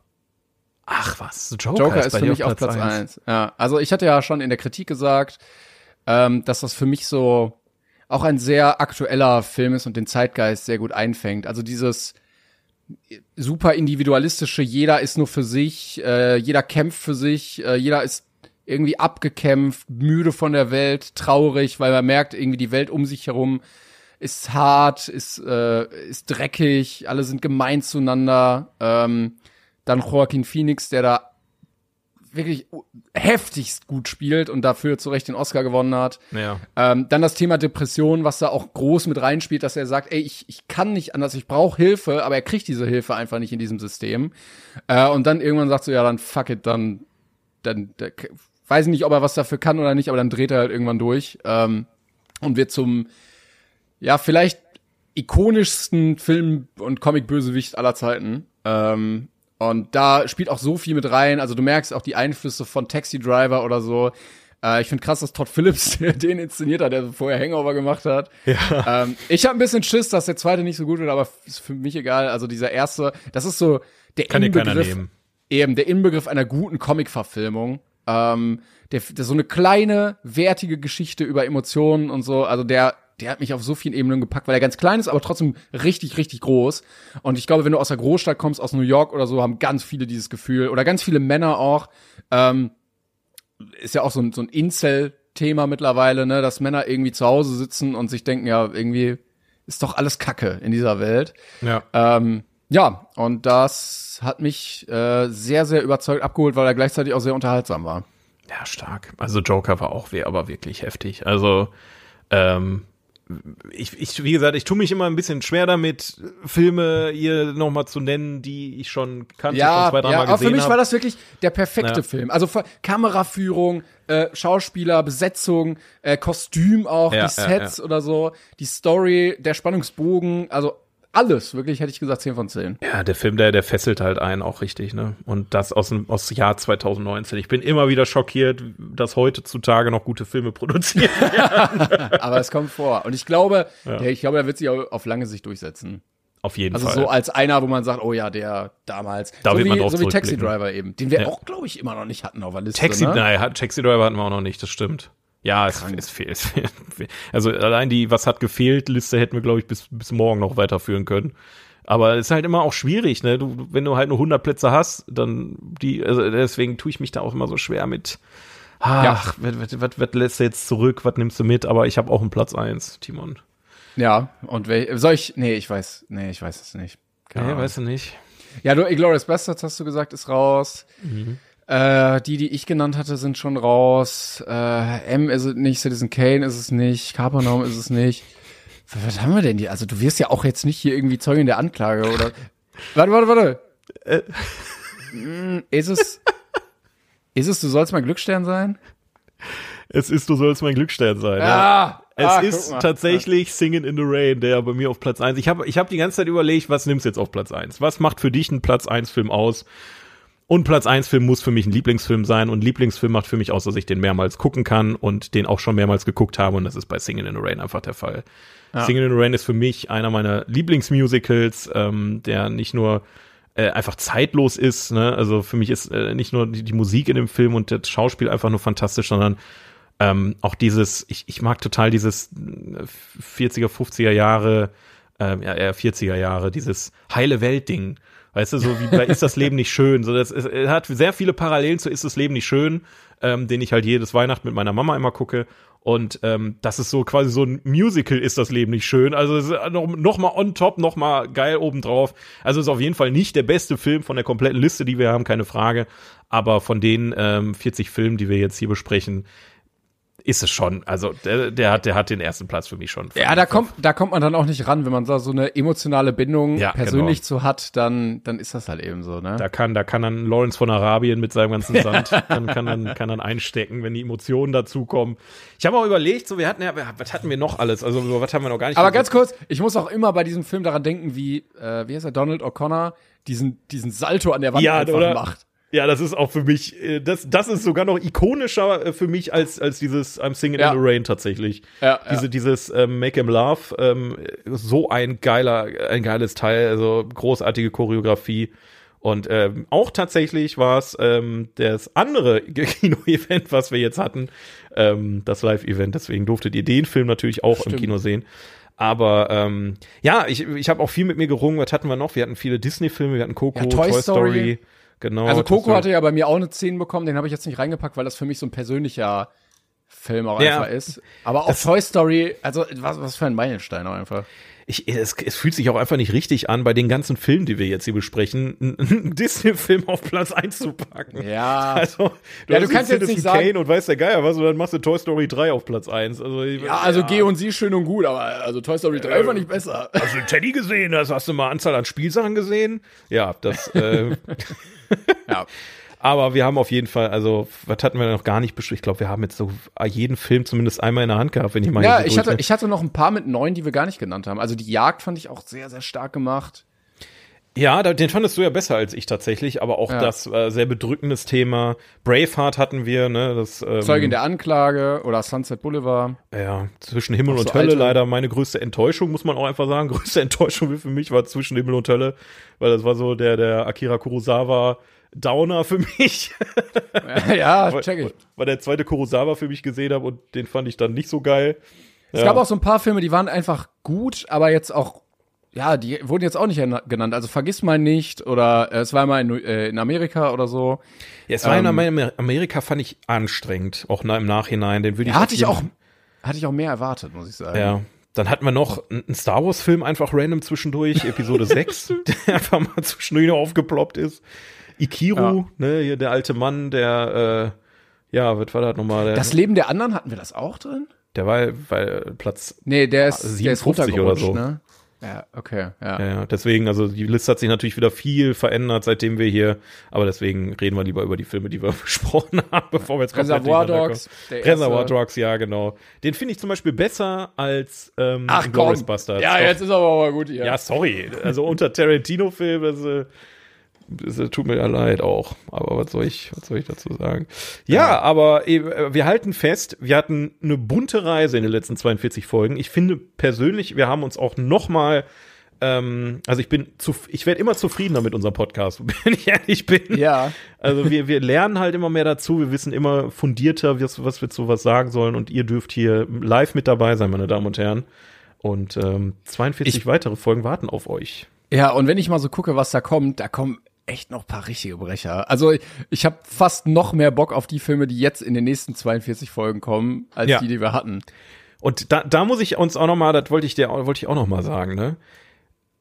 Ach was, Joker, Joker ist bei für mich auf Platz eins. Ja, also ich hatte ja schon in der Kritik gesagt, ähm, dass das für mich so auch ein sehr aktueller Film ist und den Zeitgeist sehr gut einfängt. Also dieses super individualistische, jeder ist nur für sich, äh, jeder kämpft für sich, äh, jeder ist irgendwie abgekämpft, müde von der Welt, traurig, weil man merkt, irgendwie die Welt um sich herum ist hart, ist, äh, ist dreckig, alle sind gemein zueinander. Ähm, dann Joaquin Phoenix, der da wirklich heftigst gut spielt und dafür zu Recht den Oscar gewonnen hat. Ja. Ähm, dann das Thema Depression, was da auch groß mit reinspielt, dass er sagt, ey, ich, ich kann nicht anders, ich brauche Hilfe, aber er kriegt diese Hilfe einfach nicht in diesem System. Äh, und dann irgendwann sagt so, ja, dann fuck it, dann, dann, der, weiß ich nicht, ob er was dafür kann oder nicht, aber dann dreht er halt irgendwann durch ähm, und wird zum, ja, vielleicht ikonischsten Film- und Comic-Bösewicht aller Zeiten. Ähm, und da spielt auch so viel mit rein. Also du merkst auch die Einflüsse von Taxi Driver oder so. Äh, ich finde krass, dass Todd Phillips den inszeniert hat, der vorher Hangover gemacht hat. Ja. Ähm, ich habe ein bisschen Schiss, dass der zweite nicht so gut wird, aber ist für mich egal. Also dieser erste, das ist so der Kann Inbegriff, eben der Inbegriff einer guten Comic-Verfilmung. Ähm, der, der so eine kleine, wertige Geschichte über Emotionen und so, also der, der hat mich auf so vielen Ebenen gepackt, weil er ganz klein ist, aber trotzdem richtig, richtig groß. Und ich glaube, wenn du aus der Großstadt kommst, aus New York oder so, haben ganz viele dieses Gefühl, oder ganz viele Männer auch, ähm, ist ja auch so ein, so ein Incel-Thema mittlerweile, ne, dass Männer irgendwie zu Hause sitzen und sich denken, ja, irgendwie ist doch alles Kacke in dieser Welt. Ja. Ähm, ja, und das hat mich äh, sehr, sehr überzeugt abgeholt, weil er gleichzeitig auch sehr unterhaltsam war. Ja, stark. Also Joker war auch weh, aber wirklich heftig. Also, ähm, ich, ich, wie gesagt, ich tue mich immer ein bisschen schwer damit, Filme hier nochmal zu nennen, die ich schon kannte, schon Ja, zwei, ja dreimal aber für gesehen mich war habe. das wirklich der perfekte Ja. Film. Also Kameraführung, äh, Schauspieler, Besetzung, äh, Kostüm auch, Ja, die Sets oder so, die Story, der Spannungsbogen, also alles, wirklich, hätte ich gesagt, 10 von 10. Ja, der Film, der, der fesselt halt einen auch richtig, ne? Und das aus dem aus Jahr 2019. Ich bin immer wieder schockiert, dass heutzutage noch gute Filme produziert werden. Aber es kommt vor. Und ich glaube, der, ich glaube, er wird sich auf lange Sicht durchsetzen. Auf jeden Also Fall. so als einer, wo man sagt, oh ja, der damals. Da so wird wie, man drauf so wie Taxi. Driver eben, den wir Ja. auch, glaube ich, immer noch nicht hatten auf der Liste. Taxi, ne? nein, Taxi Driver hatten wir auch noch nicht, das stimmt. Ja, es, es fehlt. Es fehlt. Also allein die Was hat gefehlt Liste hätten wir, glaube ich, bis, bis morgen noch weiterführen können. Aber es ist halt immer auch schwierig, ne? Du, wenn du halt nur 100 Plätze hast, dann die, also deswegen tue ich mich da auch immer so schwer mit. Ach, was, was, lässt du jetzt zurück? Was nimmst du mit? Aber ich habe auch einen Platz eins, Timon. Ja, und wel, soll ich, nee, ich weiß, nee, ich weiß es nicht. Keine Nee, weißt du nicht. Ja, du, Inglourious Bastards hast du gesagt, ist raus. Mhm. Äh, die, die ich genannt hatte, sind schon raus. Äh, M ist es nicht, Citizen Kane ist es nicht, Capernaum ist es nicht. Was, was haben wir denn hier? Also du wirst ja auch jetzt nicht hier irgendwie Zeugin der Anklage, oder? warte, warte, warte. Äh. Mm, Ist es, ist es, du sollst mein Glücksstern sein? Es ist, du sollst mein Glücksstern sein. Ah, Es ah, ist tatsächlich Singing in the Rain, der bei mir auf Platz eins. Ich habe ich hab die ganze Zeit überlegt, was nimmst du jetzt auf Platz eins? Was macht für dich ein Platz eins Film aus? Und Platz eins Film muss für mich ein Lieblingsfilm sein und Lieblingsfilm macht für mich aus, dass ich den mehrmals gucken kann und den auch schon mehrmals geguckt habe und das ist bei Singing in the Rain einfach der Fall. Singing in the Rain ist für mich einer meiner Lieblingsmusicals, ähm, der nicht nur äh, einfach zeitlos ist, ne? also für mich ist äh, nicht nur die, die Musik in dem Film und das Schauspiel einfach nur fantastisch, sondern ähm, auch dieses, ich, ich mag total dieses äh, 40er, 50er Jahre, ähm, ja, eher 40er Jahre, dieses heile Welt-Ding. Weißt du, so wie bei Ist das Leben nicht schön? So, das, es, es hat sehr viele Parallelen zu Ist das Leben nicht schön, ähm, den ich halt jedes Weihnachten mit meiner Mama immer gucke. Und ähm, das ist so quasi so ein Musical, ist das Leben nicht schön. Also es ist noch, noch mal on top, noch mal geil obendrauf. Also ist auf jeden Fall nicht der beste Film von der kompletten Liste, die wir haben, keine Frage. Aber von den ähm, 40 Filmen, die wir jetzt hier besprechen, ist es schon. Also der, der hat, der hat den ersten Platz für mich schon. Ja, da kommt, da kommt man dann auch nicht ran, wenn man da so eine emotionale Bindung Ja, persönlich genau. zu hat, dann, dann ist das halt eben so, ne? Da kann, da kann dann Lawrence von Arabien mit seinem ganzen Sand, kann, kann, dann, kann dann einstecken, wenn die Emotionen dazukommen. Ich habe auch überlegt, so wir hatten ja, was hatten wir noch alles? Also so, was haben wir noch gar nicht? Aber gesagt? ganz kurz, ich muss auch immer bei diesem Film daran denken, wie, äh, wie heißt er, Donald O'Connor diesen, diesen Salto an der Wand Ja, einfach oder? macht. Ja, das ist auch für mich, äh, das, das ist sogar noch ikonischer äh, für mich als, als dieses I'm Singing Ja. in the Rain tatsächlich. Ja, Diese, ja. Dieses ähm, Make Him Love, ähm, so ein geiler, ein geiles Teil, also großartige Choreografie. Und ähm, auch tatsächlich war es ähm, das andere Kino-Event, was wir jetzt hatten, ähm, das Live-Event. Deswegen durftet ihr den Film natürlich auch im Stimmt. Kino sehen. Aber ähm, ja, ich, ich habe auch viel mit mir gerungen. Was hatten wir noch? Wir hatten viele Disney-Filme, wir hatten Coco, Ja, Toy Toy, Story. Story. Genau. Also Coco hatte ja bei mir auch eine 10 bekommen, den habe ich jetzt nicht reingepackt, weil das für mich so ein persönlicher Film auch Ja. einfach ist. Aber auch Toy Story, also was, was für ein Meilenstein auch einfach. Ich, es, es fühlt sich auch einfach nicht richtig an, bei den ganzen Filmen, die wir jetzt hier besprechen, einen- Disney-Film auf Platz 1 zu packen. Ja. Also, du, Ja, du kannst jetzt nicht sagen- Kane und weiß der Geier was, und dann machst du Toy Story 3 auf Platz 1. Also, Ja, also G und sie schön und gut, aber also Toy Story 3 fand ich besser. Hast du Teddy gesehen? Hast, hast du mal Anzahl an Spielsachen gesehen? Ja, das, äh, Ja. aber wir haben auf jeden Fall, also, was hatten wir noch gar nicht besprochen? Ich glaube, wir haben jetzt so jeden Film zumindest einmal in der Hand gehabt, wenn ich mal Ja, hier so ich hatte, ich hatte noch ein paar mit neun, die wir gar nicht genannt haben. Also die Jagd fand ich auch sehr, sehr stark gemacht. Ja, den fandest du ja besser als ich tatsächlich, aber auch Ja. das äh, sehr bedrückendes Thema. Braveheart hatten wir, ne? Das, ähm, Zeugin der Anklage oder Sunset Boulevard. Ja, zwischen Himmel Auch und so Hölle alte- leider meine größte Enttäuschung, muss man auch einfach sagen. Größte Enttäuschung für mich war zwischen Himmel und Hölle, weil das war so der, der Akira Kurosawa Downer für mich. ja, weil, check ich. weil der zweite Kurosawa für mich gesehen habe und den fand ich dann nicht so geil. Es gab auch so ein paar Filme, die waren einfach gut, aber jetzt auch, ja, die wurden jetzt auch nicht ena- genannt. Also vergiss mal nicht oder äh, es war mal in, äh, in Amerika oder so. Ja, es war in ähm, Amer- Amerika fand ich anstrengend, auch im Nachhinein. Den würde ich Ja, hatte ich auch, hatte ich auch mehr erwartet, muss ich sagen. Ja. Dann hatten wir noch einen Star Wars Film einfach random zwischendurch, Episode 6, der einfach mal zwischendurch aufgeploppt ist. Ikiru, Ja. ne, hier der alte Mann, der, äh, ja, was war das nochmal? Der, Das Leben der anderen, hatten wir das auch drin? der war, weil Platz, Nee, der ist, der ist 57 oder so. ne? Ja, okay, ja. ja, deswegen, also die Liste hat sich natürlich wieder viel verändert, seitdem wir hier, aber deswegen reden wir lieber über die Filme, die wir besprochen haben, bevor wir jetzt komplett Reservoir Dogs, Reservoir Dogs, ja, genau. Den finde ich zum Beispiel besser als ähm, Ach komm. Inglourious Basterds. Ja, Doch. jetzt ist aber mal gut hier. Ja, sorry. Also unter Tarantino-Film, das, äh, das äh, tut mir ja leid auch. Aber was soll ich, was soll ich dazu sagen? Ja, aber äh, wir halten fest, wir hatten eine bunte Reise in den letzten 42 Folgen. Ich finde persönlich, wir haben uns auch noch mal ähm, also ich bin zu, ich werde immer zufriedener mit unserem Podcast, wenn ich ehrlich bin. Ja. Also wir, wir lernen halt immer mehr dazu, wir wissen immer fundierter, was, was wir zu was sagen sollen und ihr dürft hier live mit dabei sein, meine Damen und Herren. Und ähm, 42 Ich- weitere Folgen warten auf euch. Ja, und wenn ich mal so gucke, was da kommt, da kommen echt noch ein paar richtige Brecher. Also ich, ich habe fast noch mehr Bock auf die Filme, die jetzt in den nächsten 42 Folgen kommen, als Ja. die, die wir hatten. Und da, da muss ich uns auch noch mal, das wollte ich dir, wollte ich auch noch mal sagen, ne?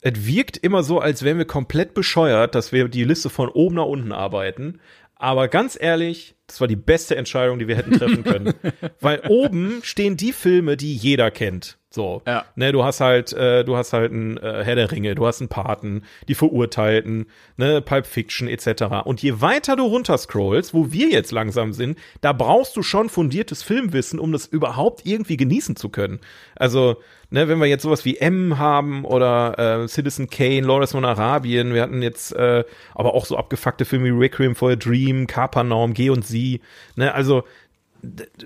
Es wirkt immer so, als wären wir komplett bescheuert, dass wir die Liste von oben nach unten arbeiten. Aber ganz ehrlich, das war die beste Entscheidung, die wir hätten treffen können. Weil oben stehen die Filme, die jeder kennt. So, Ja. ne, du hast halt, äh, du hast halt ein äh, Herr der Ringe, du hast einen Paten, die Verurteilten, ne, Pulp Fiction etc. Und je weiter du runterscrollst, wo wir jetzt langsam sind, da brauchst du schon fundiertes Filmwissen, um das überhaupt irgendwie genießen zu können. Also, ne, wenn wir jetzt sowas wie M haben oder äh, Citizen Kane, Lawrence von Arabien, wir hatten jetzt äh, aber auch so abgefuckte Filme wie Requiem for a Dream, Kapernaum, Geh und Sie, ne, also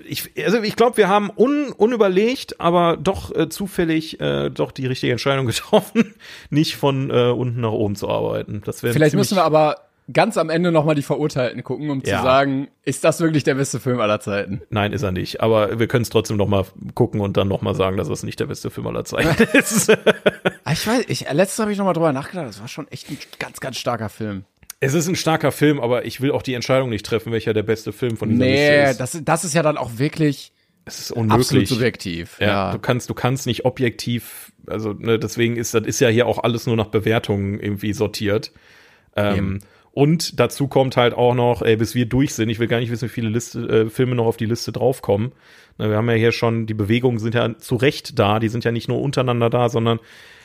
ich, also ich glaube, wir haben un, unüberlegt, aber doch äh, zufällig äh, doch die richtige Entscheidung getroffen, nicht von äh, unten nach oben zu arbeiten. Das wäre Vielleicht müssen wir aber ganz am Ende noch mal die Verurteilten gucken, um Ja. zu sagen, ist das wirklich der beste Film aller Zeiten? Nein, ist er nicht. Aber wir können es trotzdem noch mal gucken und dann noch mal sagen, dass es nicht der beste Film aller Zeiten ist. Ah, Ich weiß, ich, letztes habe ich noch mal drüber nachgedacht, das war schon echt ein ganz, ganz starker Film. Es ist ein starker Film, aber ich will auch die Entscheidung nicht treffen, welcher der beste Film von dieser Nee, Liste ist. das, das ist ja dann auch wirklich es ist unmöglich. absolut subjektiv. Ja, du kannst, du kannst nicht objektiv, also ne, deswegen ist das ist ja hier auch alles nur nach Bewertungen irgendwie sortiert. Ähm. Und dazu kommt halt auch noch, ey, bis wir durch sind, ich will gar nicht wissen, wie viele Liste, äh, Filme noch auf die Liste draufkommen. Na, wir haben ja hier schon, die Bewegungen sind ja zu Recht da, die sind ja nicht nur untereinander da, sondern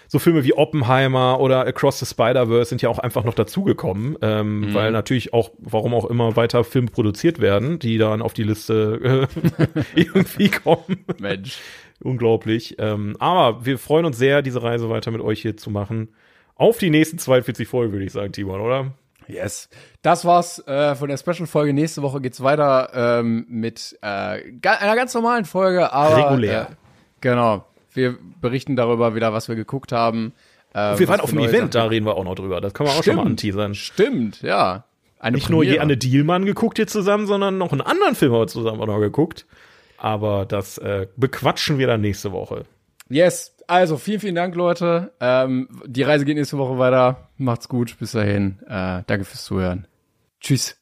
so Filme wie Oppenheimer oder Across the Spider-Verse sind ja auch einfach noch dazugekommen, ähm, mhm. weil natürlich auch, warum auch immer, weiter Filme produziert werden, die dann auf die Liste äh, irgendwie kommen. Mensch. Unglaublich. Ähm, aber wir freuen uns sehr, diese Reise weiter mit euch hier zu machen. Auf die nächsten 42 Folgen, würde ich sagen, Timon, oder? Yes. Das war's äh, von der Special-Folge. Nächste Woche geht's weiter ähm, mit äh, einer ganz normalen Folge, aber regulär. Äh, genau. Wir berichten darüber wieder, was wir geguckt haben. Äh, wir waren auf dem Event, da reden wir auch noch drüber. Das können wir auch Stimmt. schon mal anteasern. Stimmt, ja. Eine Nicht Premiere. nur Anne Dielmann geguckt hier zusammen, sondern noch einen anderen Film haben wir zusammen auch noch geguckt. Aber das äh, bequatschen wir dann nächste Woche. Yes, also vielen, vielen Dank, Leute. Ähm, die Reise geht nächste Woche weiter. Macht's gut. Bis dahin. Äh, danke fürs Zuhören. Tschüss.